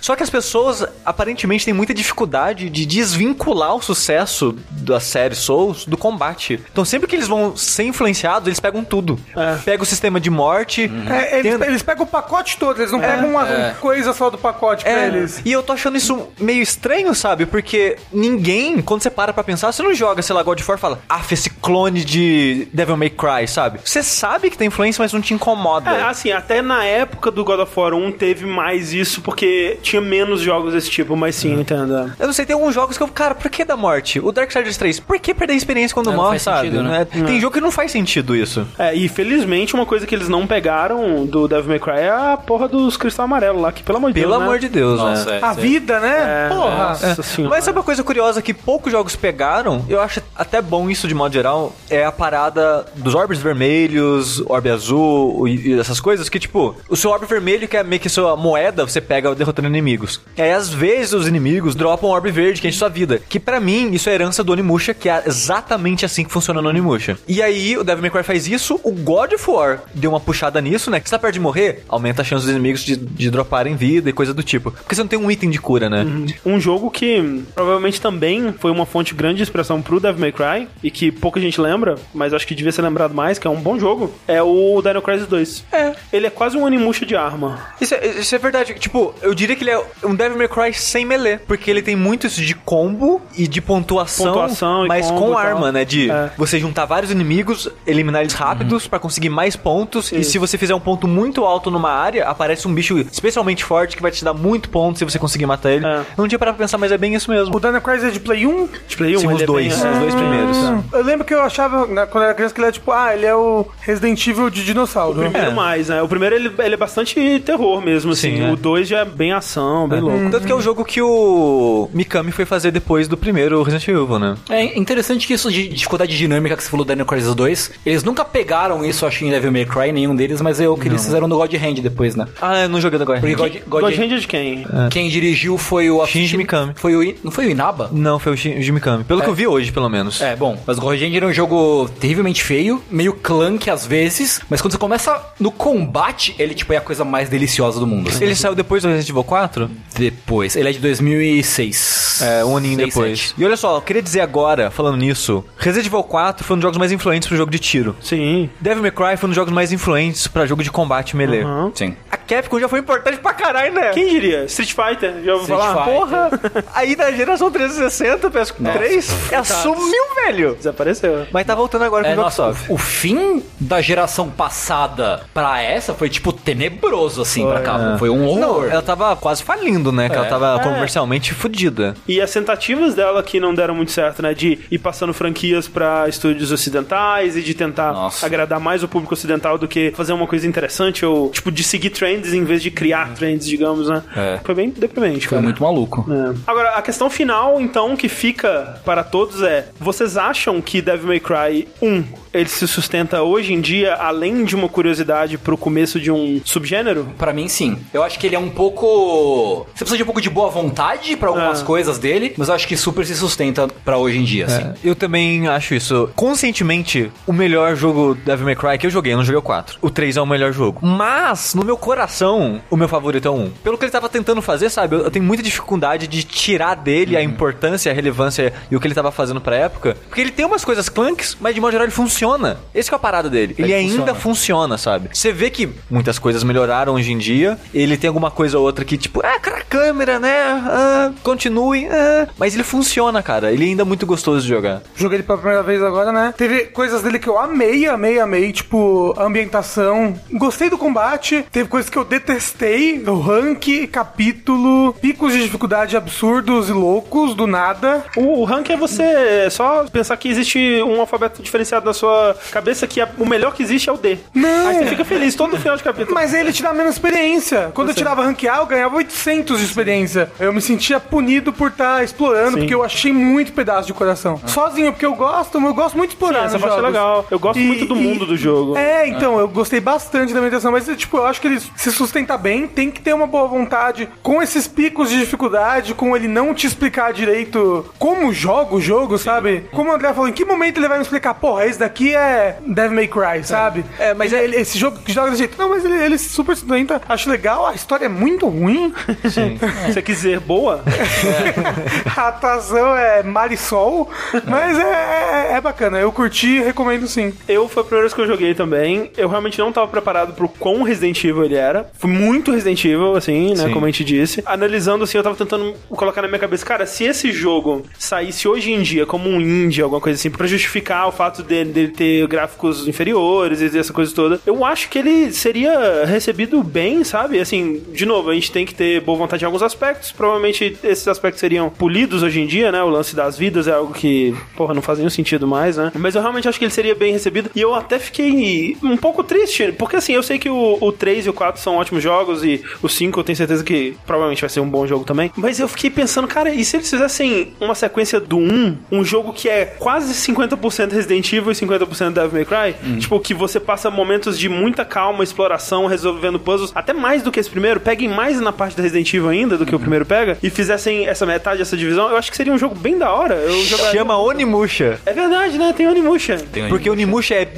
Só que as pessoas, aparentemente, têm muita dificuldade de desvincular o sucesso da série Souls do combate. Então sempre que eles vão ser influenciados, eles pegam tudo. Pega o sistema de morte. É, eles, tem- eles pegam o pacote todo, eles não pegam uma coisa só do pacote pra É, eles. e eu tô achando isso meio estranho, sabe? Porque ninguém, quando você para pra pensar, você não joga, sei lá, God of War e fala, ah, esse clone de Devil May Cry, sabe? Você sabe que tem influência, mas não te incomoda. É, assim, até na época do God of War 1 teve mais isso, porque tinha menos jogos desse tipo, mas sim, eu entendo. é. Eu não sei, tem alguns jogos que eu, cara, por que da morte? O Darksiders 3, por que perder a experiência quando É, não morre, faz sabe? sentido, né? É, Tem jogo que não faz sentido isso. É, e felizmente uma coisa que eles não pegaram do Devil May Cry é a porra dos cristal amarelo lá, que pelo amor de Pelo Deus, amor né? de Deus, Nossa, né? é. A vida, né? É, Porra. Nossa senhora. Mas sabe uma coisa curiosa que poucos jogos pegaram? Eu acho até bom isso de modo geral. É a parada dos orbes vermelhos, orbe azul e, e essas coisas que, tipo, o seu orbe vermelho, que é meio que sua moeda, você pega derrotando inimigos. E aí, às vezes, os inimigos dropam um orbe verde, que enche sua vida. Que pra mim, isso é herança do Onimusha, que é exatamente assim que funciona no Onimusha. E aí, o Devil May Cry faz isso, o God of War deu uma puxada nisso, né? Que você tá perto de morrer, aumenta aumenta a chance dos inimigos de, de droparem vida e coisa do tipo. Porque você não tem um item de cura, né? Um jogo que provavelmente também foi uma fonte grande de inspiração pro Devil May Cry e que pouca gente lembra, mas acho que devia ser lembrado mais, que é um bom jogo, é o Dino Crisis 2. É. Ele é quase um animuxa de arma. Isso é, isso é verdade. Tipo, eu diria que ele é um Devil May Cry sem melee. Porque ele tem muito isso de combo e de pontuação. Pontuação e mas com e arma, né? De É. você juntar vários inimigos, eliminar eles rápidos pra conseguir mais pontos. E Isso. se você fizer um ponto muito alto numa área, aparece um bicho especialmente forte que vai te dar muito ponto se você conseguir matar ele. É. Eu não tinha parado pra pensar, mas é bem isso mesmo. O Dino Crisis é de Play 1? De Play 1, Sim, os é dois. bem- Os dois primeiros. Eu lembro que eu achava, né, quando eu era criança, que ele era tipo, ah, ele é o Resident Evil de dinossauro. O primeiro É. mais, né? O primeiro ele, ele é bastante terror mesmo, assim. Sim, é. O 2 já é bem ação, bem louco. Tanto que é o jogo que o Mikami foi fazer depois do primeiro Resident Evil, né? É interessante que isso de dificuldade dinâmica que você falou do Dino Crisis 2, eles nunca pegaram isso, acho, em Devil May Cry, nenhum deles, mas eu que eles fizeram no God Hand depois, né? Ah, eu não joguei agora. Porque God, God, God Hand, Hand é de quem? quem dirigiu foi o... Shinji Mikami. Foi o, não foi o Inaba? Não, foi o Shinji Mikami. Pelo que eu vi hoje, pelo menos. É, bom, mas o God Hand era um jogo terrivelmente feio, meio clunk às vezes, mas quando você começa no combate, ele, tipo, é a coisa mais deliciosa do mundo. assim. Ele saiu depois do Resident Evil 4? Depois, ele é de 2006. É, um aninho Seis, depois. sete. E olha só, eu queria dizer agora, falando nisso, Resident Evil 4 foi um dos jogos mais influentes pro jogo de tiro. Sim. Devil May Cry foi um dos jogos mais influentes pra jogo de combate melee. Aham. Sim. Capcom já foi importante pra caralho, né? Quem diria? Street Fighter, já ouviu Street falar? Fighter. Porra! Aí na geração 360, PS3, é sumiu, velho! Desapareceu. Mas tá voltando agora com É, o nossa, o, fim da geração passada pra essa foi, tipo, tenebroso, assim, pra cá. Foi um Não, horror. ela tava quase falindo, né? Que ela tava comercialmente fodida. E as tentativas dela que não deram muito certo, né? De ir passando franquias pra estúdios ocidentais e de tentar Nossa. agradar mais o público ocidental do que fazer uma coisa interessante ou, tipo, de seguir trends em vez de criar trends, digamos, né? É. Foi bem deprimente, Foi cara. muito maluco. É. Agora, a questão final, então, que fica para todos é: vocês acham que Devil May Cry 1 ele se sustenta hoje em dia, além de uma curiosidade pro começo de um subgênero? Pra mim, sim. Eu acho que ele é um pouco. Você precisa de um pouco de boa vontade pra algumas É. coisas dele, mas eu acho que super se sustenta pra hoje em dia, assim. Eu também acho isso. Conscientemente, o melhor jogo Devil May Cry que eu joguei, eu não joguei o 4. O 3 é o melhor jogo. Mas, no meu coração, o meu favorito é 1. Pelo que ele tava tentando fazer, sabe? Eu, eu tenho muita dificuldade de tirar dele a importância, a relevância e o que ele tava fazendo pra época. Porque ele tem umas coisas clunks, mas de modo geral ele funciona. Esse é a parada dele. Ele, Ele ainda funciona. funciona, sabe? Você vê que muitas coisas melhoraram hoje em dia. Ele tem alguma coisa ou outra que, tipo, ah, cara, câmera, né? Ah, continue. ah. Mas ele funciona, cara. Ele ainda é muito gostoso de jogar. Joguei ele pela primeira vez agora, né? Teve coisas dele que eu amei, amei, amei. Tipo, a ambientação. Gostei do combate. Teve coisas que eu detestei. O rank, capítulo, picos de dificuldade absurdos e loucos, do nada. O, o rank é você só pensar que existe um alfabeto diferenciado na sua cabeça, que é- o melhor que existe é o D. Não. Aí você fica feliz todo final de capítulo. Mas ele te dá menos experiência. Quando eu tirava rank A, eu ganhava 800 de experiência. Eu me sentia punido por estar explorando, porque eu achei muito pedaço de coração. Sozinho, porque eu gosto, eu gosto muito de explorar. Sim, essa parte é legal. Eu gosto muito do mundo do jogo. É, então, eu gostei bastante da meditação, mas tipo, eu acho que ele se sustenta bem, tem que ter uma boa vontade com esses picos de dificuldade, com ele não te explicar direito como joga o jogo, sabe? Como o André falou, em que momento ele vai me explicar, porra, esse daqui é Devil May Cry, sabe? É, mas ele, ele- esse jogo que joga desse jeito. Não, mas ele, ele super sustenta. Acho legal, a história é muito ruim. Se você quiser boa, a atuação é Marisol, mas é, é, é bacana. Eu curti, recomendo sim. eu foi a primeira vez que eu joguei também. Eu realmente não tava preparado pro quão Resident Evil ele era. Foi muito Resident Evil, assim, né? Sim. Como a gente disse. Analisando, assim, eu tava tentando colocar na minha cabeça, cara, se esse jogo saísse hoje em dia como um indie, alguma coisa assim, pra justificar o fato dele, dele ter gráficos inferiores e essa coisa toda, eu acho que ele seria recebido bem, sabe? Assim, de novo, a gente tem que ter boa vontade em alguns aspectos. Provavelmente esses aspectos seriam polidos hoje em dia, né? O lance das vidas é algo que, porra, não faz nenhum sentido mais, né? Mas eu realmente acho que ele seria bem recebido. E eu até fiquei um pouco triste, porque assim, eu sei que o, o 3 e o 4 são ótimos jogos e o 5 eu tenho certeza que provavelmente vai ser um bom jogo também. Mas eu fiquei pensando, cara, e se eles fizessem uma sequência do 1, um jogo que é quase 50% Resident Evil e 50% 50% do Devil May Cry, Hum. tipo, que você passa momentos de muita calma, exploração, resolvendo puzzles, até mais do que esse primeiro, peguem mais na parte da Resident Evil ainda do que o Uhum. primeiro pega, e fizessem essa metade, essa divisão, eu acho que seria um jogo bem da hora. Eu jogaria... Chama Onimusha. É verdade, né? Tem Onimusha. Tem Porque o Onimusha é.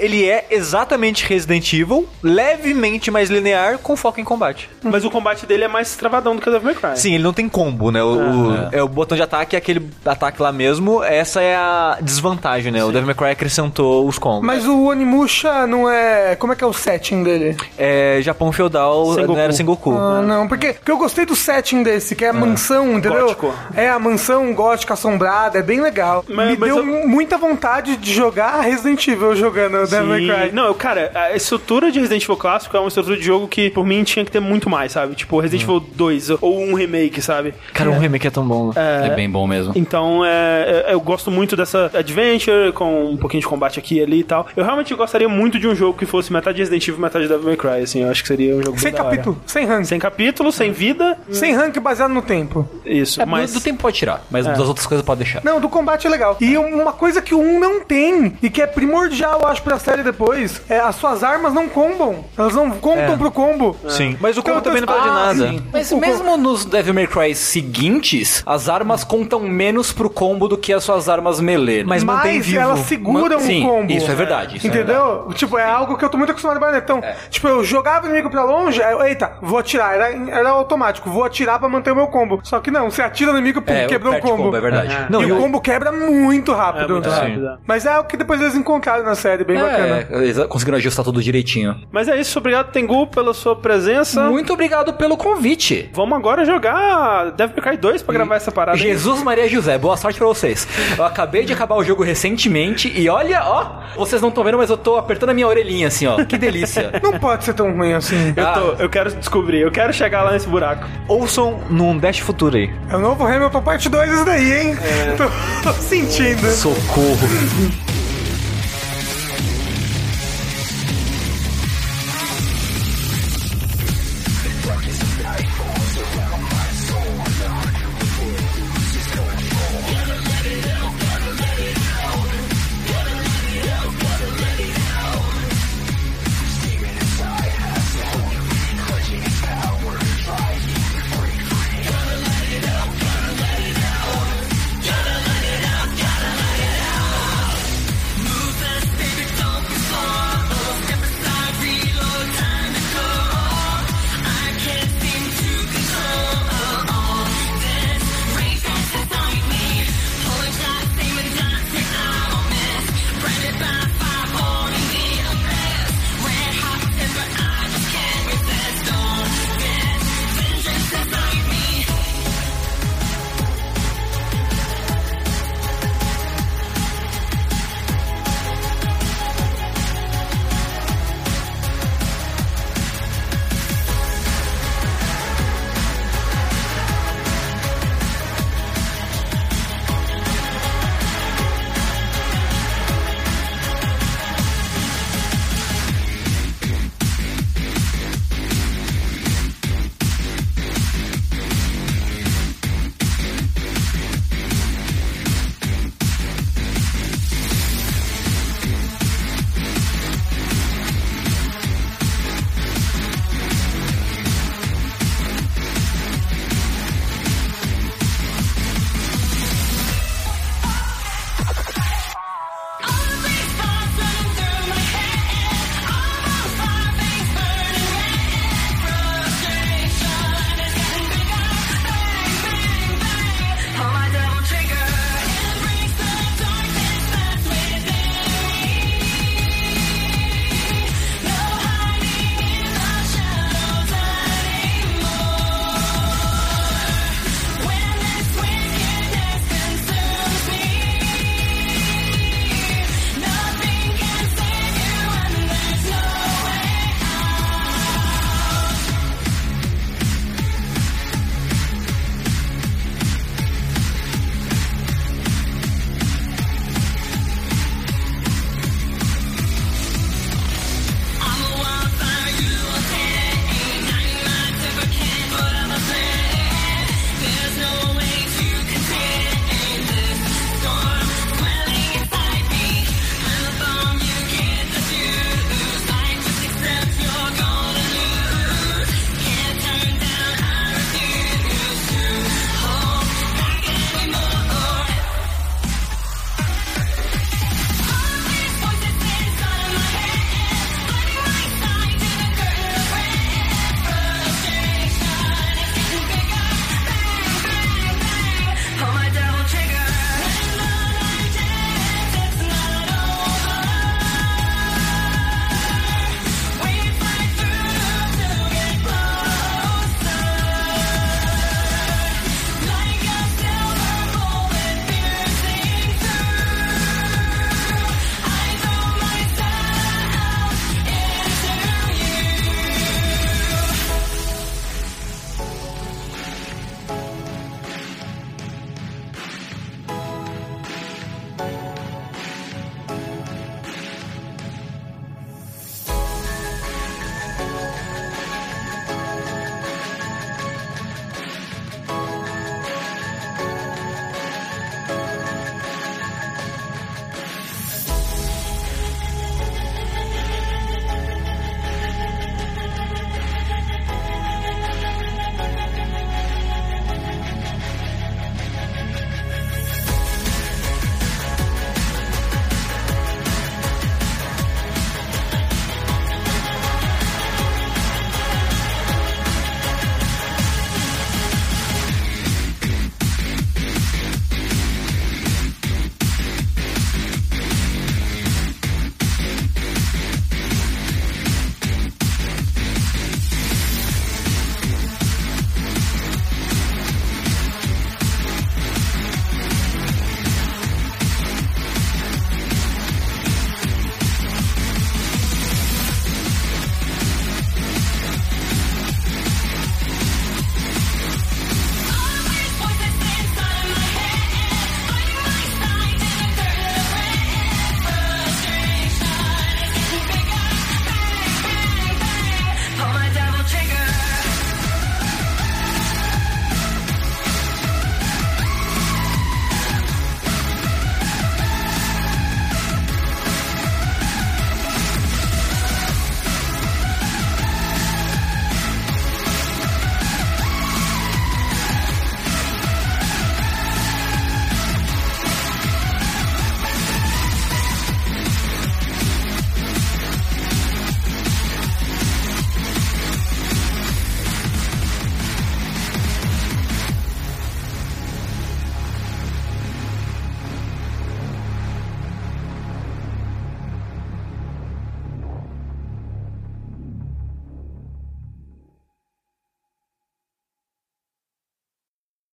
Ele é exatamente Resident Evil, levemente mais linear, com foco em combate. Mas o combate dele é mais travadão do que o Devil May Cry. Sim, ele não tem combo, né? O, o- é o botão de ataque é aquele ataque lá mesmo. Essa é a desvantagem, né? O Devil May Cry acrescentou os combos. Mas o Onimusha não é. Como é que é o setting dele? É Japão feudal, Sengoku. não era Sengoku. Ah, não, porque, porque eu gostei do setting desse, que é a mansão, entendeu? Gótico. É a mansão gótica assombrada, é bem legal. Mas- Me mas deu eu- muita vontade de jogar Resident Evil jogando Devil May Sim. Cry. Não, eu, cara, a estrutura de Resident Evil clássico é uma estrutura de jogo que, por mim, tinha que ter muito mais, sabe? Tipo, Resident Evil 2 ou um remake, sabe? Cara, um remake é tão bom. É bem bom mesmo. Então, é, é- eu gosto muito dessa adventure, com um pouquinho de combate aqui e ali e tal. Eu realmente gostaria muito de um jogo que fosse metade Resident Evil e metade Devil May Cry, assim. Eu acho que seria um jogo Sem bem da hora. capítulo, sem rank. Sem capítulo, sem vida. Sem rank baseado no tempo. Isso, É, mas... do, do tempo pode tirar, mas das outras coisas pode deixar. Não, do combate é legal. E uma coisa que o 1 não tem, e que é primordial, eu acho, pra série depois, é as suas armas não combam. Elas não contam pro combo. Sim. Mas o Então, combo também não então, perde ah, nada. sim. Mas O- o- mesmo nos Devil May Cry seguintes, as armas contam menos pro combo do que as suas armas melee. né? Mas mantém Mas vivo. elas seguram Sim, o combo. isso é verdade. isso é verdade. Entendeu? tipo, é algo que eu tô muito acostumado a bater. Então, tipo, eu jogava o inimigo pra longe, aí eu, eita, vou atirar. Era, era automático, vou atirar pra manter o meu combo. Só que não, você atira no inimigo, pum, É, quebrou o perde combo. é verdade. Não, e e o o- combo quebra muito rápido. É muito rápido. Mas é algo que depois eles encontraram na série, bem bacana. É, eles conseguiram ajustar tudo direitinho. Mas é isso, obrigado, Tengu, pela sua presença. Muito obrigado pelo convite. Vamos agora jogar Devil May Cry 2 pra gravar essa parada. aí. Jesus Maria José, boa sorte pra vocês. Eu acabei de acabar o jogo recentemente e olha, ó, vocês não estão vendo, mas eu tô apertando a minha orelhinha assim, ó. Que delícia. Não pode ser tão ruim assim. Eu, tô, eu quero descobrir, eu quero chegar lá nesse buraco. Ouçam num Dash Futuro aí. É o novo Hamilton parte 2 isso daí, hein? Tô, tô sentindo. Socorro.